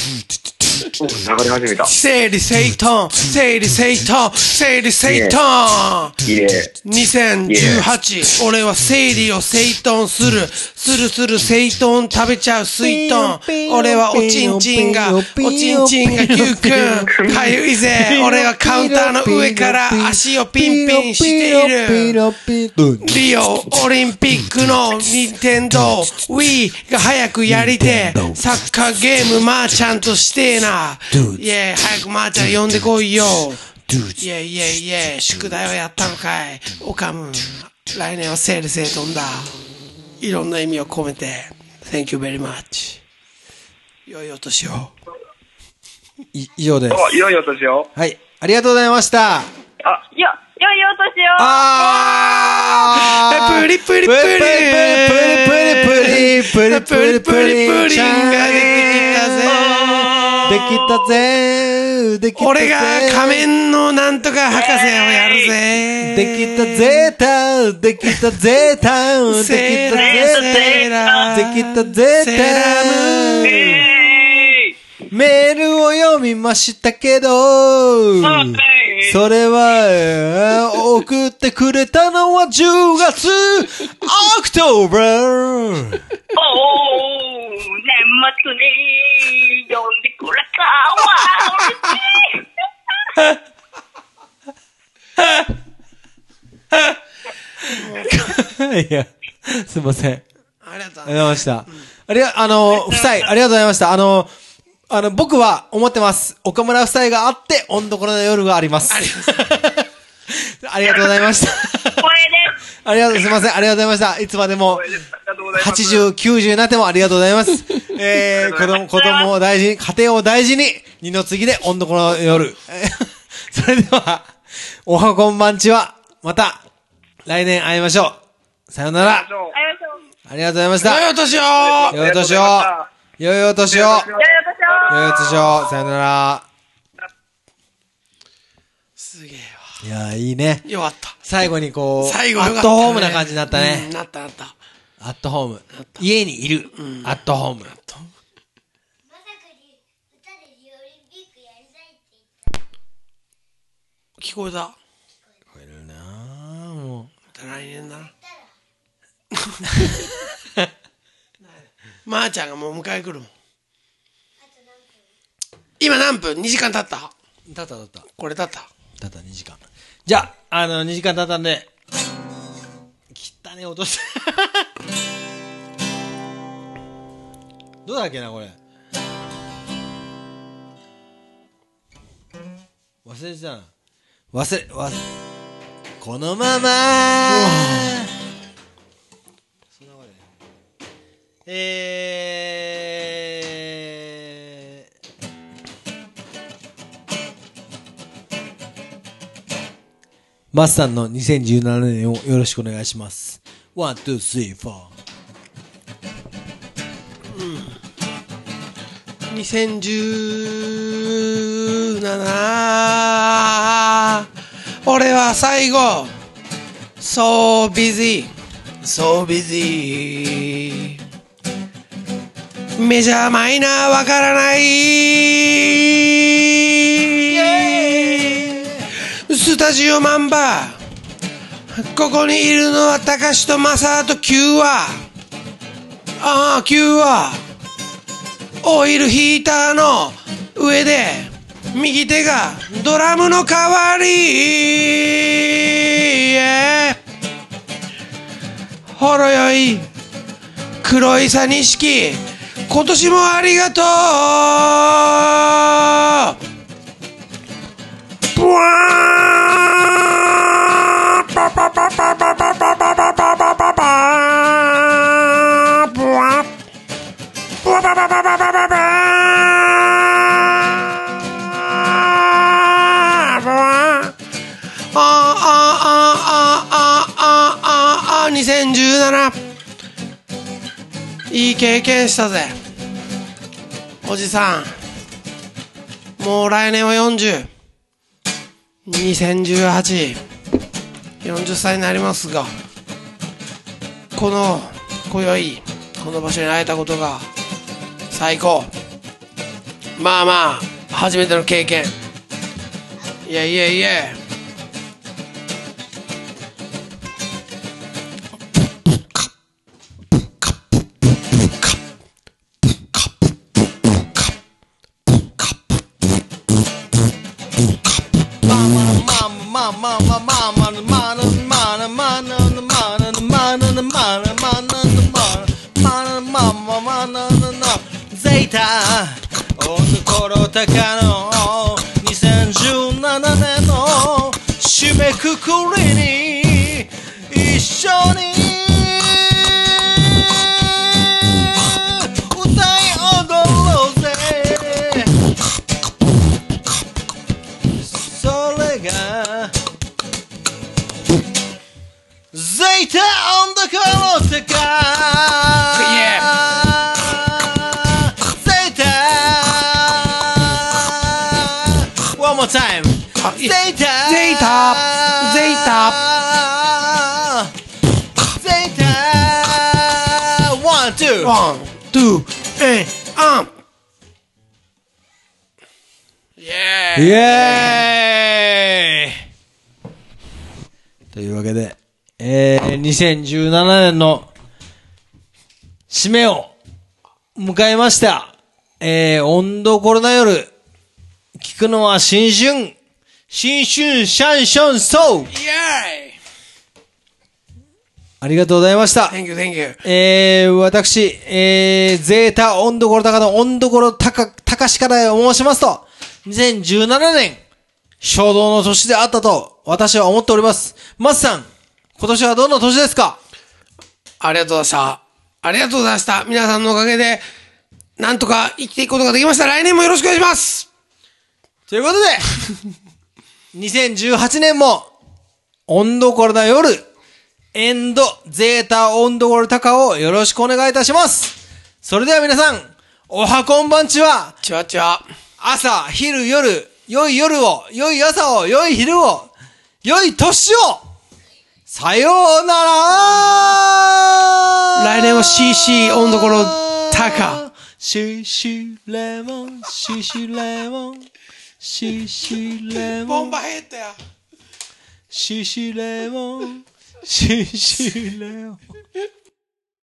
お流れ始めた。整理整頓、整理整頓、整理整頓。いいね。2018、俺は整理を整頓する。するする整頓食べちゃう水豚。俺はおちんちんが、おちんちんが Q くん。かゆいぜ。俺はカウンターの上から足をピンピンしている。リオオリンピックのニンテンドー Wii が早くやりてえサッカーゲームまあちゃんとしてえな。イェー早くまーちゃん呼んでこいよ。イェーイイェー宿題はやったのかいオカム。来年は整理整頓だ。いろんな意味を込めて。Thank you very much. 良いお年を。い以上です。お、いよいよ年を。はい、ありがとうございました。あ、よ、良いお年をあープリプリプリプリプリプリプリプリプリプリプリプリプリが出てきたぜ。できたぜ。できたぜ。俺が仮面のなんとか博士をやるぜ。できたぜタウできたぜタウできたぜーセーラーできたぜセーラームーンメールを読みましたけど、それは、送ってくれたのは10月、 October おー、年末に呼んでくれたわ、嬉しい。いや、すいません。ありがとうありがとうございました。ありが、あの、夫妻、ありがとうございました。あの、あの、僕は思ってます。岡村夫妻があって、温どころの夜があります。ありがとうございました。光栄です。ありがとう、すいません。ありがとうございました。いつまでも、80、90になってもありがとうございます。えー、子供、子供を大事に、家庭を大事に、二の次で温度この夜。え ーそれでは、おはこんばんちは、また、来年会いましょう。さよなら。ありがとう。ありがとうございました。良いお年を良いお年を。良いお年を。よいお年を。お年を。さよなら。すげえいやー、いいね。よかった。最後にこう、最後よかった、アットホームな感じになったうんね。なったなった。アットホーム。家にいる。アットホーム。まさかり歌でリオリンピックやりたいって言った聞こえた。聞こえるなぁ、もう。また来年な。まーちゃんがもう迎え来るもん。今何分 ?2 時間経った？たったたった。これ経った？たった2時間。じゃあ、あの、2時間経ったんで、切ったね、落として。どうだっけな、これ？忘れてたな。忘れ、忘れ、このままそんなことね。えマスさんの2017年をよろしくお願いします。ワン、ツー、スリー、フォー。2017俺は最後。So busy So busy メジャーマイナーわからないタジオマンバー。ここにいるのは高志と正と Q はああ Q はオイルヒーターの上で右手がドラムの代わり、ほろよい。黒いさ錦。今年もありがとう。ブワーン。2017いい経験したぜ。おじさんもう来年は40201840歳になりますがこの今宵この場所に会えたことが最高。まあまあ初めての経験。いやいやいや。2017年の締めを迎えました。えー、温度コロナ夜、聞くのは新春、新春シャンションソーイエーイありがとうございました。Thank you, thank you. えー、私、えー、ゼータ温度コロ高の温度コロ高、高しから申しますと、2017年、衝動の年であったと私は思っております。マスさん、今年はどんな年ですか？ありがとうございました。ありがとうございました。皆さんのおかげで、なんとか生きていくことができました。来年もよろしくお願いしますということで、2018年も、温度コロナ夜、エンド、ゼータ、温度コロタカをよろしくお願いいたします。それでは皆さん、おはこんばんちは、ちわちわ。朝、昼、夜、良い夜を、良い朝を、良い昼を、良い年を、さようなら来年は CC 温度コロタカ。CC レモン、CC レモン、CC レモン、バヘッドや。CC レモン、CC レモン。